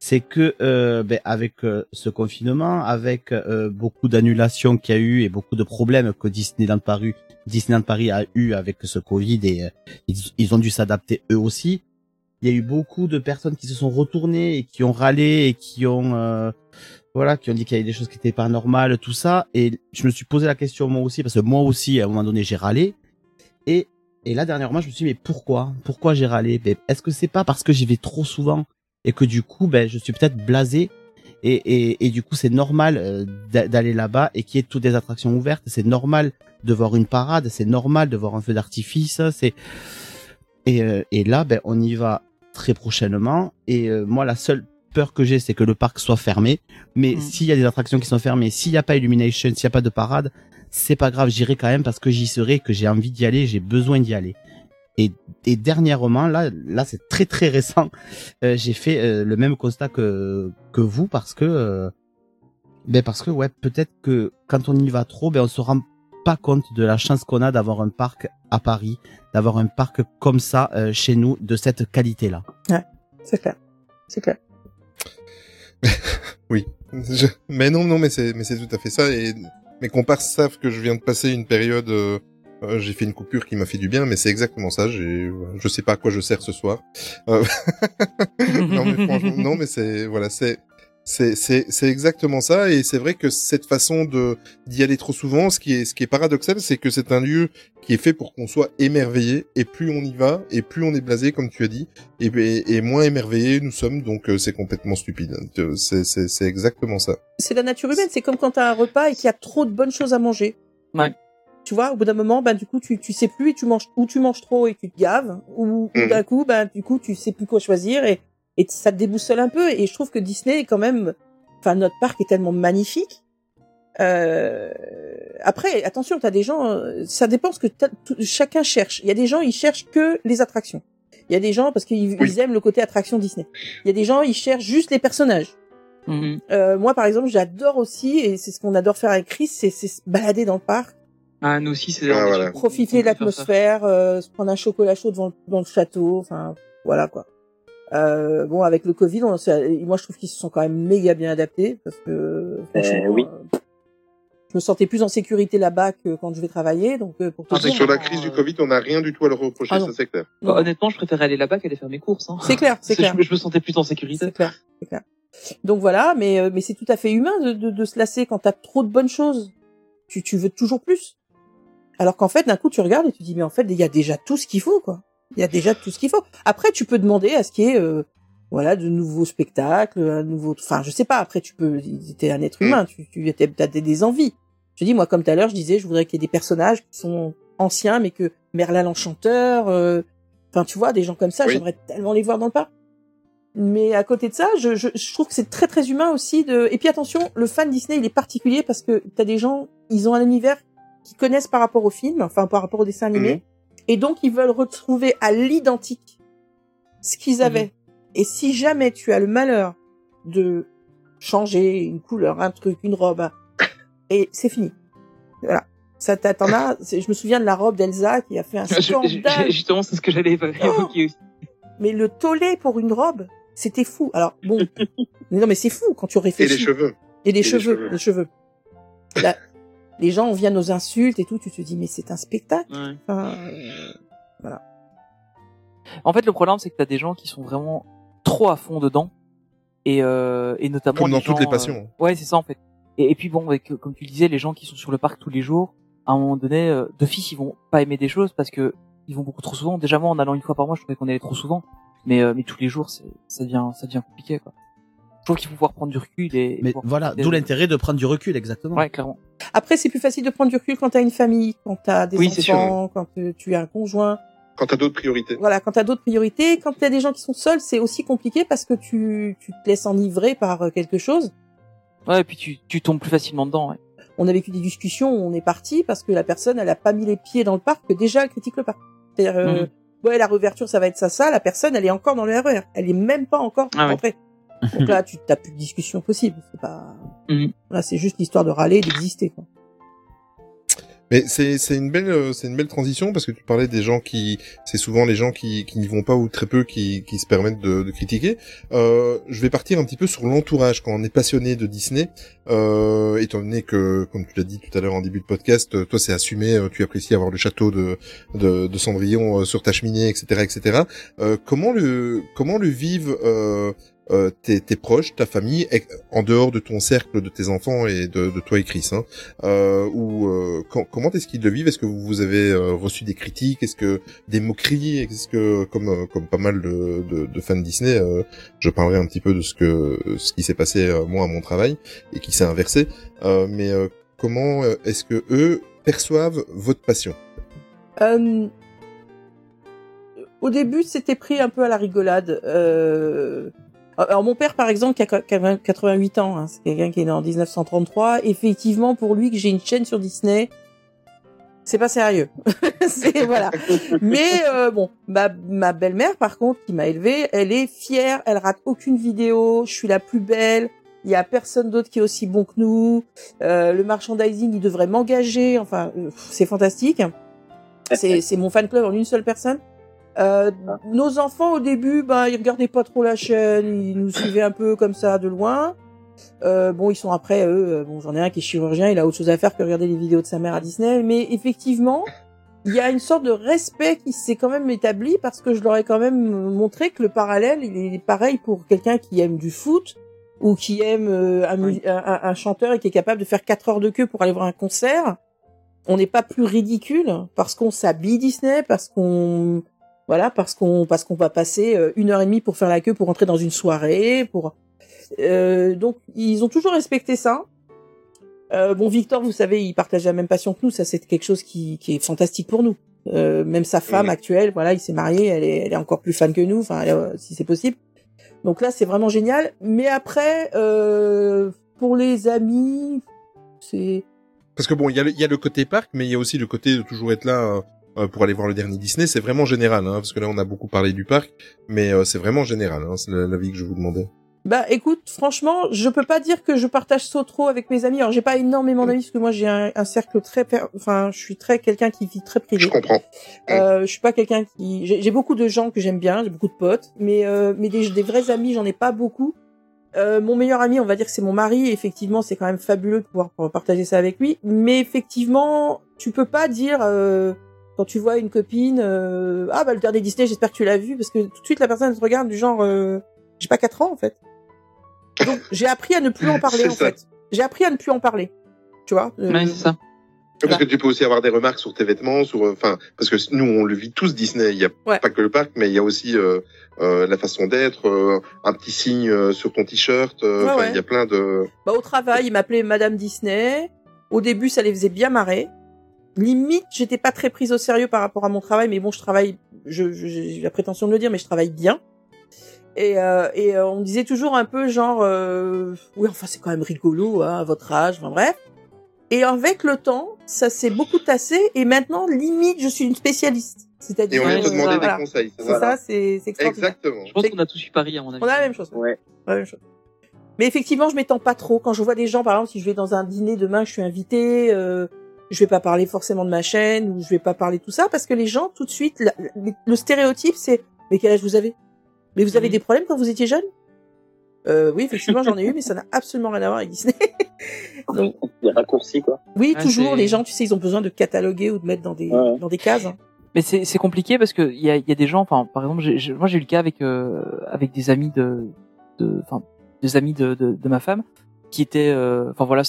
C'est que euh, ben, avec euh, ce confinement, avec euh, beaucoup d'annulations qu'il y a eu et beaucoup de problèmes que Disneyland Paris, Disneyland Paris a eu avec ce Covid et ils, ils ont dû s'adapter eux aussi. Il y a eu beaucoup de personnes qui se sont retournées et qui ont râlé et qui ont euh, voilà, qui ont dit qu'il y avait des choses qui étaient pas normales, tout ça. Et je me suis posé la question moi aussi, parce que moi aussi, à un moment donné, j'ai râlé. Et, et là, dernièrement, je me suis dit, mais pourquoi? Pourquoi j'ai râlé? Ben, Est-ce que c'est pas parce que j'y vais trop souvent et que du coup, ben, je suis peut-être blasé et, et, et du coup, c'est normal euh, d'a- d'aller là-bas et qu'il y ait toutes des attractions ouvertes? C'est normal de voir une parade, c'est normal de voir un feu d'artifice. C'est et, euh, et là, ben, on y va très prochainement. Et euh, moi, la seule peur que j'ai, c'est que le parc soit fermé. Mais Mm. s'il y a des attractions qui sont fermées, s'il n'y a pas Illumination, s'il n'y a pas de parade, c'est pas grave, j'irai quand même parce que j'y serai, que j'ai envie d'y aller, j'ai besoin d'y aller. Et, et dernièrement, là, là, c'est très très récent, euh, j'ai fait euh, le même constat que que vous parce que, euh, ben parce que ouais, peut-être que quand on y va trop, ben on se rend pas compte de la chance qu'on a d'avoir un parc à Paris, d'avoir un parc comme ça chez nous de cette qualité-là. C'est clair, c'est clair. Oui. Je- Mais non, non, mais c'est, mais c'est tout à fait ça. Et mes compars savent que je viens de passer une période. euh, euh, j'ai fait une coupure qui m'a fait du bien, mais c'est exactement ça. J'ai, voilà, je sais pas à quoi je sers ce soir. Euh, non, mais franchement, non, mais c'est, voilà, c'est, c'est, c'est, c'est exactement ça. Et c'est vrai que cette façon de d'y aller trop souvent, ce qui est, ce qui est paradoxal, c'est que c'est un lieu qui est fait pour qu'on soit émerveillé. Et plus on y va, et plus on est blasé, comme tu as dit, et, et, et moins émerveillé nous sommes. Donc euh, c'est complètement stupide. Euh, C'est, c'est, c'est exactement ça. c'est la nature humaine. C'est comme quand t'as un repas et qu'il y a trop de bonnes choses à manger. Ouais. Tu vois, au bout d'un moment, ben du coup, tu tu sais plus et tu manges ou tu manges trop et tu te gaves, ou, ou Mhm. d'un coup, ben du coup, tu sais plus quoi choisir et et ça te déboussole un peu. Et je trouve que Disney est quand même, enfin notre parc est tellement magnifique. Euh... Après, attention, t'as des gens, euh, ça dépend ce que t'as- tout- chacun cherche. Il y a des gens, ils cherchent que les attractions. Il y a des gens parce qu'ils Oui. aiment le côté attraction Disney. Il y a des gens, ils cherchent juste les personnages. Mhm. Euh, moi, par exemple, j'adore aussi, et c'est ce qu'on adore faire avec Chris, c'est c'est se balader dans le parc, Ah, nous aussi, c'est Ah, voilà. profiter de l'atmosphère, euh, se prendre un chocolat chaud devant le, dans le château, enfin, voilà quoi. Euh, bon, avec le Covid, on, s'est- moi je trouve qu'ils se sont quand même méga bien adaptés, parce que franchement, oui. euh, je me sentais plus en sécurité là-bas que quand je vais travailler, donc euh, pour te Ah, dire, Sur la non, crise du euh, Covid, on n'a rien du tout à leur reprocher, Ah ça c'est clair. non, Honnêtement, je préférais aller là-bas qu'aller faire mes courses. Hein. c'est clair, c'est Parce que clair. Je, me- je me sentais plus en sécurité. C'est clair, c'est clair. Donc voilà, mais euh, mais c'est tout à fait humain de, de, de se lasser quand t'as trop de bonnes choses. Tu tu veux toujours plus. Alors qu'en fait, d'un coup, tu regardes et tu dis mais en fait, il y a déjà tout ce qu'il faut quoi. Il y a déjà tout ce qu'il faut. Après, tu peux demander à ce qu'il y ait euh, voilà de nouveaux spectacles, un nouveau. Enfin, je sais pas. Après, tu peux. T'es un être humain. Tu tu as des, des envies. Je dis moi comme tout à l'heure, je disais, je voudrais qu'il y ait des personnages qui sont anciens, mais que Merlin l'enchanteur. euh, Enfin, tu vois, des gens comme ça, Oui. j'aimerais tellement les voir dans le parc. Mais à côté de ça, je, je, je trouve que c'est très très humain aussi de. Et puis attention, le fan Disney il est particulier parce que t'as des gens, ils ont un univers qu'ils connaissent par rapport au film, enfin par rapport au dessin animé, Mhm. Et donc ils veulent retrouver à l'identique ce qu'ils avaient. Et si jamais tu as le malheur de changer une couleur, un truc, une robe, et c'est fini. Voilà. Ça t'en as. c'est- Je me souviens de la robe d'Elsa qui a fait un Je- je- scandale. Justement, c'est ce que j'allais Oh évoquer aussi. Mais le tollé pour une robe, c'était fou. Alors bon, mais non mais c'est fou quand tu Et réfléchis. les cheveux. Et les cheveux, cheveux. les cheveux. Là, les gens, on vient nos insultes et tout. Tu te dis mais c'est un spectacle. Ouais. Enfin, euh, En fait, le problème, c'est que t'as des gens qui sont vraiment trop à fond dedans. Et, euh, et notamment. Comme dans les toutes gens, les passions. euh, ouais, c'est ça, en fait. Et, et puis bon, avec, euh, comme tu disais, les gens qui sont sur le parc tous les jours, à un moment donné, euh, d'office, ils vont pas aimer des choses parce que ils vont beaucoup trop souvent. Déjà, moi, en allant une fois par mois, je trouvais qu'on allait trop souvent. Mais, euh, mais tous les jours, c'est, ça devient, ça devient compliqué, quoi. Je trouve qu'il faut pouvoir prendre du recul et. Mais voilà, d'où l'intérêt de prendre du recul, exactement. Ouais, clairement. Après, c'est plus facile de prendre du recul quand t'as une famille, quand t'as des Oui, c'est sûr, enfants, quand euh, tu as un conjoint. Quand t'as d'autres priorités. Voilà, quand t'as d'autres priorités, quand t'as des gens qui sont seuls, c'est aussi compliqué parce que tu, tu te laisses enivrer par euh, quelque chose. Ouais, et puis tu, tu tombes plus facilement dedans. Ouais. On a vécu des discussions où on est parti parce que la personne, elle a pas mis les pieds dans le parc, que déjà elle critique le parc. C'est-à-dire, euh, Mhm. ouais, la réouverture, ça va être ça, ça. La personne, elle est encore dans le RER. Elle est même pas encore Ah ouais. rentrée. Donc là, tu t'as plus de discussion possible. C'est pas, Mhm. là, c'est juste l'histoire de râler, et d'exister. quoi. Mais c'est c'est une belle euh, c'est une belle transition parce que tu parlais des gens qui c'est souvent les gens qui qui n'y vont pas ou très peu qui qui se permettent de, de critiquer. Euh, je vais partir un petit peu sur l'entourage quand on est passionné de Disney. Euh, étant donné que comme tu l'as dit tout à l'heure en début de podcast, euh, toi c'est assumé, euh, tu apprécies avoir le château de de, de Cendrillon sur ta cheminée, etc., etc. Euh, comment le comment le vivent euh, tes, tes proches, ta famille, en dehors de ton cercle, de tes enfants et de, de toi et Chris, hein, euh, ou euh, com- comment est-ce qu'ils le vivent? Est-ce que vous avez euh, reçu des critiques? Est-ce que des moqueries? Est-ce que comme euh, comme pas mal de, de, de fans Disney, je parlerai un petit peu de ce que ce qui s'est passé moi à mon travail et qui s'est inversé. Mais comment est-ce que eux perçoivent votre passion? Au début, c'était pris un peu à la rigolade. Euh, alors mon père, par exemple, qui a qui a 88 ans, hein, c'est quelqu'un qui est né en 1933. Effectivement, pour lui, que j'ai une chaîne sur Disney, c'est pas sérieux. c'est voilà. Mais euh, bon, ma, belle-mère, par contre, qui m'a élevée, elle est fière. Elle rate aucune vidéo. Je suis la plus belle. Il y a personne d'autre qui est aussi bon que nous. Euh, le merchandising, il devrait m'engager. Enfin, euh, c'est fantastique. C'est mon fan club en une seule personne. Euh, nos enfants au début, ben ils regardaient pas trop la chaîne, ils nous suivaient un peu comme ça de loin. Euh, bon, ils sont après eux. euh, Bon, j'en ai un qui est chirurgien, il a autre chose à faire que regarder les vidéos de sa mère à Disney. Mais effectivement, il y a une sorte de respect qui s'est quand même établi parce que je leur ai quand même montré que le parallèle, il est pareil pour quelqu'un qui aime du foot ou qui aime euh, un, un- un- un chanteur et qui est capable de faire quatre heures de queue pour aller voir un concert. On n'est pas plus ridicule parce qu'on s'habille Disney, parce qu'on voilà, parce qu'on parce qu'on va passer euh, une heure et demie pour faire la queue pour entrer dans une soirée, pour euh, donc ils ont toujours respecté ça. Euh, bon, Victor, vous savez, il partage la même passion que nous. Ça, c'est quelque chose qui, qui est fantastique pour nous. Euh, même sa femme actuelle, voilà, il s'est marié, elle est, elle est encore plus fan que nous. Enfin, euh, si c'est possible. Donc là, c'est vraiment génial. Mais après, euh, pour les amis, c'est Parce que bon, il y, a le- il y a le côté parc, mais il y a aussi le côté de toujours être là pour aller voir le dernier Disney. C'est vraiment général, hein, parce que là, on a beaucoup parlé du parc, mais euh, c'est vraiment général. Hein, c'est la- l'avis que je vous demandais. Bah écoute, franchement, je peux pas dire que je partage ça trop avec mes amis. Alors j'ai pas énormément d'amis parce que moi j'ai un, un cercle très, per- enfin je suis très quelqu'un qui vit très privé. Je comprends. Euh, je suis pas quelqu'un qui, j'ai j'ai beaucoup de gens que j'aime bien, j'ai beaucoup de potes, mais euh, mais des, des vrais amis j'en ai pas beaucoup. Euh, mon meilleur ami, on va dire que c'est mon mari. et Effectivement, c'est quand même fabuleux de pouvoir partager ça avec lui. Mais effectivement, tu peux pas dire euh, quand tu vois une copine, euh, ah bah le dernier Disney, j'espère que tu l'as vu, parce que tout de suite la personne te regarde du genre, euh, j'ai pas quatre ans en fait. Donc j'ai appris à ne plus en parler en ça. fait. J'ai appris à ne plus en parler. Tu vois. euh, Ouais, c'est ça. Parce que tu peux aussi avoir des remarques sur tes vêtements, sur, euh, enfin, parce que nous on le vit tous Disney. Il y a Ouais. pas que le parc, mais il y a aussi euh, euh, la façon d'être, euh, un petit signe euh, sur ton t-shirt. euh, Ouais, enfin, ouais. il y a plein de. Bah, au travail, il m'appelait Madame Disney. Au début, ça les faisait bien marrer. Limite, j'étais pas très prise au sérieux par rapport à mon travail, mais bon, je travaille, je, je- j'ai la prétention de le dire, mais je travaille bien. Et, euh, et euh, on me disait toujours un peu genre, euh, oui, enfin, c'est quand même rigolo, hein, à votre âge, enfin bref. Et avec le temps, ça s'est beaucoup tassé, et maintenant, limite, je suis une spécialiste. Et C'est-à-dire, on vient te demander voilà. des conseils. C'est ça. ça, c'est c'est extraordinaire. Exactement. Je pense qu'on a tous eu Paris, à mon avis. On a la même chose. Ouais. On a la même chose. Mais effectivement, je m'étends pas trop. Quand je vois des gens, par exemple, si je vais dans un dîner demain, que je suis invitée, euh, je vais pas parler forcément de ma chaîne ou je vais pas parler de tout ça parce que les gens, tout de suite, la- la- le stéréotype, c'est mais quel âge vous avez? Mais vous avez des problèmes quand vous étiez jeune? Euh, Oui, effectivement, j'en ai eu, mais ça n'a absolument rien à voir avec Disney. Donc, Les raccourcis, quoi. oui, Ah, toujours, les gens, tu sais, ils ont besoin de cataloguer ou de mettre dans des Ouais. dans des cases. hein. Mais c'est c'est compliqué parce que il y a, il y a des gens, enfin par exemple, moi j'ai eu le cas avec euh, avec des amis de de enfin des amis de, de de ma femme qui étaient, euh, enfin voilà,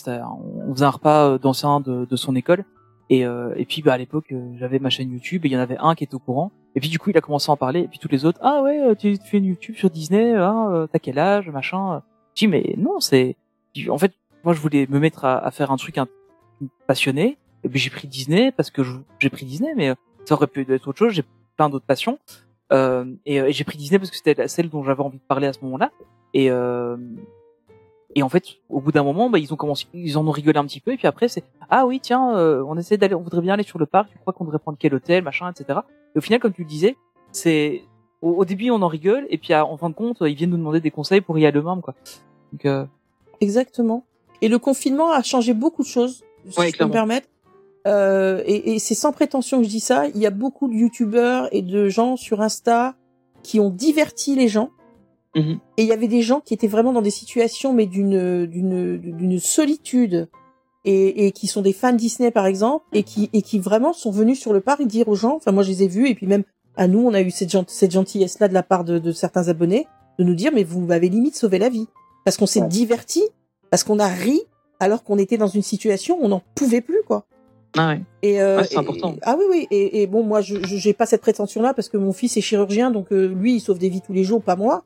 on faisait un repas euh, d'anciens de de son école et euh, et puis bah à l'époque j'avais ma chaîne YouTube et il y en avait un qui était au courant et puis du coup il a commencé à en parler et puis tous les autres ah ouais tu fais une YouTube sur Disney euh, t'as quel âge machin je dis mais non c'est en fait moi je voulais me mettre à, faire un truc passionnait. Et puis j'ai pris Disney parce que j'ai pris Disney, mais ça aurait pu être autre chose. J'ai plein d'autres passions. Euh, et, et j'ai pris Disney parce que c'était celle dont j'avais envie de parler à ce moment-là. Et euh, et en fait, au bout d'un moment, bah, ils ont commencé, ils en ont rigolé un petit peu. Et puis après, c'est ah oui, tiens, euh, on essaie d'aller, on voudrait bien aller sur le parc. Tu crois qu'on devrait prendre quel hôtel, machin, etc. Et au final, comme tu le disais, c'est au, au début on en rigole et puis à- en fin de compte, ils viennent nous demander des conseils pour y aller eux-mêmes, quoi. Donc euh, Exactement. Et le confinement a changé beaucoup de choses, si Ouais, je peux me permettre. Euh, et et c'est sans prétention que je dis ça. Il y a beaucoup de youtubeurs et de gens sur Insta qui ont diverti les gens. Mhm. Et il y avait des gens qui étaient vraiment dans des situations, mais d'une d'une d'une solitude, et, et qui sont des fans Disney par exemple, et qui et qui vraiment sont venus sur le parc dire aux gens. Enfin, moi je les ai vus, et puis même à nous, on a eu cette, gent- cette gentillesse là de la part de, de certains abonnés de nous dire, mais vous m'avez limite sauvé la vie parce qu'on s'est Ouais. diverti, parce qu'on a ri, alors qu'on était dans une situation où on n'en pouvait plus quoi. ah ouais. Et euh, Ouais, c'est et- important. Ah oui oui. Et, et bon moi je je- j'ai pas cette prétention là parce que mon fils est chirurgien donc euh, lui il sauve des vies tous les jours pas moi.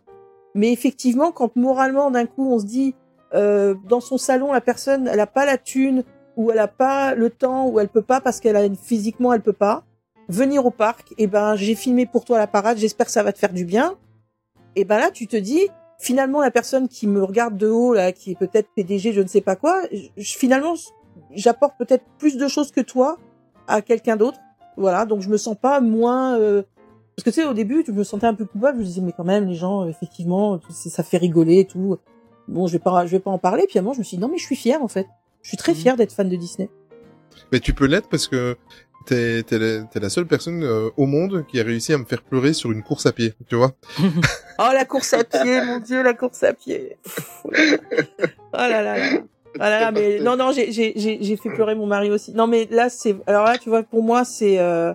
Mais effectivement quand moralement d'un coup on se dit euh, dans son salon la personne elle a pas la thune ou elle a pas le temps ou elle peut pas parce qu'elle a physiquement elle peut pas venir au parc et ben j'ai filmé pour toi la parade j'espère que ça va te faire du bien. Et ben là tu te dis finalement la personne qui me regarde de haut là qui est peut-être PDG je ne sais pas quoi je- finalement j'apporte peut-être plus de choses que toi à quelqu'un d'autre. Voilà, donc je me sens pas moins. euh, Parce que tu sais, au début, je me sentais un peu coupable. Je me disais, mais quand même, les gens, effectivement, ça fait rigoler et tout. Bon, je vais pas, je vais pas en parler. Puis à un moment, je me suis dit, non, mais je suis fière en fait. Je suis très fière d'être fan de Disney. Mais tu peux l'être parce que t'es t'es la, seule personne euh, au monde qui a réussi à me faire pleurer sur une course à pied, tu vois. Oh, la course à pied, mon dieu, la course à pied. Oh là là là. Oh là là, mais non, non, j'ai fait pleurer mon mari aussi. Non, mais là, c'est, alors là, tu vois, pour moi, c'est, euh,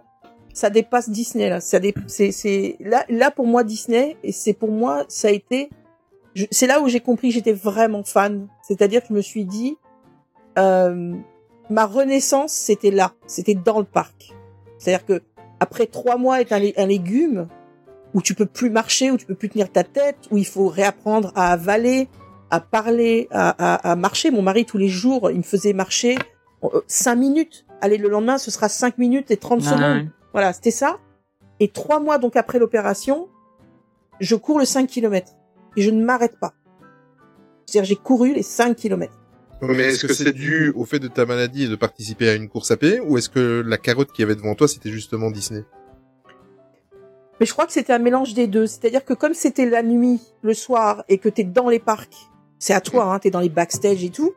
ça dépasse Disney, là. Ça dé... c'est, c'est, là, là, pour moi, Disney, et c'est pour moi, ça a été, je- c'est là où j'ai compris que j'étais vraiment fan. C'est-à-dire que je me suis dit, euh, ma renaissance, c'était là. C'était dans le parc. C'est-à-dire que, après trois mois être un, lé- un légume, où tu peux plus marcher, où tu peux plus tenir ta tête, où il faut réapprendre à avaler, à parler, à, à, à marcher. Mon mari, tous les jours, il me faisait marcher euh, cinq minutes. Allez, le lendemain, ce sera cinq minutes et 30 Ah, secondes. ouais. Voilà, c'était ça. Et trois mois donc après l'opération, je cours le 5 km. Et je ne m'arrête pas. C'est-à-dire, j'ai couru les 5 km. Mais est-ce que c'est dû au fait de ta maladie et de participer à une course à pied ou est-ce que la carotte qu'il y avait devant toi c'était justement Disney? Mais je crois que c'était un mélange des deux. C'est-à-dire que comme c'était la nuit, le soir, et que t'es dans les parcs, c'est à toi, hein, t'es dans les backstage et tout,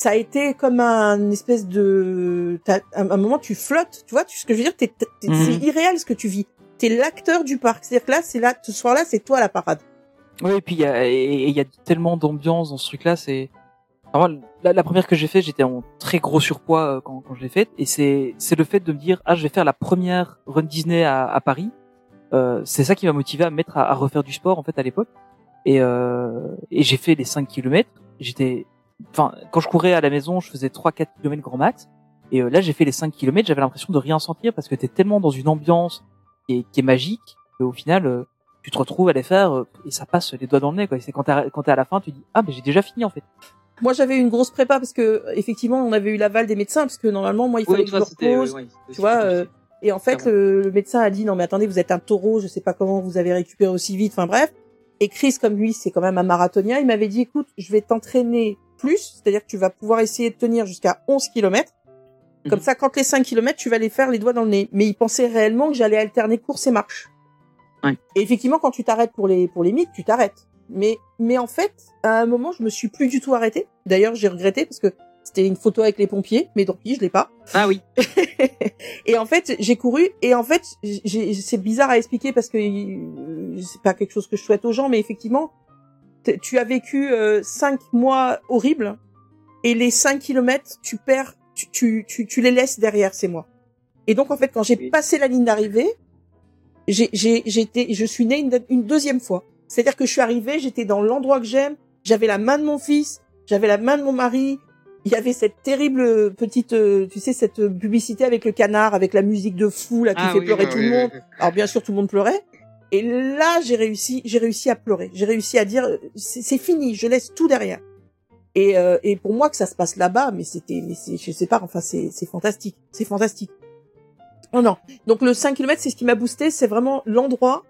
ça a été comme un espèce de... À un moment, tu flottes, tu vois tu- ce que je veux dire t'es- t'es- t'es- Mhm. C'est irréel ce que tu vis. T'es l'acteur du parc. C'est-à-dire que là, c'est là, ce soir-là, c'est toi la parade. Oui, et puis il y a, et- et il y a tellement d'ambiance dans ce truc-là. C'est enfin, moi, la, la première que j'ai fait, j'étais en très gros surpoids euh, quand, quand je l'ai faite, et c'est c'est le fait de me dire ah je vais faire la première run Disney à, à Paris. Euh, c'est ça qui m'a motivé à me mettre à, à refaire du sport en fait à l'époque. Et euh, et j'ai fait les 5 kilomètres. J'étais enfin quand je courais à la maison, je faisais 3 4 km grand max. Et euh, là, j'ai fait les 5 kilomètres, j'avais l'impression de rien sentir parce que t'es tellement dans une ambiance qui est, qui est magique qu'au final euh, tu te retrouves à les faire euh, et ça passe les doigts dans le nez quoi. Et C'est quand t'es quand t'es à la fin, tu dis ah mais j'ai déjà fini en fait. Moi, j'avais eu une grosse prépa parce que, effectivement, on avait eu l'aval des médecins, parce que normalement, moi, il fallait que je me repose. tu vois, euh, et en fait, le, le médecin a dit non mais attendez, vous êtes un taureau, je sais pas comment vous avez récupéré aussi vite. Enfin bref. Et Chris, comme lui, c'est quand même un marathonien, il m'avait dit écoute, je vais t'entraîner plus, c'est-à-dire que tu vas pouvoir essayer de tenir jusqu'à 11 km. Comme Mhm. ça, quand les 5 km, tu vas les faire les doigts dans le nez. Mais il pensait réellement que j'allais alterner course et marche. Ouais. Et effectivement, quand tu t'arrêtes pour les pour les mythes, tu t'arrêtes. Mais mais en fait, à un moment, je me suis plus du tout arrêtée. D'ailleurs, j'ai regretté parce que c'était une photo avec les pompiers, mais tant pis, je l'ai pas. Ah oui. et en fait, j'ai couru et en fait, c'est bizarre à expliquer parce que c'est pas quelque chose que je souhaite aux gens, mais effectivement, tu as vécu euh, cinq mois horribles et les cinq kilomètres, tu perds, tu, tu, tu, tu les laisses derrière ces mois. Et donc en fait, quand j'ai Oui. passé la ligne d'arrivée, j'ai, j'ai, j'étais, je suis née une, une deuxième fois. C'est-à-dire que je suis arrivée, j'étais dans l'endroit que j'aime, j'avais la main de mon fils, j'avais la main de mon mari, il y avait cette terrible petite, euh, tu sais, cette publicité avec le canard, avec la musique de fou là qui Ah fait oui, pleurer tout le monde. Alors bien sûr, tout le monde pleurait. Et là, j'ai réussi, j'ai réussi à pleurer. J'ai réussi à dire, c'est fini, je laisse tout derrière. Et, euh, et pour moi que ça se passe là-bas, mais c'était, je sais pas, enfin c'est, c'est fantastique, c'est fantastique. Oh non. Donc le 5 km, c'est ce qui m'a boosté, c'est vraiment l'endroit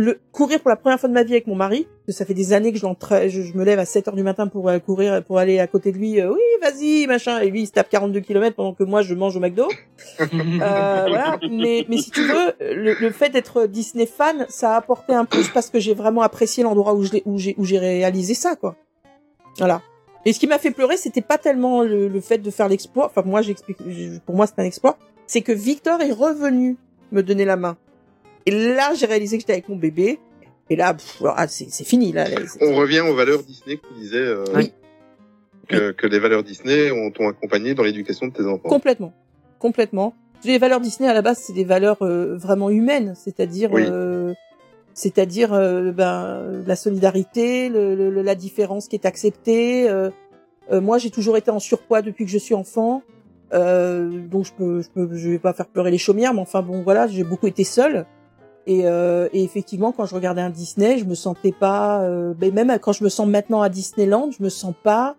le courir pour la première fois de ma vie avec mon mari, que ça fait des années que je, l'entra- je, je me lève à 7 heures du matin pour euh, courir, pour aller à côté de lui. euh, oui, vas-y, machin. Et lui, il se tape 42 km pendant que moi, je mange au McDo. Euh, voilà. Mais, mais si tu veux, le, le fait d'être Disney fan, ça a apporté un plus parce que j'ai vraiment apprécié l'endroit où je l'ai- où j'ai où j'ai réalisé ça, quoi. Voilà. Et ce qui m'a fait pleurer, c'était pas tellement le, le fait de faire l'exploit. Enfin, moi, j'explique. je- Pour moi, c'est un exploit. C'est que Victor est revenu me donner la main. Et là, j'ai réalisé que j'étais avec mon bébé. Et là, ah, c'est fini là. On revient aux valeurs Disney que tu disais. euh, Oui. Que, que les valeurs Disney ont, t'ont accompagné dans l'éducation de tes enfants. Complètement, complètement. Les valeurs Disney à la base, c'est des valeurs euh, vraiment humaines, c'est-à-dire, Oui. euh, c'est-à-dire euh, ben, la solidarité, le, le- la différence qui est acceptée. euh, euh, moi, j'ai toujours été en surpoids depuis que je suis enfant, euh, donc je peux, je peux, je vais pas faire pleurer les chaumières, mais enfin bon, voilà, j'ai beaucoup été seule. Et, euh, et effectivement, quand je regardais un Disney, je me sentais pas, euh, ben, même quand je me sens maintenant à Disneyland, je me sens pas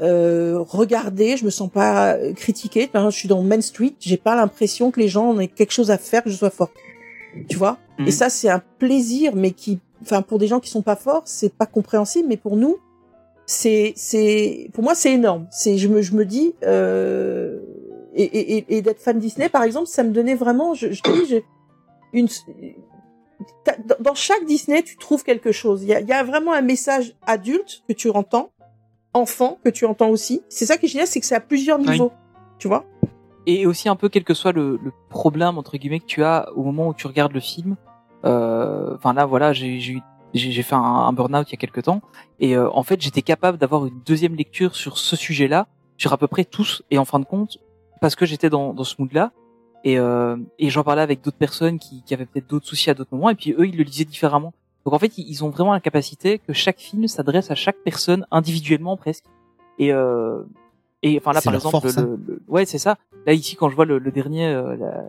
euh, regardée, je me sens pas critiquée. Par exemple, je suis dans Main Street, j'ai pas l'impression que les gens ont quelque chose à faire que je sois forte. Tu vois? Mhm. Et ça, c'est un plaisir, mais qui, enfin, pour des gens qui sont pas forts, c'est pas compréhensible, mais pour nous, c'est, c'est, pour moi, c'est énorme. C'est, je me, je me dis, euh, et, et, et- d'être fan Disney, par exemple, ça me donnait vraiment, je, je dis, une, dans- chaque Disney, tu trouves quelque chose. Il y a, il y a vraiment un message adulte que tu entends, enfant que tu entends aussi. C'est ça qui est génial, c'est que c'est à plusieurs Oui. niveaux. Tu vois et aussi un peu quel que soit le, le problème entre guillemets que tu as au moment où tu regardes le film. Euh, Enfin là, voilà, j'ai fait un, un burn-out il y a quelques temps et euh, en fait j'étais capable d'avoir une deuxième lecture sur ce sujet-là, sur à peu près tous et en fin de compte parce que j'étais dans, dans ce mood-là et, euh, et j'en parlais avec d'autres personnes qui, qui avaient peut-être d'autres soucis à d'autres moments et puis eux ils le lisaient différemment. Donc en fait ils, ont vraiment la capacité que chaque film s'adresse à chaque personne individuellement presque et euh, et enfin là par exemple force, hein. le, le- ouais c'est ça là ici quand je vois le, le dernier euh, la-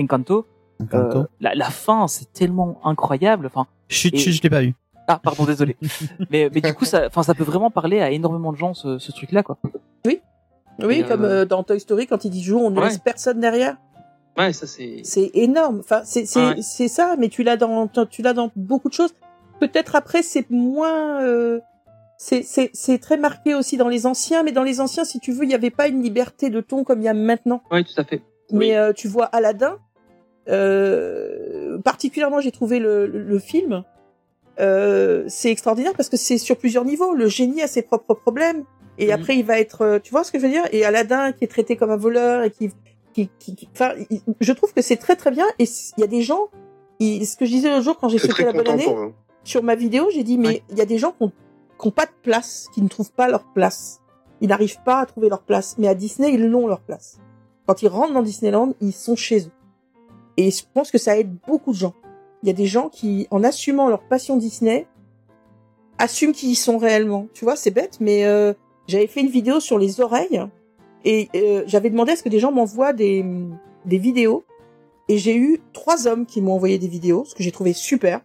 Encanto, Encanto. euh, la, la fin c'est tellement incroyable enfin Chut, et- chut, je l'ai pas vu. ah pardon désolé mais mais du coup ça enfin ça peut vraiment parler à énormément de gens ce, ce truc là quoi Oui, comme euh, euh, dans Toy Story, quand il dit joue, on ne Ouais. laisse personne derrière. Ouais, ça c'est. C'est énorme. Enfin, c'est c'est Ouais. c'est ça, mais tu l'as dans tu l'as dans beaucoup de choses. Peut-être après c'est moins euh, c'est c'est c'est très marqué aussi dans les anciens, mais dans les anciens, si tu veux, il n'y avait pas une liberté de ton comme il y a maintenant. Ouais, tout à fait. Mais Oui. euh, tu vois Aladdin, euh, particulièrement j'ai trouvé le, le, le film, euh, c'est extraordinaire parce que c'est sur plusieurs niveaux. Le génie a ses propres problèmes et Mhm. après il va être, euh, tu vois ce que je veux dire? Et Aladdin qui est traité comme un voleur et qui, qui, qui, qui- enfin, je trouve que c'est très très bien. Et il y a des gens, il- ce que je disais l'autre jour quand j'ai fêté la bonne année contemporain. sur ma vidéo, j'ai dit mais il y a des gens qui ont, qui ont pas de place, qui ne trouvent pas leur place. Ils n'arrivent pas à trouver leur place, mais à Disney ils l'ont leur place. Quand ils rentrent dans Disneyland, ils sont chez eux. Et je pense que ça aide beaucoup de gens. Il y a des gens qui, en assumant leur passion Disney, assument qui ils sont réellement. Tu vois, c'est bête, mais euh, j'avais fait une vidéo sur les oreilles et euh, j'avais demandé à ce que des gens m'envoient des, des vidéos. Et j'ai eu trois hommes qui m'ont envoyé des vidéos, ce que j'ai trouvé super.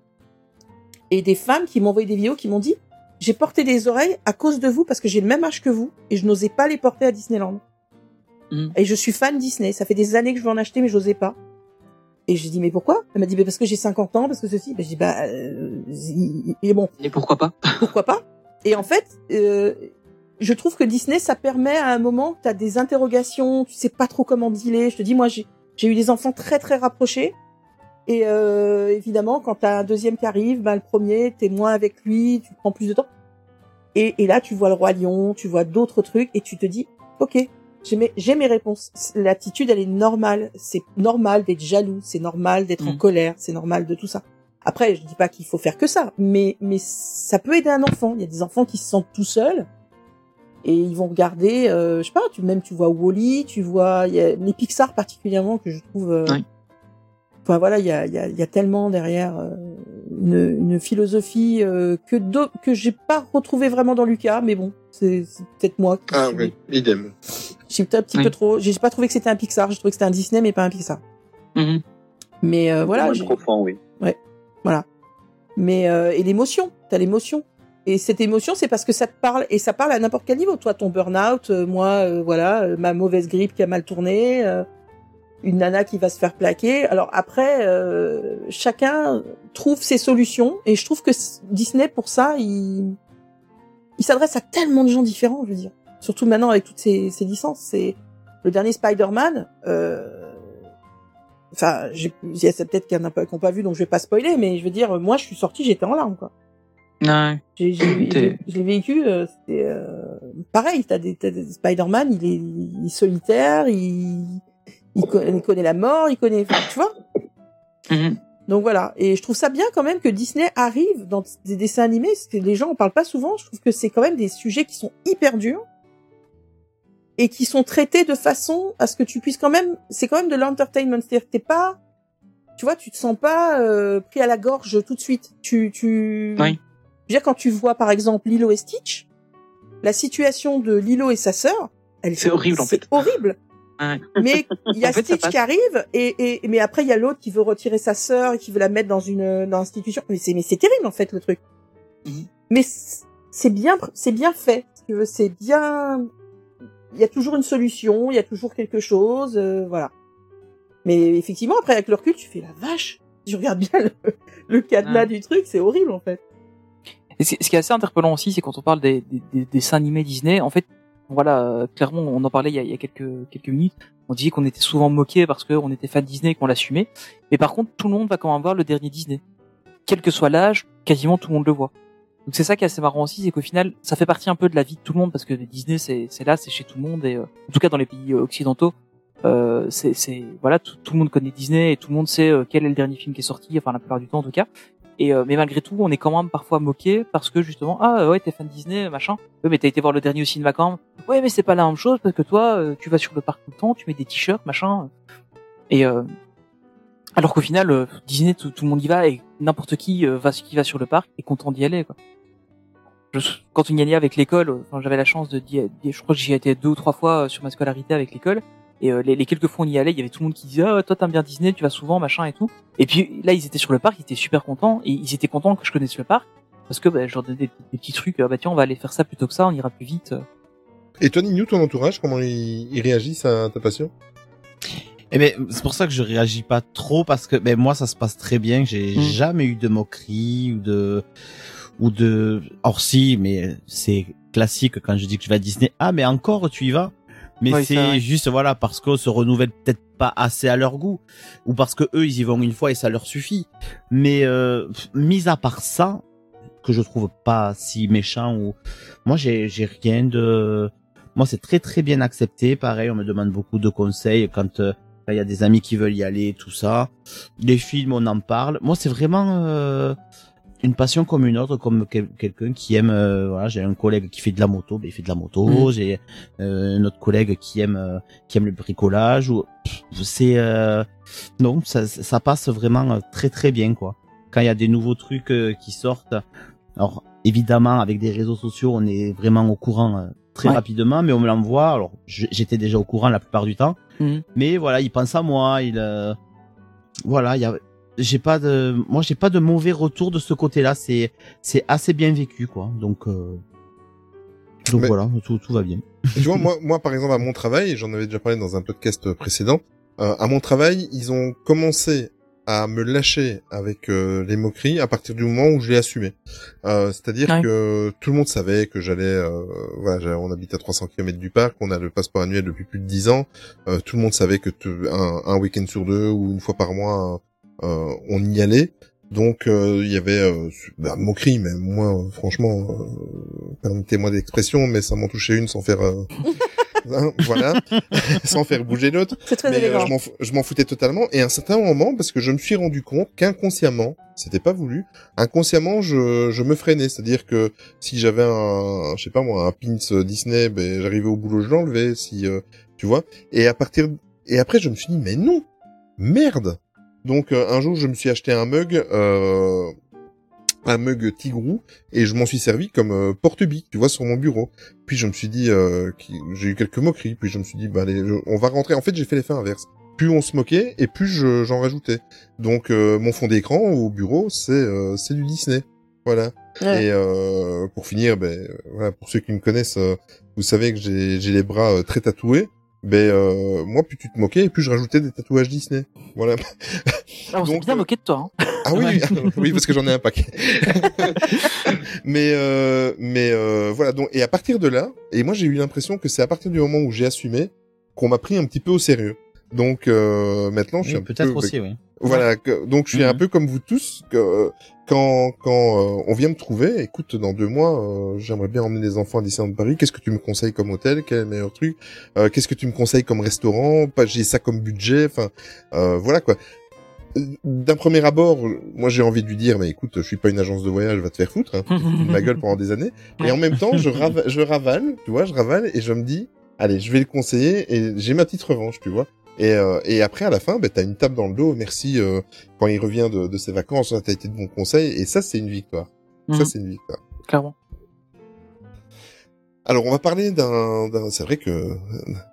Et des femmes qui m'ont envoyé des vidéos qui m'ont dit j'ai porté des oreilles à cause de vous parce que j'ai le même âge que vous et je n'osais pas les porter à Disneyland. Mhm. Et je suis fan Disney. Ça fait des années que je veux en acheter mais j'osais pas. Et j'ai dit mais pourquoi? Elle m'a dit bah, parce que j'ai 50 ans, parce que ceci. Bah, j'ai dit bah euh, et bon Et pourquoi pas? Pourquoi pas? Et en fait, euh, je trouve que Disney, ça permet à un moment que tu as des interrogations, tu sais pas trop comment dealer. Je te dis, moi, j'ai eu des enfants très très rapprochés. Et euh, évidemment, quand t'as un deuxième qui arrive, ben, le premier, t'es moins avec lui, tu prends plus de temps. Et, et là, tu vois le roi lion, tu vois d'autres trucs, et tu te dis, ok, j'ai mes, j'ai mes réponses. L'attitude, elle est normale. C'est normal d'être jaloux, c'est normal d'être en Mhm. colère, c'est normal de tout ça. Après, je dis pas qu'il faut faire que ça, mais mais ça peut aider un enfant. Il y a des enfants qui se sentent tout seuls et ils vont regarder, euh, je sais pas, tu même tu vois Wally, tu vois il y a les Pixar particulièrement que je trouve. euh, Oui. Enfin voilà, il y a il y a, il y a tellement derrière euh, une, une philosophie euh, que d'au- que j'ai pas retrouvé vraiment dans Lucas, mais bon, c'est peut-être moi qui Ah suis- oui, idem. j'ai peut-être un petit Oui. peu trop. J'ai pas trouvé que c'était un Pixar, j'ai trouvé que c'était un Disney, mais pas un Pixar. Mhm. Mais euh, voilà. Profond, oui. voilà. Mais euh, et l'émotion, t'as l'émotion. Et cette émotion, c'est parce que ça te parle et ça parle à n'importe quel niveau. Toi, ton burn-out, euh, moi, euh, voilà, euh, ma mauvaise grippe qui a mal tourné, euh, une nana qui va se faire plaquer. Alors après, euh, chacun trouve ses solutions et je trouve que Disney, pour ça, il, il s'adresse à tellement de gens différents, je veux dire. Surtout maintenant avec toutes ces, ces licences. C'est le dernier Spider-Man. Enfin, il y a peut-être qu'il y en a pas qui n'ont pas vu, donc je vais pas spoiler, mais je veux dire, moi, je suis sortie, j'étais en larmes, quoi. Ouais. J'ai, j'ai, j'ai- vécu, euh, c'était euh, pareil. T'as des, t'as des Spider-Man, il est, il est solitaire, il, il, co- il connaît la mort, il connaît, tu vois. Mhm. Donc voilà. Et je trouve ça bien quand même que Disney arrive dans des dessins animés, parce que les gens en parlent pas souvent. Je trouve que c'est quand même des sujets qui sont hyper durs et qui sont traités de façon à ce que tu puisses quand même. C'est quand même de l'entertainment, c'est-à-dire que t'es pas, tu vois, tu te sens pas euh, pris à la gorge tout de suite. Tu, tu. Oui. Je veux dire, quand tu vois par exemple Lilo et Stitch, la situation de Lilo et sa sœur, elle C'est horrible, en c'est fait. horrible. Ouais. Mais il y a En fait, ça Stitch qui arrive et, et mais après il y a l'autre qui veut retirer sa sœur et qui veut la mettre dans une dans l'institution. Mais c'est mais c'est terrible en fait le truc. Mhm. Mais c'est bien c'est bien fait. tu C'est bien. Il y a toujours une solution, il y a toujours quelque chose, euh, voilà. Mais effectivement après avec le recul tu fais la vache. Je regarde bien le, le cadenas Ouais. du truc, c'est horrible en fait. Et ce qui est assez interpellant aussi, c'est quand on parle des, des, des dessins animés Disney, en fait, voilà, clairement, on en parlait il y a, il y a quelques, quelques minutes, on disait qu'on était souvent moqué parce qu'on était fan Disney et qu'on l'assumait, mais par contre, tout le monde va quand même voir le dernier Disney. Quel que soit l'âge, quasiment tout le monde le voit. Donc c'est ça qui est assez marrant aussi, c'est qu'au final, ça fait partie un peu de la vie de tout le monde parce que Disney, c'est là, c'est chez tout le monde et euh, en tout cas dans les pays euh, occidentaux, euh, c'est voilà, tout, tout le monde connaît Disney et tout le monde sait euh, quel est le dernier film qui est sorti, enfin la plupart du temps en tout cas. Et euh, mais malgré tout, on est quand même parfois moqué parce que justement, ah ouais, t'es fan de Disney, machin. Ouais, mais t'as été voir le dernier au cinéma quand même. Ouais, mais c'est pas la même chose parce que toi, euh, tu vas sur le parc tout le temps, tu mets des t-shirts, machin. Et euh, alors qu'au final, euh, Disney, tout, le monde y va et n'importe qui va sur le parc est content d'y aller. Quoi. Je, quand on y allait avec l'école, enfin, j'avais la chance de, je crois que j'y étais deux ou trois fois sur ma scolarité avec l'école. Et euh, les, les quelques fois où on y allait, il y avait tout le monde qui disait ah toi t'aimes bien Disney, tu vas souvent machin et tout. Et puis là ils étaient sur le parc, ils étaient super contents et ils étaient contents que je connaisse le parc parce que bah, je leur donnais des, des petits trucs. euh, bah tiens on va aller faire ça plutôt que ça, on ira plus vite. euh. Et toi, Nino, ton entourage, comment ils, ils réagissent à ta passion? Eh ben, c'est pour ça que je réagis pas trop parce que ben moi ça se passe très bien. J'ai Mm. jamais eu de moquerie ou de ou de. Or si, mais c'est classique quand je dis que je vais à Disney. Ah mais encore tu y vas? Mais Oui, c'est juste voilà parce qu'on se renouvelle peut-être pas assez à leur goût ou parce que eux ils y vont une fois et ça leur suffit. Mais euh, mis à part ça que je trouve pas si méchant ou moi j'ai j'ai rien de moi c'est très très bien accepté. Pareil on me demande beaucoup de conseils quand euh, il y a des amis qui veulent y aller tout ça. Les films on en parle. Moi c'est vraiment euh, une passion comme une autre comme quel- quelqu'un qui aime euh, voilà j'ai un collègue qui fait de la moto ben il fait de la moto Mhm. j'ai euh, un autre collègue qui aime euh, qui aime le bricolage ou c'est euh, non ça ça passe vraiment euh, très très bien quoi quand il y a des nouveaux trucs euh, qui sortent alors évidemment avec des réseaux sociaux on est vraiment au courant euh, très Ouais. rapidement mais on me l'envoie alors j'étais déjà au courant la plupart du temps Mhm. mais voilà il pense à moi il euh, voilà il y a j'ai pas de moi j'ai pas de mauvais retour de ce côté-là c'est c'est assez bien vécu quoi donc euh, donc Mais- voilà tout tout va bien tu vois, moi, moi, par exemple, à mon travail, j'en avais déjà parlé dans un podcast précédent, euh, à mon travail, ils ont commencé à me lâcher avec euh, les moqueries à partir du moment où je l'ai assumé. Euh, C'est-à-dire Ouais. que tout le monde savait que j'allais, euh, voilà, j'allais- on habite à 300 km du parc, on a le passeport annuel depuis plus de 10 ans, euh, tout le monde savait que te- un, un week-end sur deux ou une fois par mois, euh, on y allait. Donc euh, il y avait euh, bah, moquerie, mais moi euh, franchement, euh, permettez-moi d'expression, mais ça m'en touchait une sans faire, euh, hein, voilà, sans faire bouger l'autre. Mais euh, je m'en foutais totalement. Et à un certain moment, parce que je me suis rendu compte qu'inconsciemment, c'était pas voulu, inconsciemment, je, je me freinais. C'est-à-dire que si j'avais un, je sais pas moi, un pins Disney, ben j'arrivais au boulot, je l'enlevais. Si euh, tu vois. Et à partir et après, je me suis dit mais non, merde. Donc euh, un jour, je me suis acheté un mug. Euh, un mug Tigrou et je m'en suis servi comme euh, porte-bic, tu vois, sur mon bureau. Puis je me suis dit, euh, j'ai eu quelques moqueries, puis je me suis dit, bah allez, on va rentrer. En fait, j'ai fait l'effet inverse. Plus on se moquait et plus je- j'en rajoutais. Donc euh, mon fond d'écran au bureau, c'est euh, c'est du Disney, voilà. Ouais. Et euh, pour finir, ben voilà, pour ceux qui me connaissent, vous savez que j'ai j'ai les bras très tatoués. Ben euh, moi, plus tu te moquais, et plus je rajoutais des tatouages Disney. Voilà. Ah, on s'est Donc, bien euh, moqué de toi. Hein. Ah oui, oui, oui, parce que j'en ai un paquet. mais euh, mais euh, voilà. Donc et à partir de là, et moi j'ai eu l'impression que c'est à partir du moment où j'ai assumé qu'on m'a pris un petit peu au sérieux. Donc euh, maintenant, je suis Oui, un peu Peut-être aussi, oui. voilà, que- donc je suis un Mhm. peu comme vous tous, que quand quand euh, on vient me trouver, écoute, dans deux mois, euh, j'aimerais bien emmener les enfants à Disneyland Paris. Qu'est-ce que tu me conseilles comme hôtel? Quel est le meilleur truc? Euh, Qu'est-ce que tu me conseilles comme restaurant? Pas j'ai ça comme budget. Enfin, euh, voilà quoi. D'un premier abord, moi j'ai envie de lui dire, mais écoute, je suis pas une agence de voyage, va te faire foutre, hein, tu te fous de ma gueule pendant des années. Et en même temps, je, rava- je ravale, tu vois, je ravale et je me dis, allez, je vais le conseiller et j'ai ma petite revanche, tu vois. Et, euh, et après, à la fin, ben, t'as une tape dans le dos. Merci euh, quand il revient de, de ses vacances. T'as été de bons conseils. Et ça, c'est une victoire. Ça, Mhm. c'est une victoire. Clairement. Alors, on va parler d'un... d'un- C'est vrai que,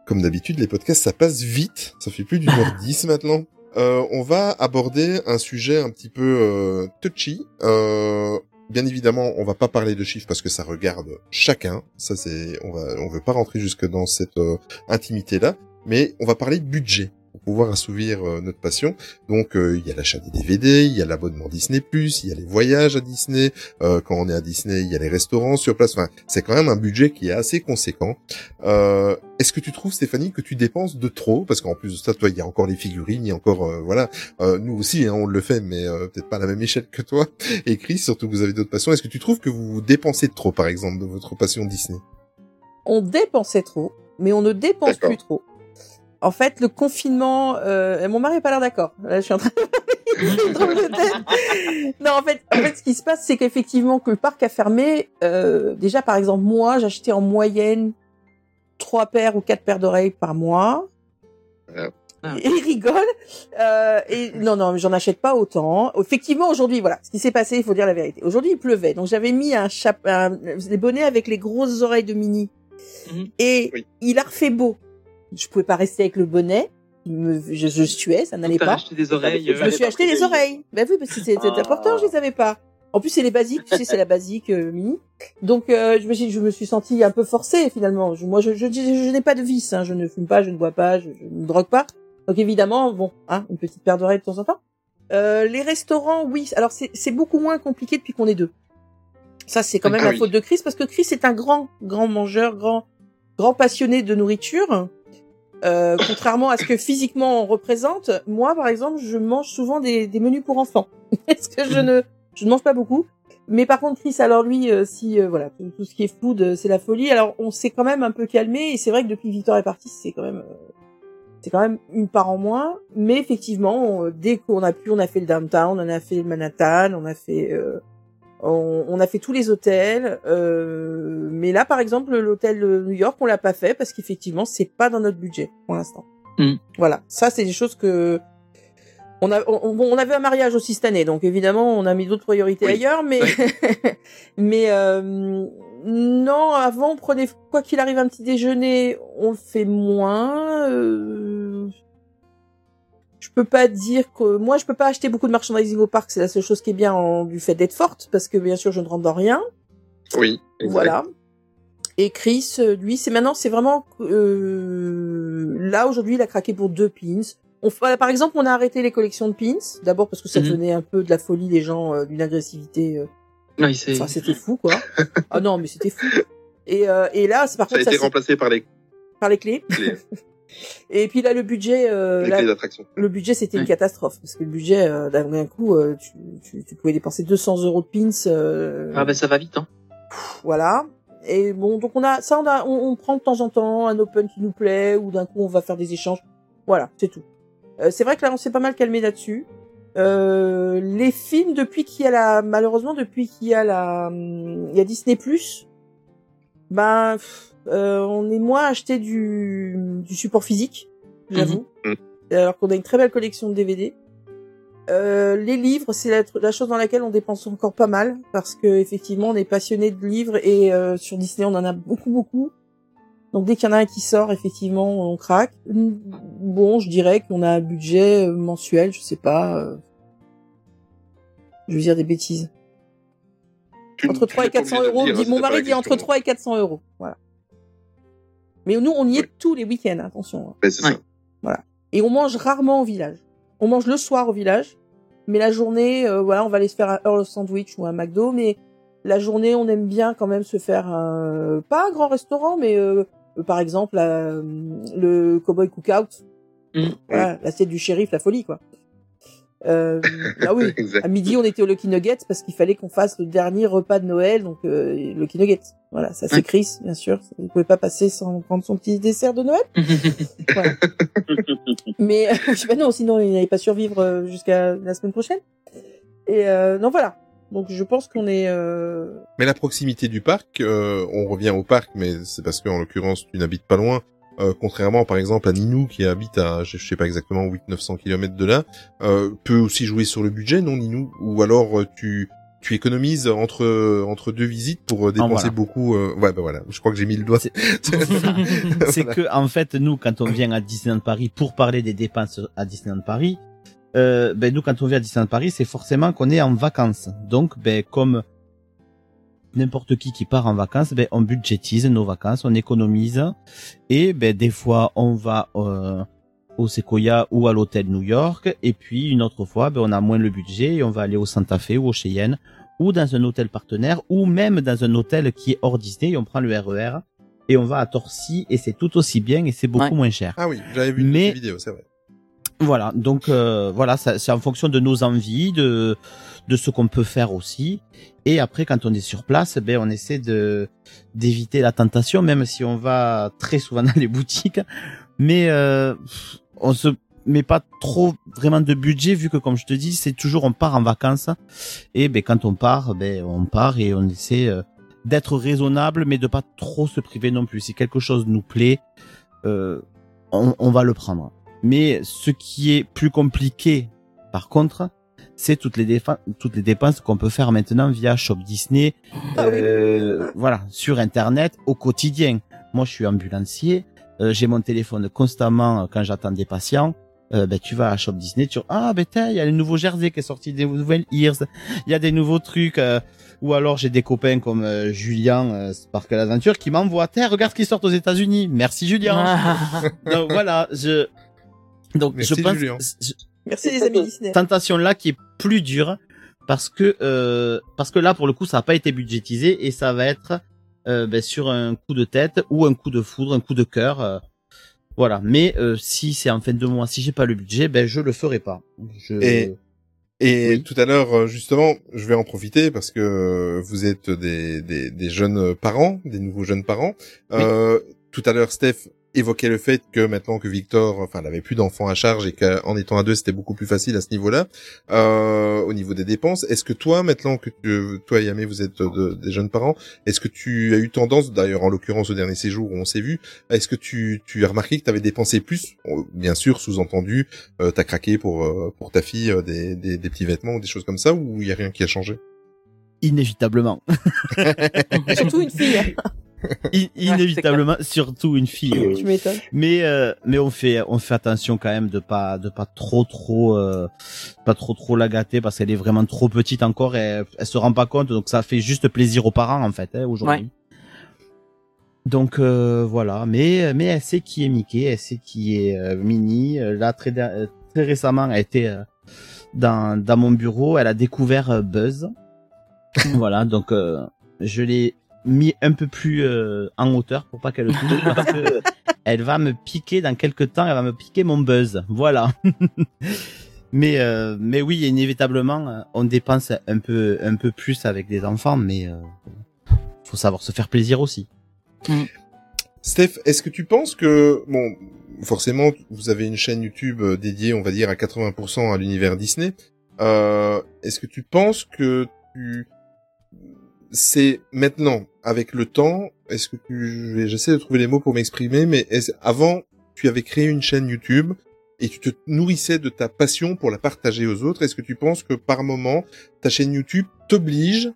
comme d'habitude, les podcasts, ça passe vite. Ça fait plus d'une heure dix maintenant. Euh, on va aborder un sujet un petit peu euh, touchy. Euh, bien évidemment, on va pas parler de chiffres parce que ça regarde chacun. Ça, c'est, on va, on veut pas rentrer jusque dans cette euh, intimité-là. Mais on va parler budget pour pouvoir assouvir euh, notre passion. Donc, euh, il y a l'achat des DVD, il y a l'abonnement Disney+, il y a les voyages à Disney. Euh, quand on est à Disney, il y a les restaurants sur place. Enfin, c'est quand même un budget qui est assez conséquent. Euh, Est-ce que tu trouves, Stéphanie, que tu dépenses de trop? Parce qu'en plus de ça, toi, il y a encore les figurines, il y a encore, euh, voilà, Euh, nous aussi, hein, on le fait, mais euh, peut-être pas à la même échelle que toi. Et Chris, surtout que vous avez d'autres passions. Est-ce que tu trouves que vous dépensez trop, par exemple, de votre passion Disney? On dépensait trop, mais on ne dépense plus trop. En fait, le confinement, euh, mon mari est pas l'air d'accord. Là, je suis en train de. Non, en fait, en fait, ce qui se passe, c'est qu'effectivement, que le parc a fermé. Euh, déjà, par exemple, moi, j'achetais en moyenne trois paires ou quatre paires d'oreilles par mois. Ah. Et il rigole. Euh, et non, non, mais j'en achète pas autant. Effectivement, aujourd'hui, voilà, ce qui s'est passé, il faut dire la vérité. Aujourd'hui, il pleuvait, donc j'avais mis un chapeau, des bonnets avec les grosses oreilles de mini. Mhm. Et Oui. il a refait beau. Je pouvais pas rester avec le bonnet. Me- je, je suais, ça n'allait pas. acheté des oreilles. Je me suis acheté des oreilles. Ben oui, parce que c'était Ah. important, je les avais pas. En plus, c'est les basiques, tu sais, c'est la basique euh, mini. Donc, euh, je me suis, je me suis sentie un peu forcée finalement. Je- moi, je, je, je, je n'ai pas de vice. Hein. Je ne fume pas, je ne bois pas, je, je ne drogue pas. Donc, évidemment, bon, hein, une petite paire d'oreilles de temps en temps. Euh, les restaurants, oui. Alors, c'est c'est beaucoup moins compliqué depuis qu'on est deux. Ça, c'est quand même Ah la oui. faute de Chris, parce que Chris est un grand, grand mangeur, grand, grand passionné de nourriture. Euh, contrairement à ce que physiquement on représente, moi par exemple, je mange souvent des, des menus pour enfants. Parce que je ne, je ne mange pas beaucoup. Mais par contre, Chris, alors lui, euh, si euh, voilà, tout, tout ce qui est food, euh, c'est la folie. Alors on s'est quand même un peu calmé et c'est vrai que depuis que Victor est parti, c'est quand même, euh, c'est quand même une part en moins. Mais effectivement, on- dès qu'on a pu, on a fait le downtown, on a fait le Manhattan, on a fait, euh, on, on a fait tous les hôtels. euh, mais là, par exemple, l'hôtel de New York, on l'a pas fait parce qu'effectivement, c'est pas dans notre budget pour l'instant. Mm. Voilà, ça c'est des choses que on a, on, bon, on avait un mariage aussi cette année, donc évidemment, on a mis d'autres priorités Oui. ailleurs, mais mais euh, non, avant, on prenait quoi qu'il arrive un petit déjeuner, on le fait moins. euh, je peux pas dire que moi, je peux pas acheter beaucoup de merchandising au parc, c'est la seule chose qui est bien en, du fait d'être forte, parce que bien sûr, je ne rentre dans rien. Oui. exact. Voilà. Et Chris, euh, lui, c'est maintenant, c'est vraiment euh, là aujourd'hui, il a craqué pour deux pins. On, par exemple, on a arrêté les collections de pins. D'abord parce que ça Mhm. devenait un peu de la folie, les gens, euh, d'une agressivité. euh, Oui, c'est. Enfin, c'était fou, quoi. ah non, mais c'était fou. Et, euh, et là, c'est par Ça a contre, ça, été remplacé par les, par les clés. Et puis là, le budget, euh, là, le budget, c'était une catastrophe parce que le budget, euh, d'un coup, euh, tu, tu, tu pouvais dépenser 200 euros de pins. euh, Ah ben ça va vite, hein. voilà. Et bon, donc on a ça, on, a, on, on prend de temps en temps un open qui nous plaît, ou d'un coup on va faire des échanges. Voilà, c'est tout. Euh, c'est vrai que là on s'est pas mal calmé là-dessus. Euh, les films depuis qu'il y a la, malheureusement depuis qu'il y a la, hum, il y a Disney Plus, ben pff, euh, on est moins acheté du, du support physique, j'avoue. Mhm. Alors qu'on a une très belle collection de DVD. Euh, les livres, c'est la, la chose dans laquelle on dépense encore pas mal parce que effectivement, on est passionné de livres et euh, sur Disney, on en a beaucoup, beaucoup. Donc dès qu'il y en a un qui sort, effectivement, on craque. Bon, je dirais qu'on a un budget euh, mensuel, je sais pas. euh, Je veux dire des bêtises. Tu- Entre tu 3 et n'es pas 400 obligé de euros. dire, Dit- c'était Mon mari dit entre question. 3 et 400 euros. Voilà. Mais nous, on y est tous les week-ends, attention. hein. Ben, c'est ça. Et on mange rarement au village. On mange le soir au village, mais la journée, euh, voilà, on va aller se faire un Earl Sandwich ou un McDo, mais la journée, on aime bien quand même se faire un, pas un grand restaurant, mais euh, par exemple euh, le Cowboy Cookout. Mm. Voilà, l'assiette du shérif, la folie, quoi. Euh, ah oui, à midi, on était au Lucky Nuggets parce qu'il fallait qu'on fasse le dernier repas de Noël, donc euh, Lucky Nuggets. Voilà, ça c'est. Chris, bien sûr. Il pouvait pas passer sans prendre son petit dessert de Noël. Voilà. Mais euh, je sais pas non, sinon il n'allait pas survivre euh, jusqu'à la semaine prochaine. Et euh, non voilà. Donc je pense qu'on est. Euh... Mais la proximité du parc, euh, on revient au parc, mais c'est parce que en l'occurrence tu n'habites pas loin. Euh, contrairement par exemple à Ninou qui habite à je sais pas exactement 8-900 km de là, euh, peut aussi jouer sur le budget, non Ninou? Ou alors euh, tu tu économises entre entre deux visites pour euh, dépenser voilà. beaucoup. euh, Ouais bah voilà, je crois que j'ai mis le doigt. C'est- c'est que en fait nous quand on vient à Disneyland Paris pour parler des dépenses à Disneyland Paris, euh, ben nous quand on vient à Disneyland Paris c'est forcément qu'on est en vacances. Donc ben comme n'importe qui qui part en vacances, ben on budgétise nos vacances, on économise et ben des fois on va euh, au Sequoia ou à l'hôtel New York et puis une autre fois ben on a moins le budget et on va aller au Santa Fe ou au Cheyenne ou dans un hôtel partenaire ou même dans un hôtel qui est hors Disney et on prend le RER et on va à Torcy et c'est tout aussi bien et c'est beaucoup Ouais. moins cher. Ah oui, j'avais vu Mais- une vidéo, c'est vrai. Voilà, donc euh, voilà, ça- c'est en fonction de nos envies, de de ce qu'on peut faire aussi. Et après, quand on est sur place, ben on essaie de d'éviter la tentation, même si on va très souvent dans les boutiques. Mais euh, on se met pas trop vraiment de budget vu que comme je te dis, c'est toujours on part en vacances et ben quand on part, ben on part et on essaie euh, d'être raisonnable, mais de pas trop se priver non plus. Si quelque chose nous plaît, euh, on, on va le prendre. Mais ce qui est plus compliqué, par contre, c'est toutes les toutes les dépenses qu'on peut faire maintenant via Shop Disney, Ah oui. euh, voilà, sur Internet au quotidien. Moi, je suis ambulancier, euh, j'ai mon téléphone constamment euh, quand j'attends des patients. Euh, ben, tu vas à Shop Disney, tu ah ben tiens, il y a le nouveau jersey qui est sorti, des nouvelles ears, il y a des nouveaux trucs. euh, ou alors j'ai des copains comme euh, Julien euh, Sparkle Adventure qui m'envoient, tiens, regarde ce qui sort aux États-Unis. Merci Julien. Donc voilà, je donc Merci, je pense Julien. je- Merci les amis Disney. tentation là qui est plus dure parce que euh, parce que là pour le coup ça n'a pas été budgétisé et ça va être euh, ben, sur un coup de tête ou un coup de foudre, un coup de cœur. euh, voilà. Mais euh, si c'est en fin de mois, si j'ai pas le budget, ben je le ferai pas. Je... Et- Et Oui. tout à l'heure, euh, justement, je vais en profiter parce que euh, vous êtes des, des, des jeunes parents, des nouveaux jeunes parents. Euh, Tout à l'heure, Steph évoquait le fait que maintenant que Victor, enfin, n'avait plus d'enfants à charge et qu'en étant à deux, c'était beaucoup plus facile à ce niveau-là, euh, au niveau des dépenses. Est-ce que toi, maintenant que tu, toi et Yamé, vous êtes de- des jeunes parents, est-ce que tu as eu tendance, d'ailleurs en l'occurrence au dernier séjour où on s'est vu, est-ce que tu, tu as remarqué que tu avais dépensé plus Bon, Bien sûr, sous-entendu, euh, t'as craqué pour euh, pour ta fille euh, des, des, des petits vêtements ou des choses comme ça ou il y a rien qui a changé? Inévitablement. Surtout une fille. inévitablement, surtout une fille. oui. Tu m'étonnes. Mais euh, mais on fait on fait attention quand même de pas de pas trop trop euh, pas trop trop la gâter parce qu'elle est vraiment trop petite encore et elle, elle se rend pas compte donc ça fait juste plaisir aux parents en fait hein, aujourd'hui. Donc euh, voilà, mais mais elle sait qui est Mickey, elle sait qui est euh, Minnie. Là très très récemment, elle était euh, dans dans mon bureau, elle a découvert euh, Buzz. voilà, donc euh, je l'ai mis un peu plus euh, en hauteur pour pas qu'elle le touche parce que elle va me piquer dans quelques temps, elle va me piquer mon Buzz. Voilà. mais euh, mais oui, inévitablement, euh, on dépense un peu un peu plus avec des enfants, mais euh, faut savoir se faire plaisir aussi. Steph, est-ce que tu penses que bon, forcément, vous avez une chaîne YouTube euh, dédiée, on va dire à 80% à l'univers Disney. Euh, est-ce que tu penses que tu c'est maintenant avec le temps, est-ce que tu j'essaie de trouver les mots pour m'exprimer mais avant tu avais créé une chaîne YouTube et tu te nourrissais de ta passion pour la partager aux autres, est-ce que tu penses que par moment ta chaîne YouTube t'oblige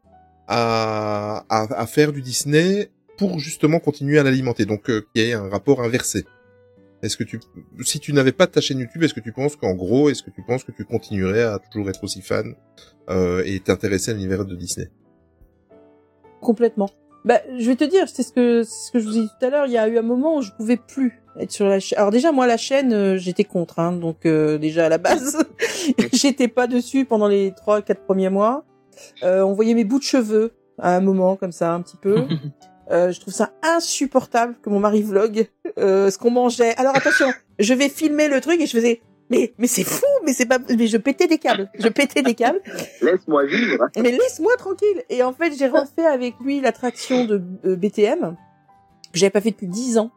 à faire du Disney pour justement continuer à l'alimenter, donc euh, qu'il y ait un rapport inversé. Est-ce que tu, si tu n'avais pas ta chaîne YouTube, est-ce que tu penses qu'en gros, est-ce que tu penses que tu continuerais à toujours être aussi fan euh, et t'intéresser à l'univers de Disney? Complètement. Bah, je vais te dire, c'est ce que c'est ce que je vous ai dit tout à l'heure. Il y a eu un moment où je pouvais plus être sur la chaîne. Alors déjà, moi, la chaîne, euh, j'étais contre. Hein, donc euh, déjà à la base, j'étais pas dessus pendant les trois, quatre premiers mois. Euh, on voyait mes bouts de cheveux à un moment comme ça, un petit peu. Euh, je trouve ça insupportable que mon mari vlog euh, ce qu'on mangeait. Alors attention, je vais filmer le truc et je faisais mais mais c'est fou, mais c'est pas mais je pétais des câbles, je pétais des câbles. Laisse-moi vivre. Mais laisse-moi tranquille. Et en fait, j'ai refait avec lui l'attraction de euh, BTM que j'avais pas fait depuis dix ans.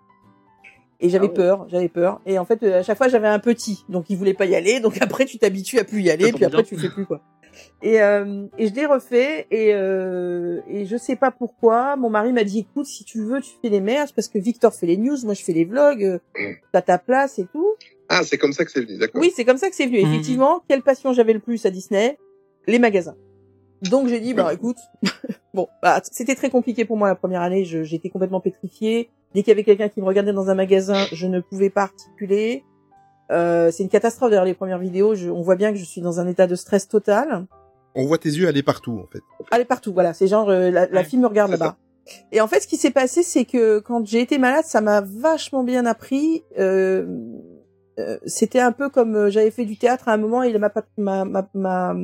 Et j'avais peur, j'avais peur. Et en fait, euh, à chaque fois, j'avais un petit, donc il voulait pas y aller. Donc après, tu t'habitues à plus y aller, puis après, tu fais plus quoi. Et, euh, et je l'ai refait et euh, et je sais pas pourquoi. Mon mari m'a dit écoute, si tu veux, tu fais les merges parce que Victor fait les news, moi je fais les vlogs. euh, T'as ta place et tout. Ah, c'est comme ça que c'est venu, d'accord. Oui, c'est comme ça que c'est venu. Mhm. Effectivement, quelle passion j'avais le plus à Disney? Les magasins. Donc j'ai dit, bah écoute, bon, bah, c'était très compliqué pour moi la première année. J'étais complètement pétrifiée. Dès qu'il y avait quelqu'un qui me regardait dans un magasin, je ne pouvais pas articuler. Euh, c'est une catastrophe. D'ailleurs, les premières vidéos, je- on voit bien que je suis dans un état de stress total. On voit tes yeux aller partout, en fait. Allez partout, voilà. C'est genre euh, la, la fille me regarde là-bas. Et en fait, ce qui s'est passé, c'est que quand j'ai été malade, ça m'a vachement bien appris. Euh, euh, C'était un peu comme euh, j'avais fait du théâtre à un moment et ma ma ma, ma, ma-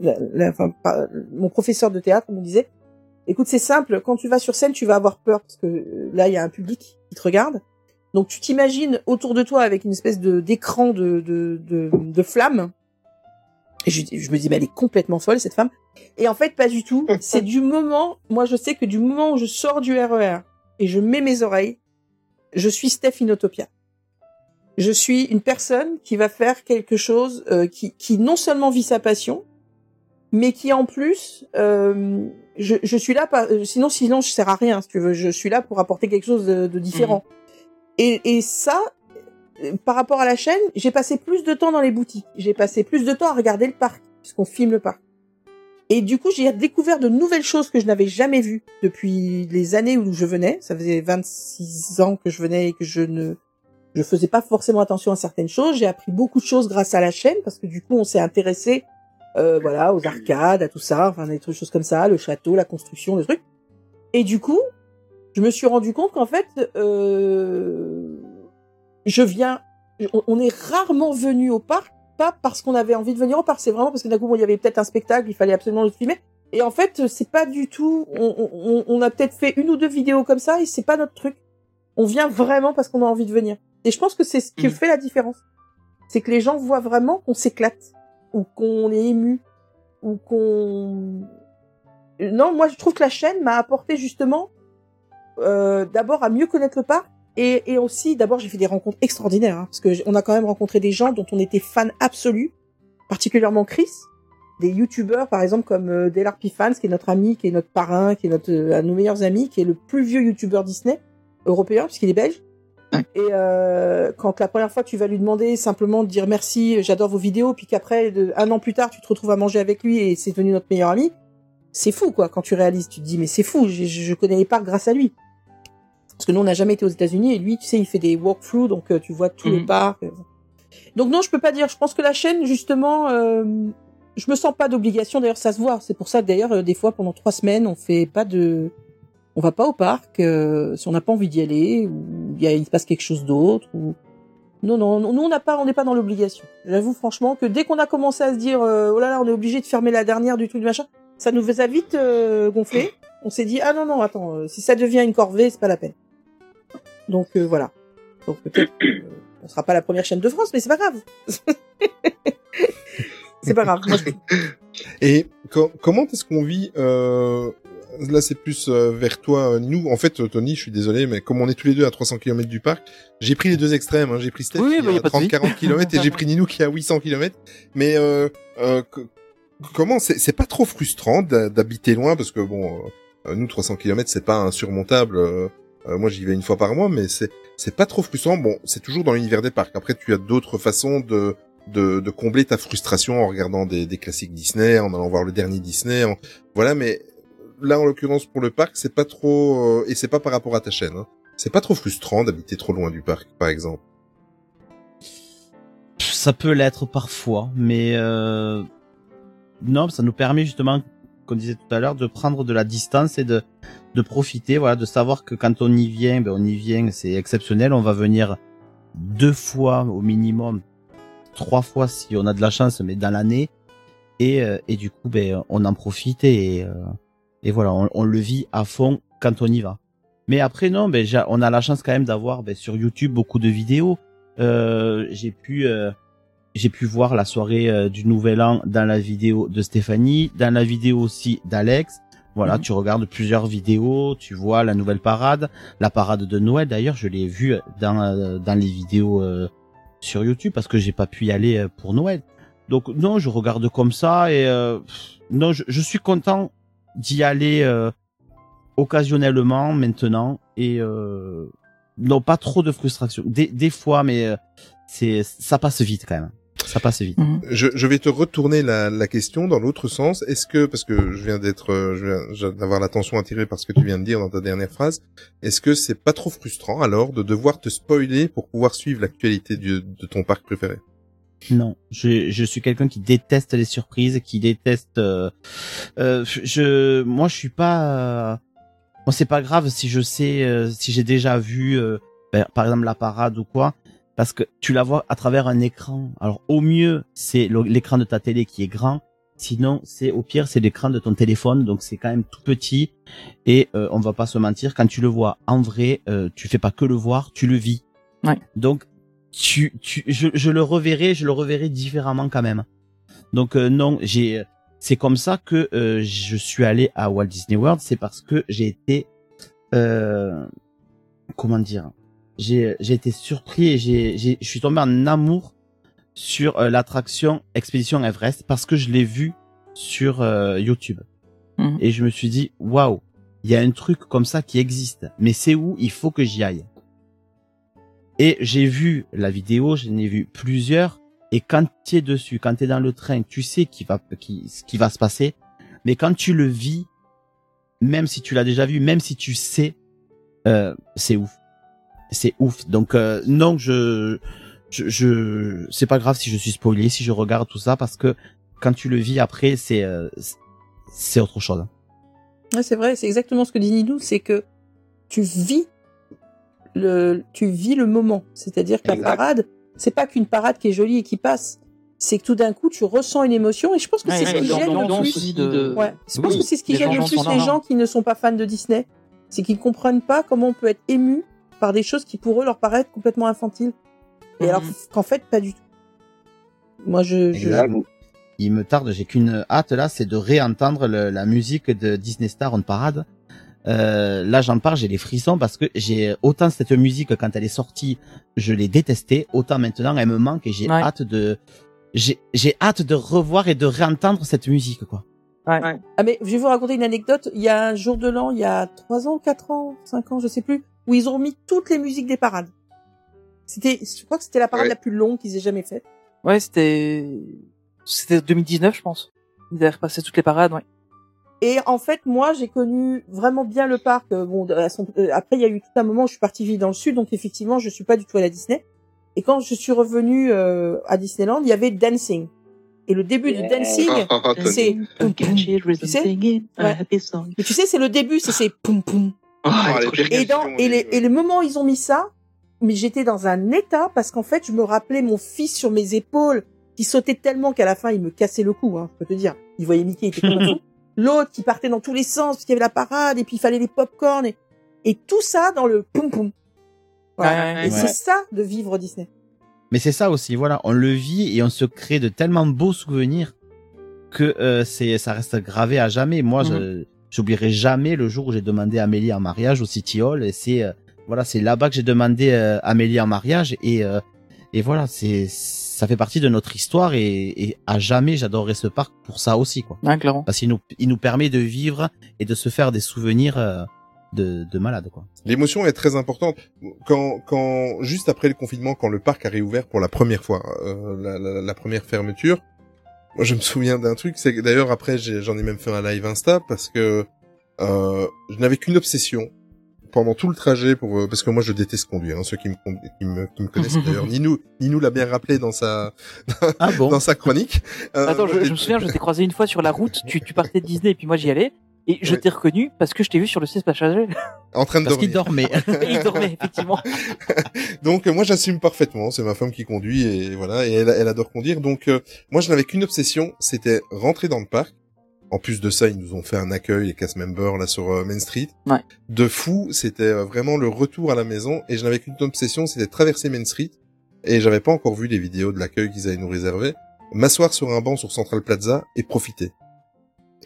la- la- enfin, pas- mon professeur de théâtre me disait écoute c'est simple quand tu vas sur scène tu vas avoir peur parce que euh, là il y a un public qui te regarde donc tu t'imagines autour de toi avec une espèce de d'écran de de, de de flammes et je, je me dis, mais elle est complètement folle, cette femme. Et en fait, pas du tout. C'est du moment, moi, je sais que du moment où je sors du RER et je mets mes oreilles, je suis Steph Inotopia. Je suis une personne qui va faire quelque chose euh, qui, qui non seulement vit sa passion, mais qui en plus, euh, je, je suis là, pas, euh, sinon, sinon, je sers à rien, si tu veux. Je suis là pour apporter quelque chose de, de différent. Et, et ça, euh, par rapport à la chaîne, j'ai passé plus de temps dans les boutiques. J'ai passé plus de temps à regarder le parc, puisqu'on filme le parc. Et du coup, j'ai découvert de nouvelles choses que je n'avais jamais vues depuis les années où je venais. Ça faisait 26 ans que je venais et que je ne je faisais pas forcément attention à certaines choses. J'ai appris beaucoup de choses grâce à la chaîne parce que du coup, on s'est intéressé euh, voilà aux arcades, à tout ça, enfin des trucs choses comme ça, le château, la construction, le truc. Et du coup, je me suis rendu compte qu'en fait, euh, je viens, on, est rarement venu au parc, pas parce qu'on avait envie de venir au parc, c'est vraiment parce que d'un coup, bon, il y avait peut-être un spectacle, il fallait absolument le filmer. Et en fait, c'est pas du tout. On, on a peut-être fait une ou deux vidéos comme ça, et c'est pas notre truc. On vient vraiment parce qu'on a envie de venir. Et je pense que c'est ce qui fait la différence. C'est que les gens voient vraiment qu'on s'éclate, ou qu'on est ému, ou qu'on. Non, moi je trouve que la chaîne m'a apporté justement euh, d'abord à mieux connaître le parc et, et aussi d'abord j'ai fait des rencontres extraordinaires hein, parce que j- on a quand même rencontré des gens dont on était fan absolu, particulièrement Chris, des youtubeurs par exemple comme euh, Delar Pifans qui est notre ami, qui est notre parrain, qui est notre euh, un de nos meilleurs amis, qui est le plus vieux youtubeur Disney européen puisqu'il est belge. Et euh, quand la première fois tu vas lui demander simplement de dire merci, j'adore vos vidéos, puis qu'après un an plus tard tu te retrouves à manger avec lui et c'est devenu notre meilleur ami, c'est fou quoi. Quand tu réalises, tu te dis mais c'est fou, je, connais les parcs grâce à lui. Parce que nous on n'a jamais été aux États-Unis et lui, tu sais, il fait des walkthroughs donc euh, tu vois tous les parcs. euh. Donc non, je peux pas dire. Je pense que la chaîne justement, euh, je me sens pas d'obligation. D'ailleurs, ça se voit. C'est pour ça d'ailleurs des fois pendant trois semaines on fait pas de on va pas au parc euh, si on n'a pas envie d'y aller ou il, y a, il se passe quelque chose d'autre ou non non nous on n'a pas on n'est pas dans l'obligation. J'avoue franchement que dès qu'on a commencé à se dire euh, oh là là on est obligé de fermer la dernière du truc du machin ça nous a vite euh, on s'est dit ah non non attends euh, si ça devient une corvée c'est pas la peine. Donc voilà. Donc peut-être on sera pas la première chaîne de France mais c'est pas grave. C'est pas grave. Et co- comment est-ce qu'on vit Là, c'est plus euh, vers toi, euh, nous. En fait, Tony, je suis désolé, mais comme on est tous les deux à 300 km du parc, j'ai pris les deux extrêmes. Hein. J'ai pris Steph Oui, qui bah, est a à pas de souci. 30-40 km et j'ai pris Ninou qui est à 800 km. Mais euh, euh, comment c'est pas trop frustrant d'ha- d'habiter loin parce que bon, euh, nous 300 km c'est pas insurmontable. euh, moi, j'y vais une fois par mois, mais c'est c'est pas trop frustrant. Bon, c'est toujours dans l'univers des parcs. Après, tu as d'autres façons de de, de combler ta frustration en regardant des, des classiques Disney, en allant voir le dernier Disney, en... voilà. Mais là, en l'occurrence pour le parc, c'est pas trop euh, et c'est pas par rapport à ta chaîne. Hein. C'est pas trop frustrant d'habiter trop loin du parc, par exemple. Ça peut l'être parfois, mais euh... non, ça nous permet justement qu'on disait tout à l'heure, de prendre de la distance et de de profiter, voilà, de savoir que quand on y vient, ben on y vient, c'est exceptionnel. On va venir deux fois au minimum, trois fois si on a de la chance, mais dans l'année. Et, euh, et du coup, ben, on en profite et, euh, et voilà, on, on, le vit à fond quand on y va. Mais après, non, ben, on a la chance quand même d'avoir ben, sur YouTube beaucoup de vidéos. Euh, j'ai pu, euh, j'ai pu voir la soirée euh, du Nouvel An dans la vidéo de Stéphanie, dans la vidéo aussi d'Alex. Voilà, Mhm. tu regardes plusieurs vidéos, tu vois la nouvelle parade, la parade de Noël. D'ailleurs, je l'ai vue dans euh, dans les vidéos euh, sur YouTube parce que j'ai pas pu y aller pour Noël. Donc non, je regarde comme ça et euh, non, je, je suis content d'y aller euh, occasionnellement maintenant et euh, non pas trop de frustration. Des, des fois, mais euh, c'est ça passe vite quand même. Ça passe vite. Je, je vais te retourner la, la question dans l'autre sens. Est-ce que, parce que je viens d'être, euh, je viens je viens d'avoir l'attention attirée par ce que tu viens de dire dans ta dernière phrase, est-ce que c'est pas trop frustrant alors de devoir te spoiler pour pouvoir suivre l'actualité du- de ton parc préféré? Non, je, je suis quelqu'un qui déteste les surprises, qui déteste. Euh, euh, je, moi, je suis pas. Euh, bon, c'est pas grave si je sais, euh, si j'ai déjà vu, euh, ben, par exemple la parade ou quoi, parce que tu la vois à travers un écran. Alors au mieux, c'est l'écran de ta télé qui est grand. Sinon, c'est au pire, c'est l'écran de ton téléphone, donc c'est quand même tout petit. Et euh, on va pas se mentir, quand tu le vois en vrai, euh, tu fais pas que le voir, tu le vis. Ouais. Donc tu, tu, je, je le reverrai, je le reverrai différemment quand même. Donc euh, non, j'ai, c'est comme ça que euh, je suis allé à Walt Disney World, c'est parce que j'ai été, euh, comment dire, j'ai, j'ai été surpris et j'ai, j'ai, je suis tombé en amour sur euh, l'attraction Expédition Everest parce que je l'ai vu sur euh, YouTube Mhm. et je me suis dit waouh, il y a un truc comme ça qui existe, mais c'est où? Il faut que j'y aille. Et j'ai vu la vidéo, j'en ai vu plusieurs. Et quand tu es dessus, quand tu es dans le train, tu sais qui va, qui, ce qui va se passer. Mais quand tu le vis, même si tu l'as déjà vu, même si tu sais, euh, c'est ouf. C'est ouf. Donc euh, non, je, je, je c'est pas grave si je suis spoilé, si je regarde tout ça, parce que quand tu le vis après, c'est, euh, c'est autre chose. Ouais, c'est vrai, c'est exactement ce que dit Nidou, c'est que tu vis le, tu vis le moment. C'est-à-dire que la parade, c'est pas qu'une parade qui est jolie et qui passe. C'est que tout d'un coup, tu ressens une émotion et je pense que Ouais, c'est ce qui gêne le plus. aussi de- Ouais. Je pense Oui, que c'est ce qui les gêne gens le plus les gens qui ne sont pas fans de Disney. C'est qu'ils comprennent pas comment on peut être ému par des choses qui pour eux leur paraissent complètement infantiles. Et Mhm. alors qu'en fait, pas du tout. Moi, je, je... Il me tarde, j'ai qu'une hâte là, c'est de réentendre le- la musique de Disney Star on Parade. Euh, là, j'en parle, j'ai des frissons parce que j'ai autant cette musique quand elle est sortie, je l'ai détestée, autant maintenant elle me manque et j'ai Ouais. hâte de, j'ai j'ai hâte de revoir et de réentendre cette musique quoi. Ouais. Ah mais je vais vous raconter une anecdote. Il y a un jour de l'an, il y a trois ans, quatre ans, cinq ans, je sais plus, où ils ont mis toutes les musiques des parades. C'était, je crois que c'était la parade Ouais. la plus longue qu'ils aient jamais faite. Ouais, c'était, c'était 2019, je pense. Ils avaient repassé toutes les parades, ouais. Et en fait, moi, j'ai connu vraiment bien le parc. Euh, Bon, à son- euh, après, il y a eu tout un moment où je suis partie vivre dans le sud, donc effectivement, je suis pas du tout à la Disney. Et quand je suis revenue euh, à Disneyland, il y avait Dancing. Et le début du Dancing, Ah, ah, Tony. c'est. Tu sais? Ouais. Mais tu sais, c'est le début, c'est c'est poum poum. Ah, Oh, les. Et dans et les, et le moment où ils ont mis ça, mais j'étais dans un état parce qu'en fait, je me rappelais mon fils sur mes épaules qui sautait tellement qu'à la fin, il me cassait le cou. Hein, je peux te dire. Il voyait Mickey, il était comme un fou. L'autre qui partait dans tous les sens parce qu'il y avait la parade et puis il fallait les pop-corn et, et tout ça dans le poum poum. Voilà. Ouais, ouais, et ouais. c'est ça de vivre Disney. Mais c'est ça aussi, voilà, on le vit et on se crée de tellement beaux souvenirs que euh, c'est ça reste gravé à jamais. Moi, je j'oublierai jamais le jour où j'ai demandé Amélie en mariage au City Hall et c'est euh, voilà, c'est là-bas que j'ai demandé euh, Amélie en mariage et euh, et voilà, c'est ça fait partie de notre histoire et, et à jamais j'adorerai ce parc pour ça aussi quoi. Ouais, clairement. Parce qu'il nous il nous permet de vivre et de se faire des souvenirs euh, de de malade quoi. L'émotion est très importante. Quand, quand, juste après le confinement, quand le parc a réouvert pour la première fois, euh, la, la- la première fermeture, moi je me souviens d'un truc, c'est que d'ailleurs après j'en ai même fait un live Insta parce que euh, je n'avais qu'une obsession pendant tout le trajet pour euh, parce que moi je déteste conduire. Hein, ceux qui me, qui me qui me connaissent d'ailleurs, Ninou Ninou l'a bien rappelé dans sa Ah bon dans sa chronique. Euh, Attends, je, je me souviens, je t'ai croisé une fois sur la route, tu, tu partais de Disney et puis moi j'y allais, et je Ouais. t'ai reconnu parce que je t'ai vu sur le siège passager. en train de Parce qu'il dormir. dormait. Et il dormait, effectivement. Donc moi j'assume parfaitement, c'est ma femme qui conduit et voilà, et elle, elle adore conduire. Donc euh, moi je n'avais qu'une obsession, c'était rentrer dans le parc. En plus de ça, ils nous ont fait un accueil, les cast members là sur euh, Main Street. Ouais. De fou, c'était euh, vraiment le retour à la maison et je n'avais qu'une obsession, c'était traverser Main Street et j'avais pas encore vu les vidéos de l'accueil qu'ils allaient nous réserver, m'asseoir sur un banc sur Central Plaza et profiter.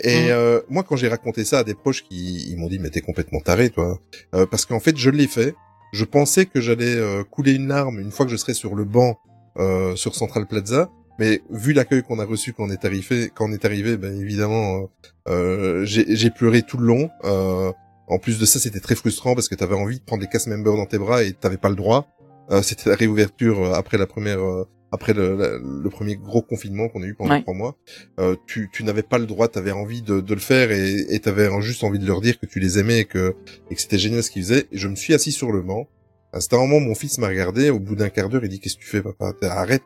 Et Mhm. euh, moi, quand j'ai raconté ça à des proches qui ils m'ont dit mais t'es complètement taré toi, Euh, parce qu'en fait je l'ai fait. Je pensais que j'allais euh, couler une larme une fois que je serais sur le banc euh, sur Central Plaza, mais vu l'accueil qu'on a reçu quand on est arrivé, quand on est arrivé, ben évidemment, euh, euh, j'ai pleuré tout le long. Euh, en plus de ça, c'était très frustrant parce que t'avais envie de prendre les cast members dans tes bras et t'avais pas le droit. Euh, c'était la réouverture euh, après la première, euh, après le, la- le premier gros confinement qu'on a eu pendant Ouais. trois mois. Euh, tu, tu n'avais pas le droit, t'avais envie de, de le faire et et t'avais juste envie de leur dire que tu les aimais et que et que c'était génial ce qu'ils faisaient. Et je me suis assis sur le banc. À cet moment, mon fils m'a regardé. Au bout d'un quart d'heure, il dit qu'est-ce que tu fais, papa? Arrête.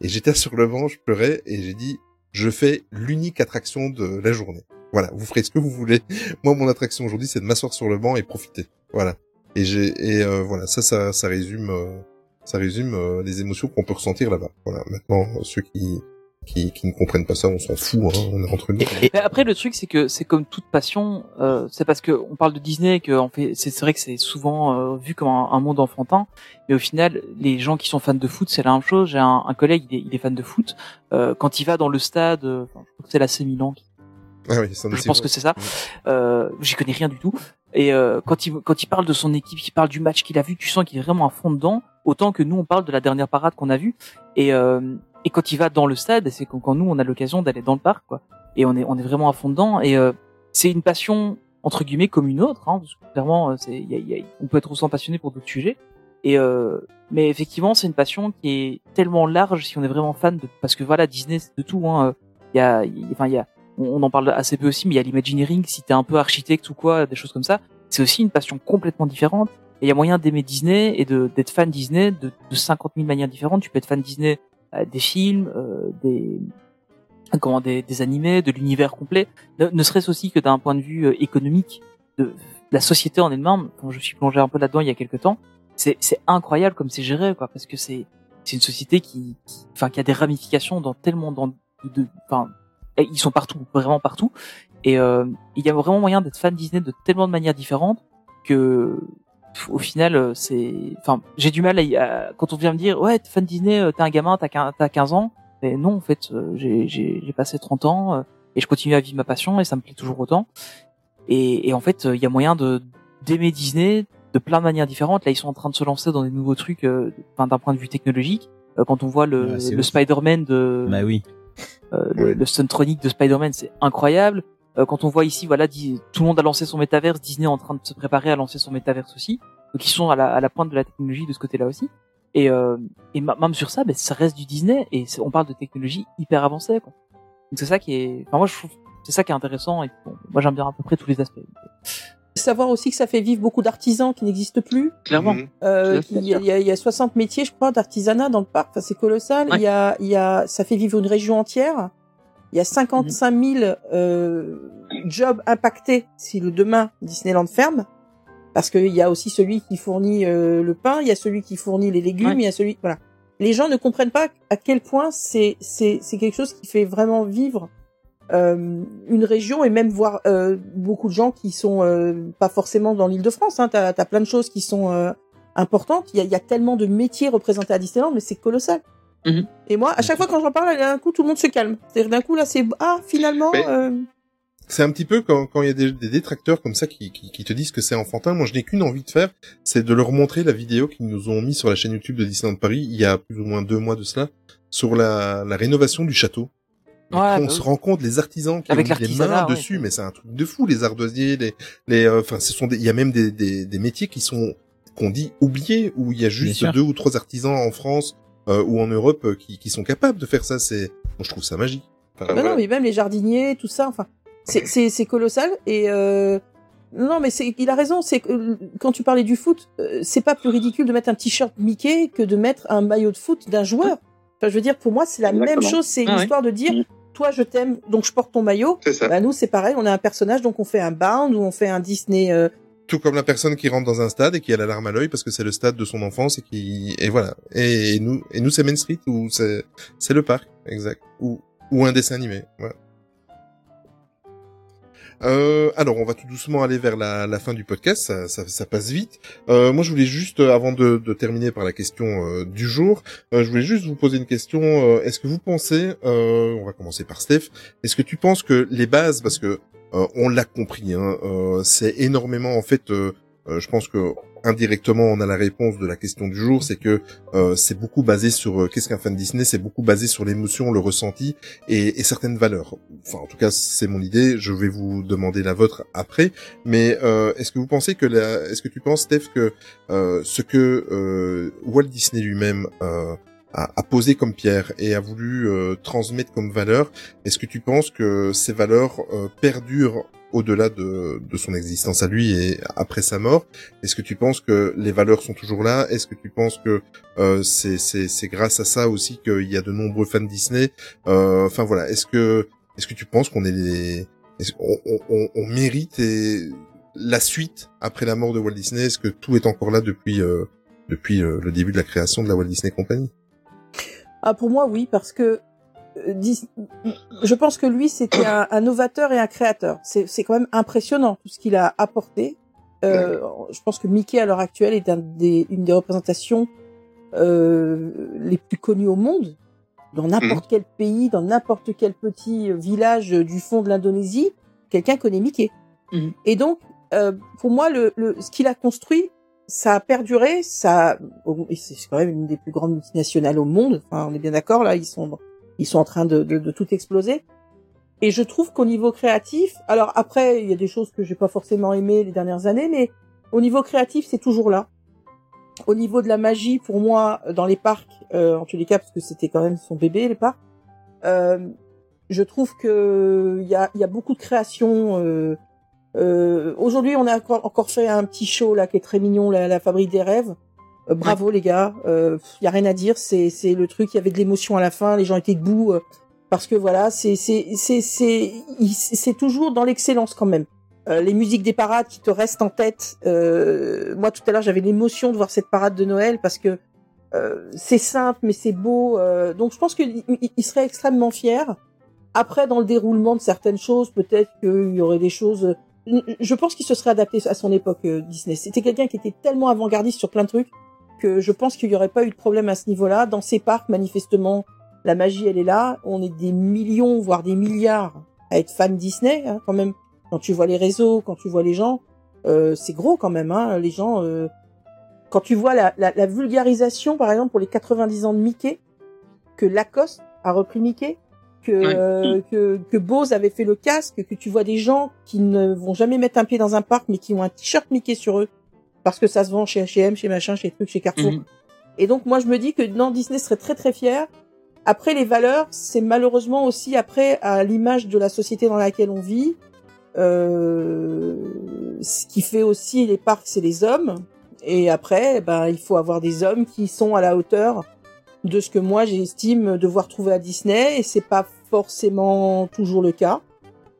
Et j'étais sur le banc, je pleurais et j'ai dit je fais l'unique attraction de la journée. Voilà, vous ferez ce que vous voulez. Moi, mon attraction aujourd'hui, c'est de m'asseoir sur le banc et profiter. Voilà. Et j'ai et euh, voilà, ça, ça, ça résume, euh, ça résume euh, les émotions qu'on peut ressentir là-bas. Voilà. Maintenant, ceux qui qui, qui ne comprennent pas ça, on s'en fout. Hein, on est entre nous. Mais après, le truc, c'est que c'est comme toute passion. Euh, c'est parce que on parle de Disney que on fait. C'est vrai que c'est souvent euh, vu comme un, un monde enfantin, mais au final, les gens qui sont fans de foot, c'est la même chose. J'ai un, un collègue, il est, il est fan de foot. Euh, quand il va dans le stade, je crois que c'est la Milan qui Ah oui, je pense que c'est ça. Euh, J'y connais rien du tout. Et euh, quand il quand il parle de son équipe, il parle du match qu'il a vu, tu sens qu'il est vraiment à fond dedans. Autant que nous, on parle de la dernière parade qu'on a vue. Et euh, et quand il va dans le stade, c'est quand, quand nous, on a l'occasion d'aller dans le parc, quoi. Et on est on est vraiment à fond dedans. Et euh, c'est une passion entre guillemets comme une autre. Hein, clairement, euh, c'est y a- y a- on peut être autant passionné pour d'autres sujets. Et euh, mais effectivement, c'est une passion qui est tellement large si on est vraiment fan de parce que voilà, Disney c'est de tout. Hein. Il y a, enfin il y a on, en parle assez peu aussi, mais il y a l'imagineering, si t'es un peu architecte ou quoi, des choses comme ça, c'est aussi une passion complètement différente. Et il y a moyen d'aimer Disney et d'être fan Disney de, de 50 000 manières différentes. Tu peux être fan Disney euh, des films, euh, des comment des, des animés, de l'univers complet. Ne, serait-ce aussi que d'un point de vue euh, économique de la société en elle-même. Quand je suis plongé un peu là-dedans il y a quelques temps, c'est incroyable comme c'est géré, quoi, parce que c'est c'est une société qui, qui- enfin, qui a des ramifications dans tellement dans de, enfin, ils sont partout, vraiment partout. Et euh, il y a vraiment moyen d'être fan Disney de tellement de manières différentes que au final, euh, c'est, enfin, j'ai du mal à, à- quand on vient me dire, ouais, t'es fan Disney, euh, t'es un gamin, t'as quin- t'as 15 ans. Mais non, en fait, euh, j'ai, j'ai, j'ai passé 30 ans euh, et je continue à vivre ma passion et ça me plaît toujours autant. Et, et en fait, il y a moyen de d'aimer Disney de plein de manières différentes. Là, ils sont en train de se lancer dans des nouveaux trucs, euh, enfin, d'un point de vue technologique. Euh, quand on voit le, Ouais, le. Spider-Man de, Bah oui. euh, le, le Stuntronic de Spider-Man, c'est incroyable. Euh, quand on voit ici, voilà, tout le monde a lancé son métaverse, Disney est en train de se préparer à lancer son métaverse aussi. Donc ils sont à la, à la pointe de la technologie de ce côté-là aussi. Et, euh, et même sur ça, ben, ça reste du Disney et c'est- on parle de technologie hyper avancée. Quoi. Donc c'est ça qui est, enfin moi je trouve, c'est ça qui est intéressant et bon, moi j'aime bien à peu près tous les aspects. Savoir aussi que ça fait vivre beaucoup d'artisans qui n'existent plus. Clairement. Mhm. Euh, il y a- il y a 60 métiers, je crois, d'artisanat dans le parc. Enfin, c'est colossal. Ouais. Il y a, il y a, ça fait vivre une région entière. Il y a 55 000 euh, jobs impactés si le demain Disneyland ferme. Parce qu'il y a aussi celui qui fournit euh, le pain, il y a celui qui fournit les légumes, Ouais. il y a celui, voilà. Les gens ne comprennent pas à quel point c'est c'est c'est quelque chose qui fait vraiment vivre euh, une région et même voir euh, beaucoup de gens qui sont euh, pas forcément dans l'Île-de-France. Hein. T'as as plein de choses qui sont euh, importantes. Il y a, il y a tellement de métiers représentés à Disneyland, mais c'est colossal. Mhm. Et moi, à chaque fois quand j'en parle, d'un coup, tout le monde se calme. C'est-à-dire d'un coup là, c'est ah finalement. Mais- euh, C'est un petit peu quand quand il y a des, des détracteurs comme ça qui, qui, qui te disent que c'est enfantin. Moi, je n'ai qu'une envie de faire, c'est de leur montrer la vidéo qu'ils nous ont mis sur la chaîne YouTube de Disneyland Paris il y a plus ou moins deux mois de cela sur la, la rénovation du château. Ouais, on bah se oui. rend compte les artisans qui Avec ont mis les mains ouais. dessus, mais c'est un truc de fou. Les ardoisiers, les, les, euh, enfin, ce sont des, il y a même des, des, des métiers qui sont qu'on dit oubliés où il y a juste deux ou trois artisans en France euh, ou en Europe euh, qui, qui sont capables de faire ça. C'est, moi, je trouve ça magique. Enfin, bah voilà. non, mais même les jardiniers, tout ça. Enfin, c'est c'est c'est colossal et. Euh, Non, mais c'est, il a raison. C'est que euh, quand tu parlais du foot, euh, c'est pas plus ridicule de mettre un t-shirt Mickey que de mettre un maillot de foot d'un joueur. Enfin, je veux dire, pour moi, c'est la même chose. C'est Ah ouais. l'histoire de dire, toi, je t'aime, donc je porte ton maillot. C'est ça. Bah, nous, c'est pareil. On a un personnage, donc on fait un Bound ou on fait un Disney. euh, Tout comme la personne qui rentre dans un stade et qui a la larme à l'œil parce que c'est le stade de son enfance et qui et voilà. Et, nous et nous c'est Main Street ou c'est c'est le parc, exact. Ou ou un dessin animé. Euh, alors, on va tout doucement aller vers la, la fin du podcast, ça, ça, ça passe vite. Euh, moi, je voulais juste, euh, avant de, de terminer par la question euh, du jour, euh, je voulais juste vous poser une question. Est-ce que vous pensez, on va commencer par Steph, est-ce que tu penses que les bases, parce que on l'a compris, hein, euh, c'est énormément en fait. euh, euh, je pense que indirectement on a la réponse de la question du jour, c'est que euh, c'est beaucoup basé sur euh, qu'est-ce qu'un fan Disney, c'est beaucoup basé sur l'émotion, le ressenti et, et certaines valeurs. Enfin, en tout cas, c'est mon idée. Je vais vous demander la vôtre après. Mais euh, est-ce que vous pensez que la, est-ce que tu penses, Steph, que euh, ce que euh, Walt Disney lui-même euh, a, a posé comme pierre et a voulu euh, transmettre comme valeur, est-ce que tu penses que ces valeurs euh, perdurent au-delà de, de son existence à lui et après sa mort? Est-ce que tu penses que les valeurs sont toujours là? Est-ce que tu penses que euh, c'est grâce à ça aussi qu'il y a de nombreux fans Disney? Euh, Enfin voilà, est-ce que est-ce que tu penses qu'on est les on, on, on mérite la suite après la mort de Walt Disney? Est-ce que tout est encore là depuis euh, depuis euh, le début de la création de la Walt Disney Company? Ah, pour moi, oui, parce que euh, je pense que lui, c'était un, un novateur et un créateur. C'est quand même impressionnant tout ce qu'il a apporté. Euh, je pense que Mickey à l'heure actuelle est un des, une des représentations euh, les plus connues au monde. Dans n'importe quel pays, dans n'importe quel petit village du fond de l'Indonésie, quelqu'un connaît Mickey. Et donc, euh, pour moi, le, le, ce qu'il a construit, ça a perduré. Ça, c'est quand même une des plus grandes multinationales au monde. Enfin, on est bien d'accord là. Ils sont, ils sont en train de, de, de tout exploser. Et je trouve qu'au niveau créatif, alors après, il y a des choses que j'ai pas forcément aimées les dernières années, mais au niveau créatif, c'est toujours là. Au niveau de la magie, pour moi, dans les parcs, euh, en tous les cas, parce que c'était quand même son bébé, les parcs, euh, je trouve que il y a, y a beaucoup de créations. Euh, euh, Aujourd'hui, on a encore, fait un petit show là qui est très mignon, la, la fabrique des rêves. Euh, bravo les gars, il euh, y a rien à dire, c'est le truc, il y avait de l'émotion à la fin, les gens étaient debout euh, parce que voilà, c'est toujours dans l'excellence quand même. Euh, les musiques des parades qui te restent en tête. Euh, moi tout à l'heure j'avais l'émotion de voir cette parade de Noël parce que c'est simple mais c'est beau. donc je pense qu'il il- il serait extrêmement fier. Après dans le déroulement de certaines choses, peut-être qu'il y aurait des choses. Je pense qu'il se serait adapté à son époque euh, Disney. C'était quelqu'un qui était tellement avant-gardiste sur plein de trucs que je pense qu'il n'y aurait pas eu de problème à ce niveau-là. Dans ces parcs, manifestement, la magie, elle est là. On est des millions, voire des milliards à être fans Disney, hein, quand même. Quand tu vois les réseaux, quand tu vois les gens, euh, c'est gros quand même. Hein, les gens, euh, quand tu vois la, la, la vulgarisation, par exemple, pour les 90 ans de Mickey, que Lacoste a repris Mickey, que, Ouais. euh, que, que Bose avait fait le casque, que tu vois des gens qui ne vont jamais mettre un pied dans un parc, mais qui ont un t-shirt Mickey sur eux, parce que ça se vend chez H&M, chez machin, chez trucs, chez Carrefour. Mhm. Et donc moi je me dis que non Disney serait très très fier. Après les valeurs, c'est malheureusement aussi après à l'image de la société dans laquelle on vit. Euh, ce qui fait aussi les parcs, c'est les hommes. Et après, ben il faut avoir des hommes qui sont à la hauteur de ce que moi j'estime devoir trouver à Disney. Et c'est pas forcément toujours le cas.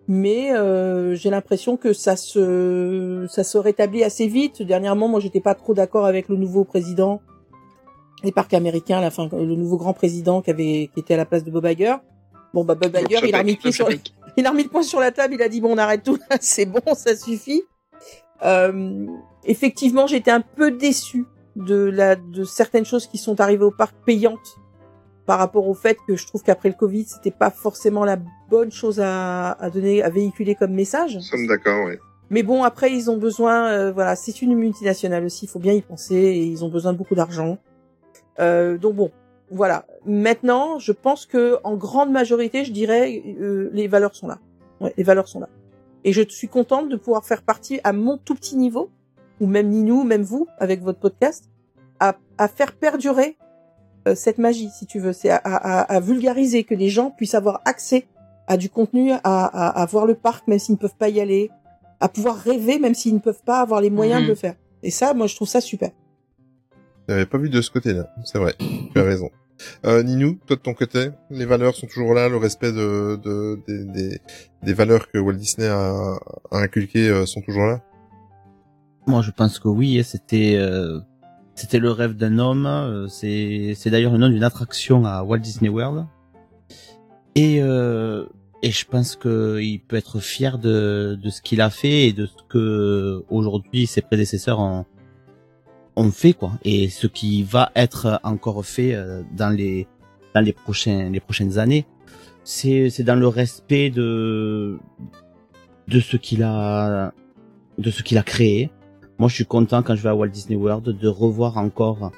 Mais euh, j'ai l'impression que ça se ça se rétablit assez vite. Dernièrement, moi j'étais pas trop d'accord avec le nouveau président des parcs américains, la fin, le nouveau grand président qui avait qui était à la place de Bob Iger. Bon bah Bob Iger, il a remis pied sur il a le poing sur la table, il a dit bon on arrête tout, c'est bon, ça suffit. Euh, effectivement, j'étais un peu déçu de la de certaines choses qui sont arrivées au parc payantes par rapport au fait que je trouve qu'après le Covid, c'était pas forcément la bonne chose à, à donner, à véhiculer comme message. Nous sommes d'accord, oui. Mais bon, après, ils ont besoin, euh, voilà, c'est une multinationale aussi, il faut bien y penser, et ils ont besoin de beaucoup d'argent. Euh, donc bon, voilà. Maintenant, je pense que en grande majorité, je dirais, euh, les valeurs sont là. Ouais, les valeurs sont là. Et je suis contente de pouvoir faire partie à mon tout petit niveau, ou même Ninou, même vous, avec votre podcast, à, à faire perdurer cette magie, si tu veux. C'est à, à, à vulgariser, que les gens puissent avoir accès à du contenu, à, à, à voir le parc, même s'ils ne peuvent pas y aller, à pouvoir rêver même s'ils ne peuvent pas avoir les moyens Mhm. de le faire. Et ça, moi, je trouve ça super. J'avais pas vu de ce côté-là. C'est vrai. Tu as raison. Euh, Ninou, toi de ton côté, les valeurs sont toujours là, le respect de, de des, des, des valeurs que Walt Disney a, a inculquées euh, sont toujours là? Moi, je pense que oui. et C'était euh, c'était le rêve d'un homme. euh, C'est c'est d'ailleurs le nom d'une attraction à Walt Disney World. Et euh, et je pense que il peut être fier de de ce qu'il a fait et de ce que aujourd'hui ses prédécesseurs ont ont fait quoi. Et ce qui va être encore fait euh, dans les dans les les prochaines années. C'est c'est dans le respect de de ce qu'il a de ce qu'il a créé. Moi, je suis content quand je vais à Walt Disney World de revoir encore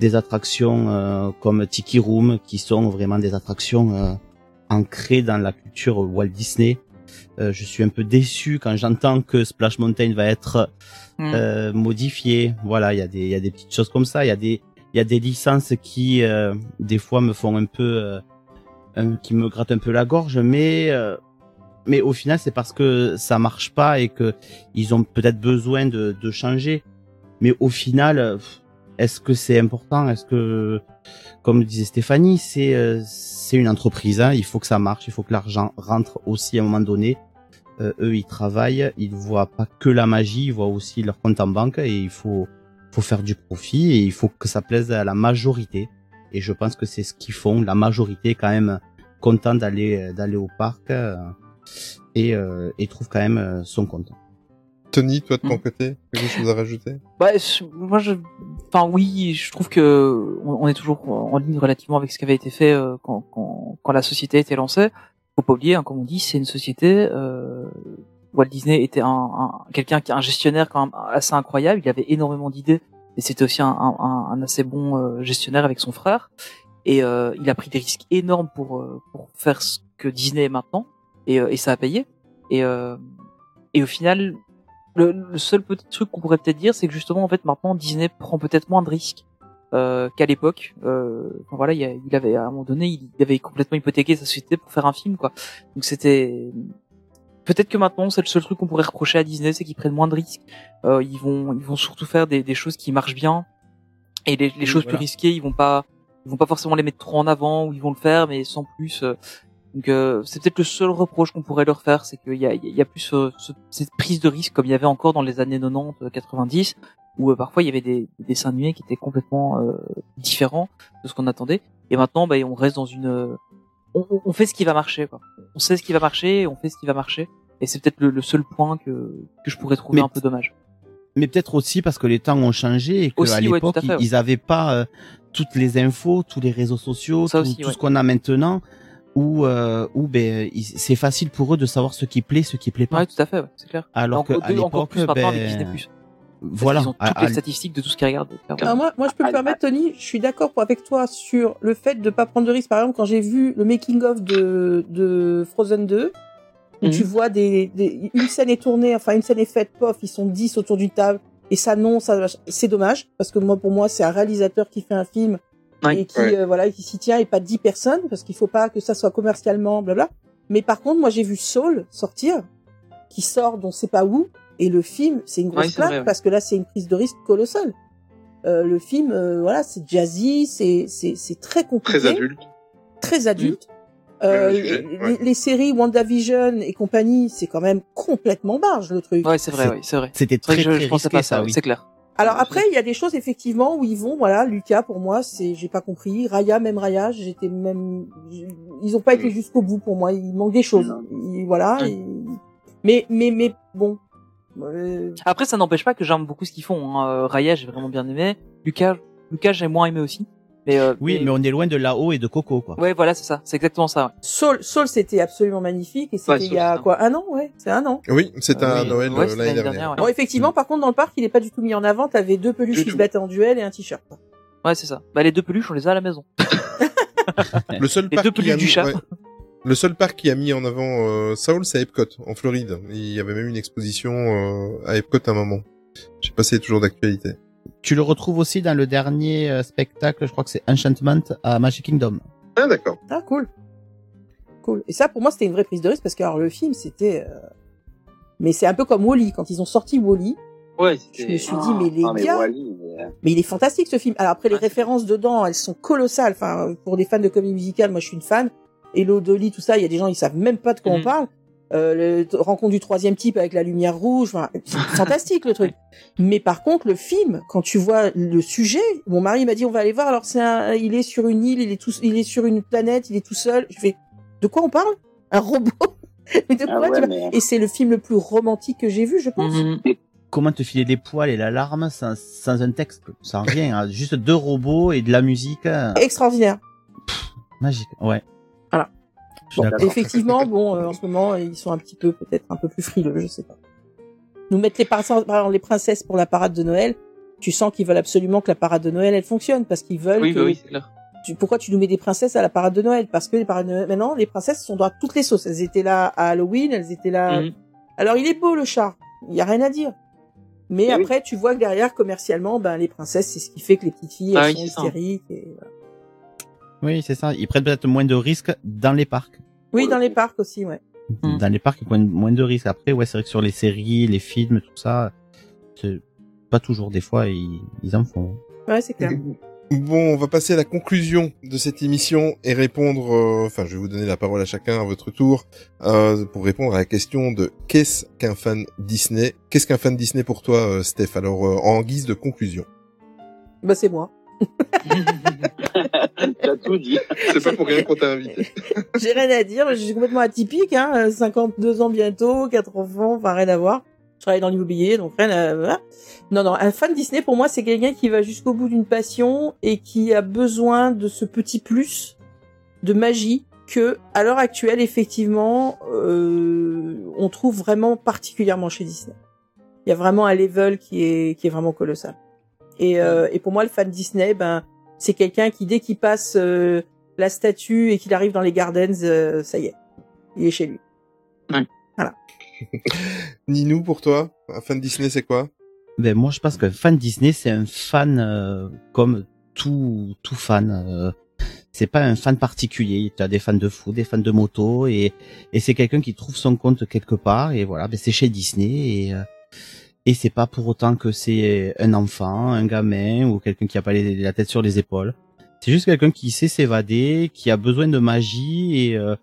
des attractions euh, comme Tiki Room qui sont vraiment des attractions euh, ancrées dans la culture Walt Disney. Euh, je suis un peu déçu quand j'entends que Splash Mountain va être Mm. euh, modifié. Voilà, il y a des y a des petites choses comme ça. Il y a des y a des licences qui euh, des fois me font un peu euh, qui me grattent un peu la gorge, mais euh, mais au final c'est parce que ça marche pas et que ils ont peut-être besoin de, de changer. Mais au final, est-ce que c'est important? Est-ce que, comme disait Stéphanie, c'est euh, c'est une entreprise. Hein, il faut que ça marche, il faut que l'argent rentre aussi à un moment donné. Euh, eux, ils travaillent, ils voient pas que la magie, ils voient aussi leur compte en banque et il faut faut faire du profit et il faut que ça plaise à la majorité. Et je pense que c'est ce qu'ils font. La majorité est quand même content d'aller d'aller au parc euh, et euh, et trouve quand même euh, son compte. Tony, toi de ton Mm. côté, quelque chose à rajouter? Bah, je- moi, je, enfin, oui, je trouve que on, on est toujours en ligne relativement avec ce qui avait été fait euh, quand, quand, quand la société a été lancée. Faut pas oublier, hein, comme on dit, c'est une société. Euh, Walt Disney était un, un quelqu'un qui un gestionnaire quand même assez incroyable. Il avait énormément d'idées et c'était aussi un, un, un assez bon euh, gestionnaire avec son frère. Et euh, il a pris des risques énormes pour euh, pour faire ce que Disney est maintenant et, euh, et ça a payé. Et euh, et au final, le, le seul petit truc qu'on pourrait peut-être dire, c'est que justement, en fait, maintenant, Disney prend peut-être moins de risques euh, qu'à l'époque. Euh, enfin, voilà, il, il avait à un moment donné, il, il avait complètement hypothéqué sa société pour faire un film, quoi. Donc c'était peut-être que maintenant, c'est le seul truc qu'on pourrait reprocher à Disney, c'est qu'ils prennent moins de risques. Euh, ils vont, ils vont surtout faire des, des choses qui marchent bien. Et les, les Oui, choses voilà. plus risquées, ils vont pas, ils vont pas forcément les mettre trop en avant ou ils vont le faire, mais sans plus. Donc euh, c'est peut-être le seul reproche qu'on pourrait leur faire, c'est qu'il y a, il y a plus ce- cette prise de risque comme il y avait encore dans les années 90, euh, 90, où euh, parfois il y avait des, des dessins animés qui étaient complètement euh, différents de ce qu'on attendait. Et maintenant, bah, on reste dans une, on, fait ce qui va marcher. Quoi. On sait ce qui va marcher, et on fait ce qui va marcher. Et c'est peut-être le, le seul point que que je pourrais trouver Mais un peu dommage. mais peut-être aussi parce que les temps ont changé et qu'à l'époque ouais. ils avaient pas euh, toutes les infos, tous les réseaux sociaux, tout, aussi, tout ouais. ce qu'on a maintenant, où euh, où ben c'est facile pour eux de savoir ce qui plaît, ce qui plaît pas. Ouais, tout à fait, ouais, c'est clair. Alors qu'à l'époque, plus maintenant avec ben, Disney+. Voilà. Ils ont toutes à- les statistiques de tout ce qu'ils regardent. Alors moi, moi, je peux me permettre, Tony, je suis d'accord avec toi sur le fait de pas prendre de risques. Par exemple, quand j'ai vu le making of de, de Frozen 2, où Mhm. tu vois des, des, une scène est tournée, enfin une scène est faite, pof, ils sont 10 autour d'une table, et ça non, ça, c'est dommage, parce que moi, pour moi, c'est un réalisateur qui fait un film Ouais. et qui, Ouais. euh, voilà, qui s'y tient et pas 10 personnes, parce qu'il faut pas que ça soit commercialement, blabla. Mais par contre, moi, j'ai vu Soul sortir, qui sort d'on sait pas où, et le film, c'est une grosse vrai, ouais. parce que là, c'est une prise de risque colossale. Euh, le film, euh, voilà, c'est jazzy, c'est c'est c'est très compliqué, Très adulte. très adulte. Ouais, Euh, sujet, les, ouais. les séries WandaVision et compagnie, c'est quand même complètement barge le truc. Ouais, c'est vrai, C'est- oui, c'est vrai. C'était C'est vrai très que je, très je pensais risqué pas à ça, ça, oui. c'est clair. Alors après, il y a des choses effectivement où ils vont, voilà, Lucas pour moi, c'est, j'ai pas compris. Raya, même Raya, j'étais même, ils ont pas été jusqu'au bout pour moi. Il manque des choses. Voilà. Et- Mais, mais, mais bon. Euh, Après, ça n'empêche pas que j'aime beaucoup ce qu'ils font. Hein. Euh, Raya, j'ai vraiment bien aimé. Lucas, Lucas, j'ai moins aimé aussi. Mais, euh, Oui, mais on est loin de là-haut et de Coco quoi. Ouais, voilà, c'est ça. C'est exactement ça. ouais. Soul, Soul, c'était absolument magnifique et c'était Ouais, il y a quoi, un an, ouais, c'est un an. Oui, c'est Euh, à oui. Noël Ouais, euh, c'était l'année dernière. dernière, ouais. Bon, effectivement, par contre, dans le parc, il est pas du tout mis en avant. T'avais deux peluches Du qui se battaient en duel et un t-shirt. Ouais, c'est ça. Bah, les deux peluches, on les a à la maison. Le seul Les parc deux qui a peluches du mis, chat. ouais. Le seul parc qui a mis en avant euh, Saul, c'est Epcot, en Floride. Il y avait même une exposition euh, à Epcot à un moment. Je sais pas si c'est toujours d'actualité. Tu le retrouves aussi dans le dernier euh, spectacle, je crois que c'est Enchantment à Magic Kingdom. Ah, d'accord. Ah, cool. Cool. Et ça, pour moi, c'était une vraie prise de risque parce que alors, le film, c'était, euh, Mais c'est un peu comme Wally. Quand ils ont sorti Wally, Ouais, je me suis dit, mais les Ah, mais gars, mais, euh, mais il est fantastique ce film. Alors après les références dedans, elles sont colossales. Enfin, pour des fans de comédie musicale, moi je suis une fan. Hello Dolly, tout ça, il y a des gens ils savent même pas de quoi on Mhm. parle. Euh, le rencontre du troisième type avec la lumière rouge, enfin, c'est fantastique le truc. Mais par contre, le film, quand tu vois le sujet, mon mari m'a dit on va aller voir. Alors c'est un, il est sur une île, il est tout, il est sur une planète, il est tout seul. Je fais de quoi on parle? Un robot? Mais de Ah quoi tu ouais, vas- mais- Et c'est le film le plus romantique que j'ai vu, je pense. Mhm. Comment te filer des poils et l'alarme sans, sans un texte, sans rien, hein, juste deux robots et de la musique euh, Extraordinaire. magique. Ouais. Bon, effectivement, bon, euh, en ce moment, ils sont un petit peu, peut-être un peu plus frileux, je sais pas. Nous mettre les, par par exemple, les princesses pour la parade de Noël, tu sens qu'ils veulent absolument que la parade de Noël, elle fonctionne, parce qu'ils veulent Oui, que... bah oui, c'est clair. tu- pourquoi tu nous mets des princesses à la parade de Noël? Parce que les parades de Noël, maintenant, les princesses sont dans toutes les sauces. Elles étaient là à Halloween, elles étaient là... Mhm. Alors, il est beau, le char. Il y a rien à dire. Mais oui. après, tu vois que derrière, commercialement, ben, les princesses, c'est ce qui fait que les petites filles, Ah elles oui, sont hystériques. Et... voilà. Oui, c'est ça. Ils prennent peut-être moins de risques dans les parcs. Oui, dans les parcs aussi, ouais. Dans les parcs, ils prennent moins de risques. Après, ouais, c'est vrai que sur les séries, les films, tout ça, c'est pas toujours des fois, ils, ils en font. Ouais, c'est clair. Bon, on va passer à la conclusion de cette émission et répondre. euh, Enfin, je vais vous donner la parole à chacun à votre tour euh, pour répondre à la question de qu'est-ce qu'un fan Disney? Qu'est-ce qu'un fan Disney pour toi, euh, Steph? Alors, euh, en guise de conclusion. Bah, c'est moi. T'as tout dit. C'est pas pour rien qu'on t'a invité. J'ai rien à dire, je suis complètement atypique, hein, euh, 52 ans bientôt, quatre enfants, enfin rien à voir. Je travaille dans l'immobilier, donc rien à voilà. Non, non, un fan Disney pour moi c'est quelqu'un qui va jusqu'au bout d'une passion et qui a besoin de ce petit plus de magie que, à l'heure actuelle, effectivement, euh, on trouve vraiment particulièrement chez Disney. Il y a vraiment un level qui est qui est vraiment colossal. Et, euh, et pour moi, le fan Disney, ben, c'est quelqu'un qui dès qu'il passe euh, la statue et qu'il arrive dans les gardens, euh, ça y est, il est chez lui. Ninou, pour toi, un fan Disney, c'est quoi? Ben moi, je pense qu'un fan Disney, c'est un fan euh, comme tout tout fan. euh, c'est pas un fan particulier. Tu as des fans de foot, des fans de moto, et et c'est quelqu'un qui trouve son compte quelque part. Et voilà, ben c'est chez Disney et euh, et c'est pas pour autant que c'est un enfant, un gamin ou quelqu'un qui a pas les- la tête sur les épaules. C'est juste quelqu'un qui sait s'évader, qui a besoin de magie et euh,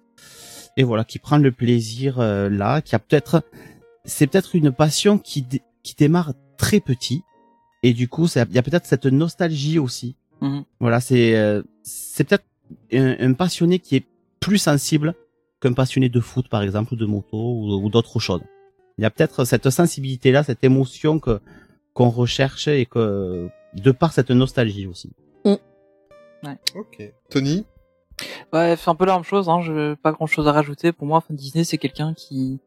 et voilà, qui prend le plaisir euh, là, qui a peut-être c'est peut-être une passion qui qui démarre très petit et du coup il y a peut-être cette nostalgie aussi. Mhm. Voilà, c'est euh, c'est peut-être un, un passionné qui est plus sensible qu'un passionné de foot par exemple ou de moto ou, ou d'autres choses. Il y a peut-être cette sensibilité là, cette émotion que qu'on recherche et que de par cette nostalgie aussi. Ok. Tony? Ouais, c'est un peu la même chose. Hein. Je pas grand chose à rajouter. Pour moi, fan Disney, c'est quelqu'un qui,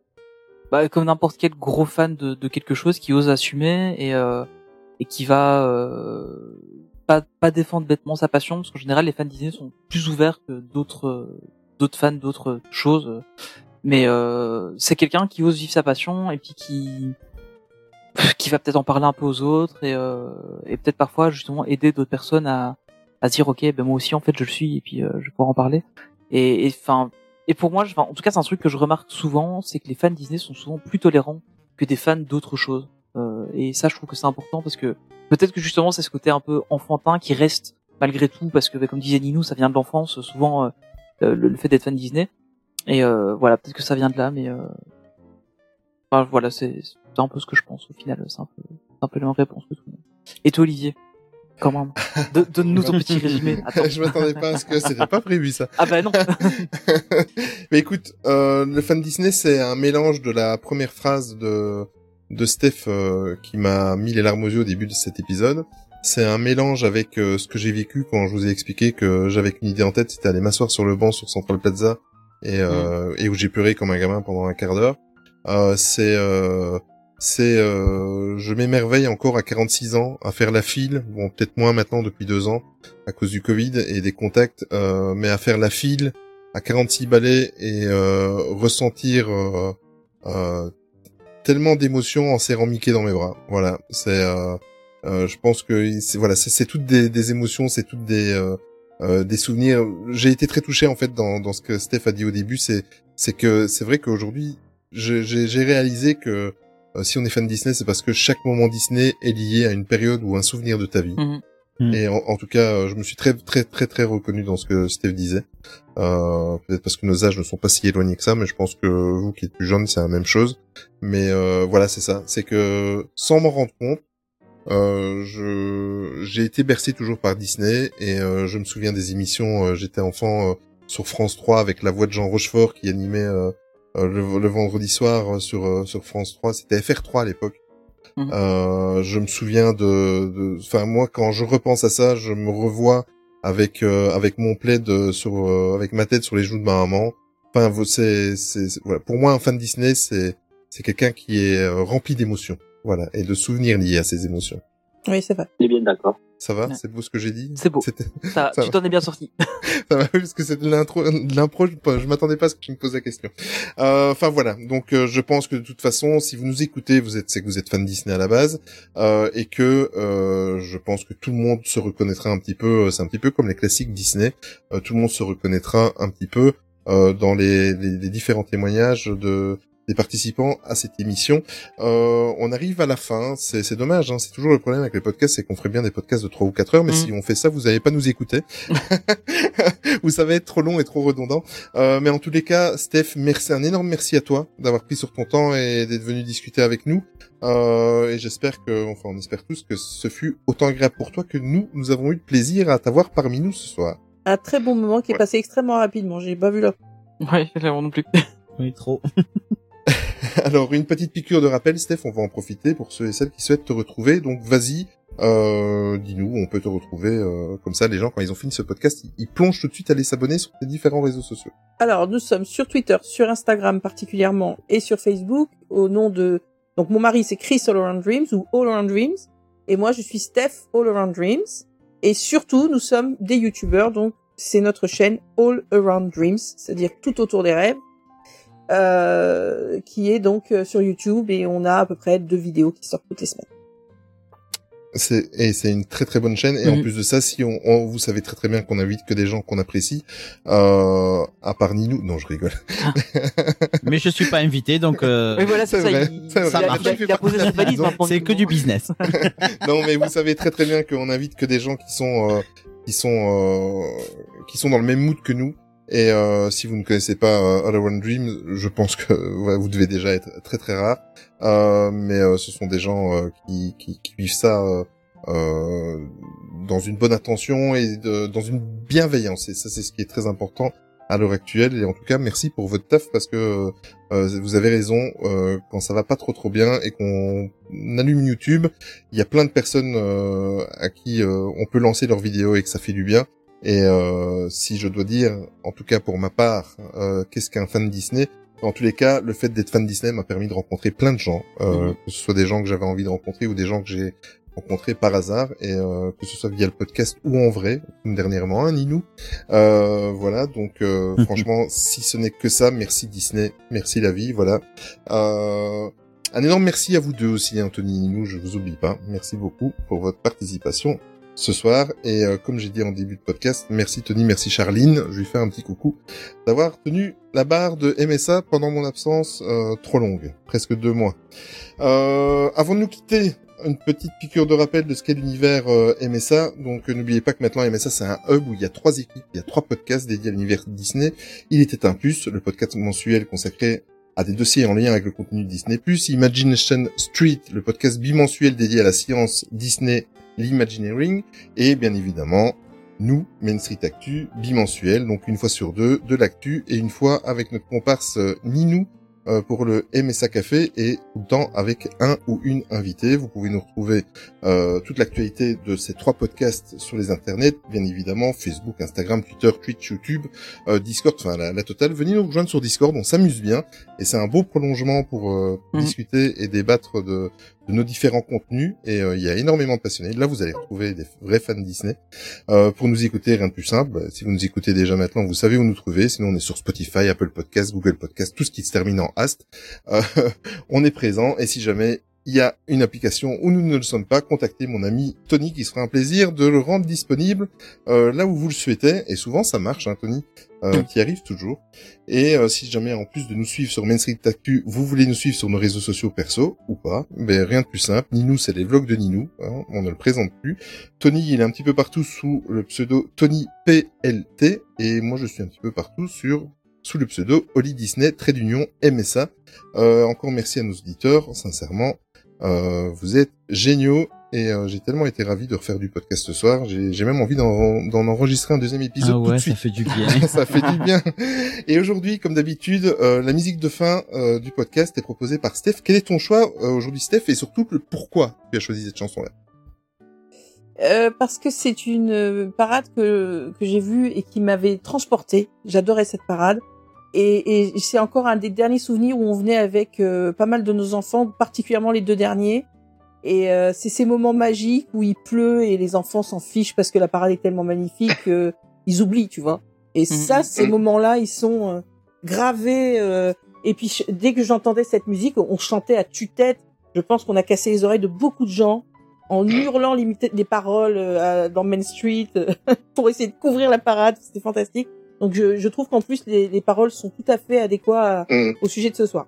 bah, comme n'importe quel gros fan de, de quelque chose, qui ose assumer et euh, et qui va euh, pas pas défendre bêtement sa passion, parce qu'en général, les fans Disney sont plus ouverts que d'autres d'autres fans d'autres choses. Mais euh, c'est quelqu'un qui ose vivre sa passion et puis qui qui va peut-être en parler un peu aux autres et, euh, et peut-être parfois justement aider d'autres personnes à à dire ok ben moi aussi en fait je le suis et puis euh, je vais pouvoir en parler. Et enfin et, pour moi en tout cas c'est un truc que je remarque souvent c'est que les fans Disney sont souvent plus tolérants que des fans d'autres choses. Euh, et ça je trouve que c'est important parce que peut-être que justement c'est ce côté un peu enfantin qui reste malgré tout parce que ben, comme disait Ninou ça vient de l'enfance souvent euh, le, le fait d'être fan Disney et euh, voilà peut-être que ça vient de là mais euh... enfin, voilà c'est un peu ce que je pense au final c'est un peu un peu la même réponse que tout le monde et toi Olivier Comment Donne-nous ton petit résumé. Attends. je m'attendais pas à ce que c'était pas prévu ça. Ah bah non. Mais écoute, euh, le fan Disney, c'est un mélange de la première phrase de de Steph euh, qui m'a mis les larmes aux yeux au début de cet épisode. C'est un mélange avec euh, ce que j'ai vécu quand je vous ai expliqué que j'avais une idée en tête, c'était aller m'asseoir sur le banc sur Central Plaza et, euh, et où j'ai pleuré comme un gamin pendant un quart d'heure. Euh, c'est euh, c'est euh, je m'émerveille encore à 46 ans à faire la file, bon peut-être moins maintenant depuis deux ans à cause du Covid et des contacts, euh, mais à faire la file à 46 balais et euh, ressentir tellement d'émotions en serrant Mickey dans mes bras. Voilà, c'est euh, euh, je pense que c'est voilà, c'est c'est toutes des, des émotions, c'est toutes des euh, des souvenirs. J'ai été très touché en fait dans dans ce que Steph a dit au début, c'est c'est que c'est vrai qu'aujourd'hui j'ai j'ai réalisé que euh, si on est fan de Disney, c'est parce que chaque moment Disney est lié à une période ou un souvenir de ta vie. Mhm. Mhm. Et en, en tout cas, euh, je me suis très très très très reconnu dans ce que Steve disait. Euh, Peut-être parce que nos âges ne sont pas si éloignés que ça, mais je pense que vous qui êtes plus jeunes, c'est la même chose. Mais euh, voilà, c'est ça. C'est que sans m'en rendre compte, euh, je j'ai été bercé toujours par Disney et euh, je me souviens des émissions. euh, J'étais enfant euh, sur France 3 avec la voix de Jean Rochefort qui animait euh, le, le vendredi soir sur euh, sur France 3. C'était FR3 à l'époque. Mhm. Euh, je me souviens de, de, enfin moi quand je repense à ça, je me revois avec euh, avec mon plaid sur euh, avec ma tête sur les joues de ma maman. Enfin vous- c'est c'est voilà. pour moi un fan de Disney c'est c'est quelqu'un qui est rempli d'émotions. Voilà, et de souvenirs liés à ces émotions. Oui, c'est vrai. On est bien d'accord. Ça va? Ouais. C'est beau ce que j'ai dit? C'est beau. Ça, Ça tu t'en es bien sorti. Ça va, parce que c'est de l'intro, de l'impro, je, je m'attendais pas à ce que tu me poses la question. Euh, Enfin voilà, donc euh, je pense que de toute façon, si vous nous écoutez, vous êtes, c'est que vous êtes fan de Disney à la base, euh, et que euh, je pense que tout le monde se reconnaîtra un petit peu. C'est un petit peu comme les classiques Disney. euh, tout le monde se reconnaîtra un petit peu euh, dans les, les, les différents témoignages de des participants à cette émission. Euh, on arrive à la fin, c'est c'est dommage, hein, c'est toujours le problème avec les podcasts, c'est qu'on ferait bien des podcasts de 3 ou 4 heures, mais Mm. si on fait ça, vous n'allez pas nous écouter. ou ça va être trop long et trop redondant. Euh, mais en tous les cas, Steph, merci, un énorme merci à toi d'avoir pris sur ton temps et d'être venu discuter avec nous. Euh, et j'espère que, enfin, on espère tous que ce fut autant agréable pour toi que nous, nous avons eu de plaisir à t'avoir parmi nous ce soir. Un très bon moment qui est Ouais. passé extrêmement rapidement. J'ai pas vu là. Ouais, j'avoue non plus. Oui, trop. Alors, une petite piqûre de rappel, Steph, on va en profiter pour ceux et celles qui souhaitent te retrouver. Donc, vas-y, euh, dis-nous, on peut te retrouver euh, comme ça. Les gens, quand ils ont fini ce podcast, ils, plongent tout de suite à aller s'abonner sur tes différents réseaux sociaux. Alors, nous sommes sur Twitter, sur Instagram particulièrement, et sur Facebook, au nom de... Donc, mon mari, c'est Chris All Around Dreams, ou All Around Dreams, et moi, je suis Steph All Around Dreams, et surtout, nous sommes des YouTubeurs, donc c'est notre chaîne All Around Dreams, c'est-à-dire tout autour des rêves, euh, qui est donc euh, sur YouTube, et on a à peu près deux vidéos qui sortent toutes les semaines. C'est et c'est une très très bonne chaîne et en Mhm. plus de ça, si on, on- vous savez très très bien qu'on invite que des gens qu'on apprécie, euh, à part Ninou, non je rigole. Mais je suis pas invité, donc euh, Oui, voilà, c'est ça. vrai, il, vrai. Ça marche. il a- il a posé sa valise maintenant. c'est que du business. non mais vous savez très très bien qu'on invite que des gens qui sont euh, qui sont euh, qui sont dans le même mood que nous. Et euh, si vous ne connaissez pas euh, All Around Dream, je pense que ouais, vous devez déjà être très très rare. Euh, mais euh, ce sont des gens euh, qui, qui, qui vivent ça euh, dans une bonne attention et de- dans une bienveillance. Et ça, c'est ce qui est très important à l'heure actuelle. Et en tout cas, merci pour votre taf parce que vous avez raison. quand ça va pas trop trop bien et qu'on allume YouTube, il y a plein de personnes à qui on peut lancer leurs vidéos et que ça fait du bien. Et euh, si je dois dire, en tout cas pour ma part, euh, qu'est-ce qu'un fan Disney? En tous les cas, le fait d'être fan Disney m'a permis de rencontrer plein de gens, euh, Mhm. que ce soit des gens que j'avais envie de rencontrer ou des gens que j'ai rencontrés par hasard, et euh, que ce soit via le podcast ou en vrai, comme dernièrement, hein, Ninou. Euh, voilà, donc euh, Mhm. franchement, si ce n'est que ça, merci Disney, merci la vie, voilà. Euh, un énorme merci à vous deux aussi, Anthony et Ninou, je vous oublie pas. Merci beaucoup pour votre participation ce soir. Et euh, comme j'ai dit en début de podcast, merci Tony, merci Charline, je lui fais un petit coucou, d'avoir tenu la barre de MSA pendant mon absence euh, trop longue, presque deux mois. Euh, avant de nous quitter, une petite piqûre de rappel de ce qu'est l'univers euh, MSA. Donc euh, n'oubliez pas que maintenant MSA c'est un hub où il y a trois équipes, il y a trois podcasts dédiés à l'univers Disney. Il était un puce, le podcast mensuel consacré à des dossiers en lien avec le contenu Disney+, Imagination Street, le podcast bimensuel dédié à la science Disney, l'Imagineering, et bien évidemment, nous, Main Street Actu, bimensuel, donc une fois sur deux, de l'actu, et une fois avec notre comparse euh, Ninou, euh, pour le MSA Café et tout le temps avec un ou une invitée. Vous pouvez nous retrouver euh, toute l'actualité de ces trois podcasts sur les internets, bien évidemment, Facebook, Instagram, Twitter, Twitch, YouTube, euh, Discord, enfin la, la totale. Venez nous rejoindre sur Discord, on s'amuse bien et c'est un beau prolongement pour euh, Mhm. discuter et débattre de, de nos différents contenus. Et euh, il y a énormément de passionnés. Là, vous allez retrouver des vrais fans Disney. Euh, pour nous écouter, rien de plus simple. Bah, si vous nous écoutez déjà maintenant, vous savez où nous trouver. Sinon, on est sur Spotify, Apple Podcast, Google Podcast, tout ce qui se termine en ast. Euh, on est présent. Et si jamais il y a une application où nous ne le sommes pas, contactez mon ami Tony qui sera un plaisir de le rendre disponible euh, là où vous le souhaitez. Et souvent ça marche, hein, Tony, euh, qui arrive toujours. Et euh, si jamais en plus de nous suivre sur Main Street Actu, vous voulez nous suivre sur nos réseaux sociaux perso ou pas, ben rien de plus simple. Ninou, c'est les vlogs de Ninou, hein, on ne le présente plus. Tony, il est un petit peu partout sous le pseudo Tony PLT et moi je suis un petit peu partout sur sous le pseudo Oli Disney, trait d'union MSA. Euh, encore merci à nos auditeurs, sincèrement. Euh, vous êtes géniaux et euh, j'ai tellement été ravi de refaire du podcast ce soir. J'ai même envie d'en enregistrer un deuxième épisode Ah tout de ouais, suite. ça fait du bien. ça fait du bien. Et aujourd'hui, comme d'habitude, euh, la musique de fin euh, du podcast est proposée par Steph. Quel est ton choix euh, aujourd'hui, Steph, et surtout le pourquoi tu as choisi cette chanson-là? Euh, parce que c'est une parade que, que j'ai vue et qui m'avait transporté. J'adorais cette parade. Et, et c'est encore un des derniers souvenirs où on venait avec euh, pas mal de nos enfants, particulièrement les deux derniers. Et euh, c'est ces moments magiques où il pleut et les enfants s'en fichent parce que la parade est tellement magnifique qu'ils oublient, tu vois. Et ça, ces moments-là, ils sont euh, gravés. euh, et puis dès que j'entendais cette musique, on chantait à tue-tête. Je pense qu'on a cassé les oreilles de beaucoup de gens en hurlant des paroles euh, dans Main Street euh, pour essayer de couvrir la parade. C'était fantastique. Donc je, je trouve qu'en plus les, les paroles sont tout à fait adéquates à- Mm. au sujet de ce soir.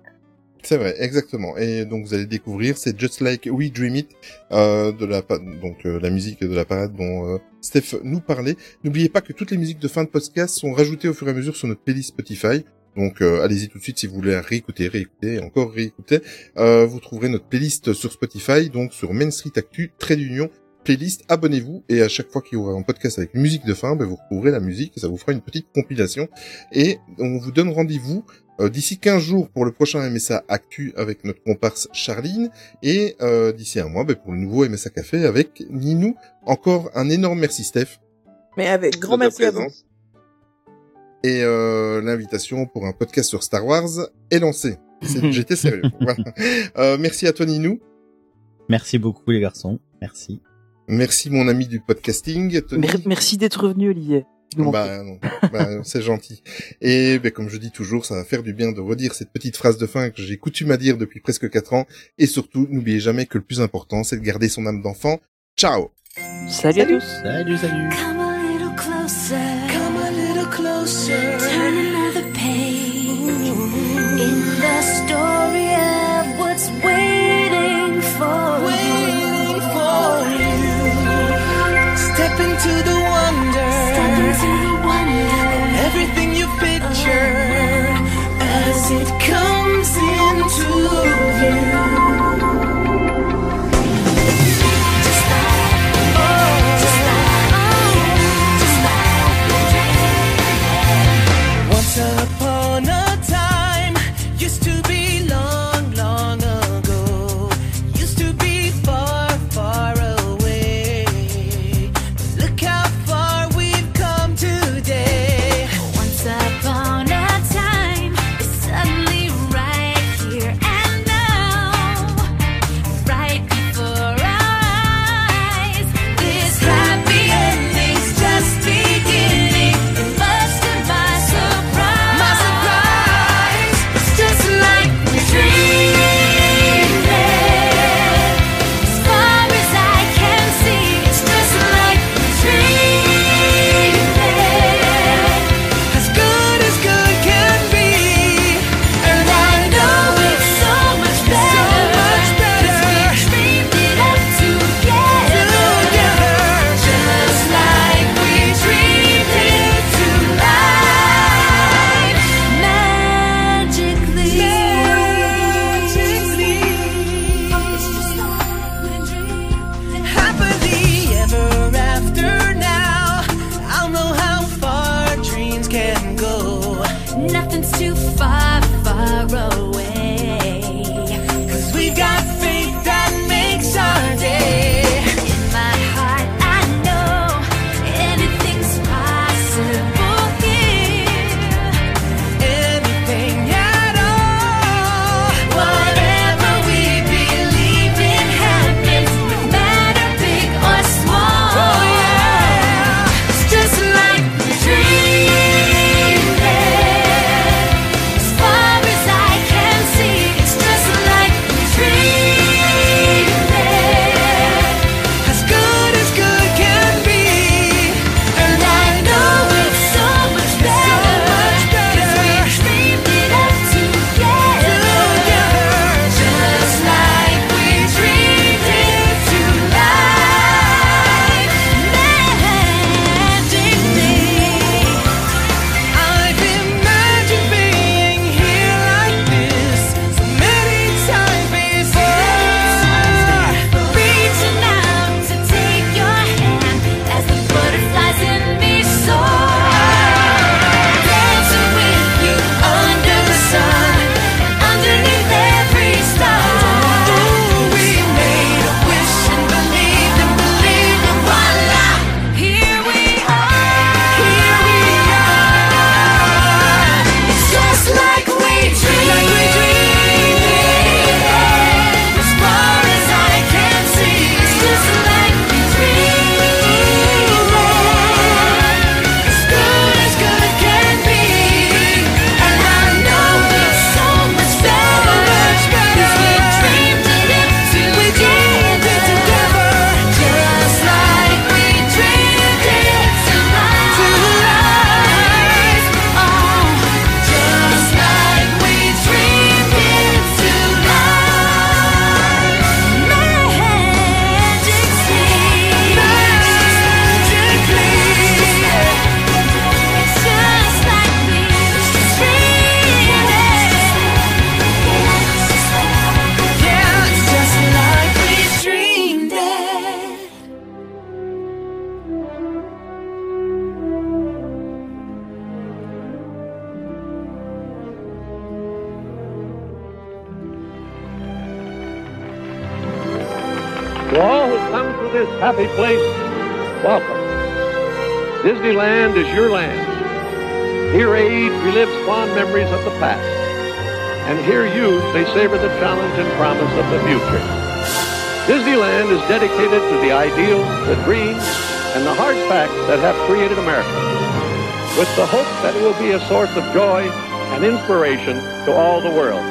C'est vrai, exactement. Et donc vous allez découvrir, c'est Just Like We Dream It, euh, de la donc euh, la musique de la parade dont euh, Steph nous parlait. N'oubliez pas que toutes les musiques de fin de podcast sont rajoutées au fur et à mesure sur notre playlist Spotify. Donc euh, allez-y tout de suite si vous voulez réécouter, réécouter, encore réécouter. Euh, vous trouverez notre playlist sur Spotify, donc sur Main Street Actu, trait d'union, playlist, abonnez-vous, et à chaque fois qu'il y aura un podcast avec une musique de fin, ben, vous retrouverez la musique, et ça vous fera une petite compilation. Et on vous donne rendez-vous euh, d'ici 15 jours pour le prochain MSA Actu avec notre comparse Charline, et euh, d'ici un mois ben, pour le nouveau MSA Café avec Ninou. Encore un énorme merci Steph. Mais avec grand merci à vous. Et euh, l'invitation pour un podcast sur Star Wars est lancée. C'est- J'étais sérieux. Voilà. Euh, merci à toi Ninou. Merci beaucoup les garçons. Merci. Merci mon ami du podcasting. Tony. Merci d'être venu, Olivier. Bah, non. Bah, c'est gentil. Et ben, comme je dis toujours, ça va faire du bien de redire cette petite phrase de fin que j'ai coutume à dire depuis presque quatre ans. Et surtout, n'oubliez jamais que le plus important, c'est de garder son âme d'enfant. Ciao Salut, à tous. Salut, salut. Come a little closer. Come a little closer. Turn another page in the story it source of joy and inspiration to all the world.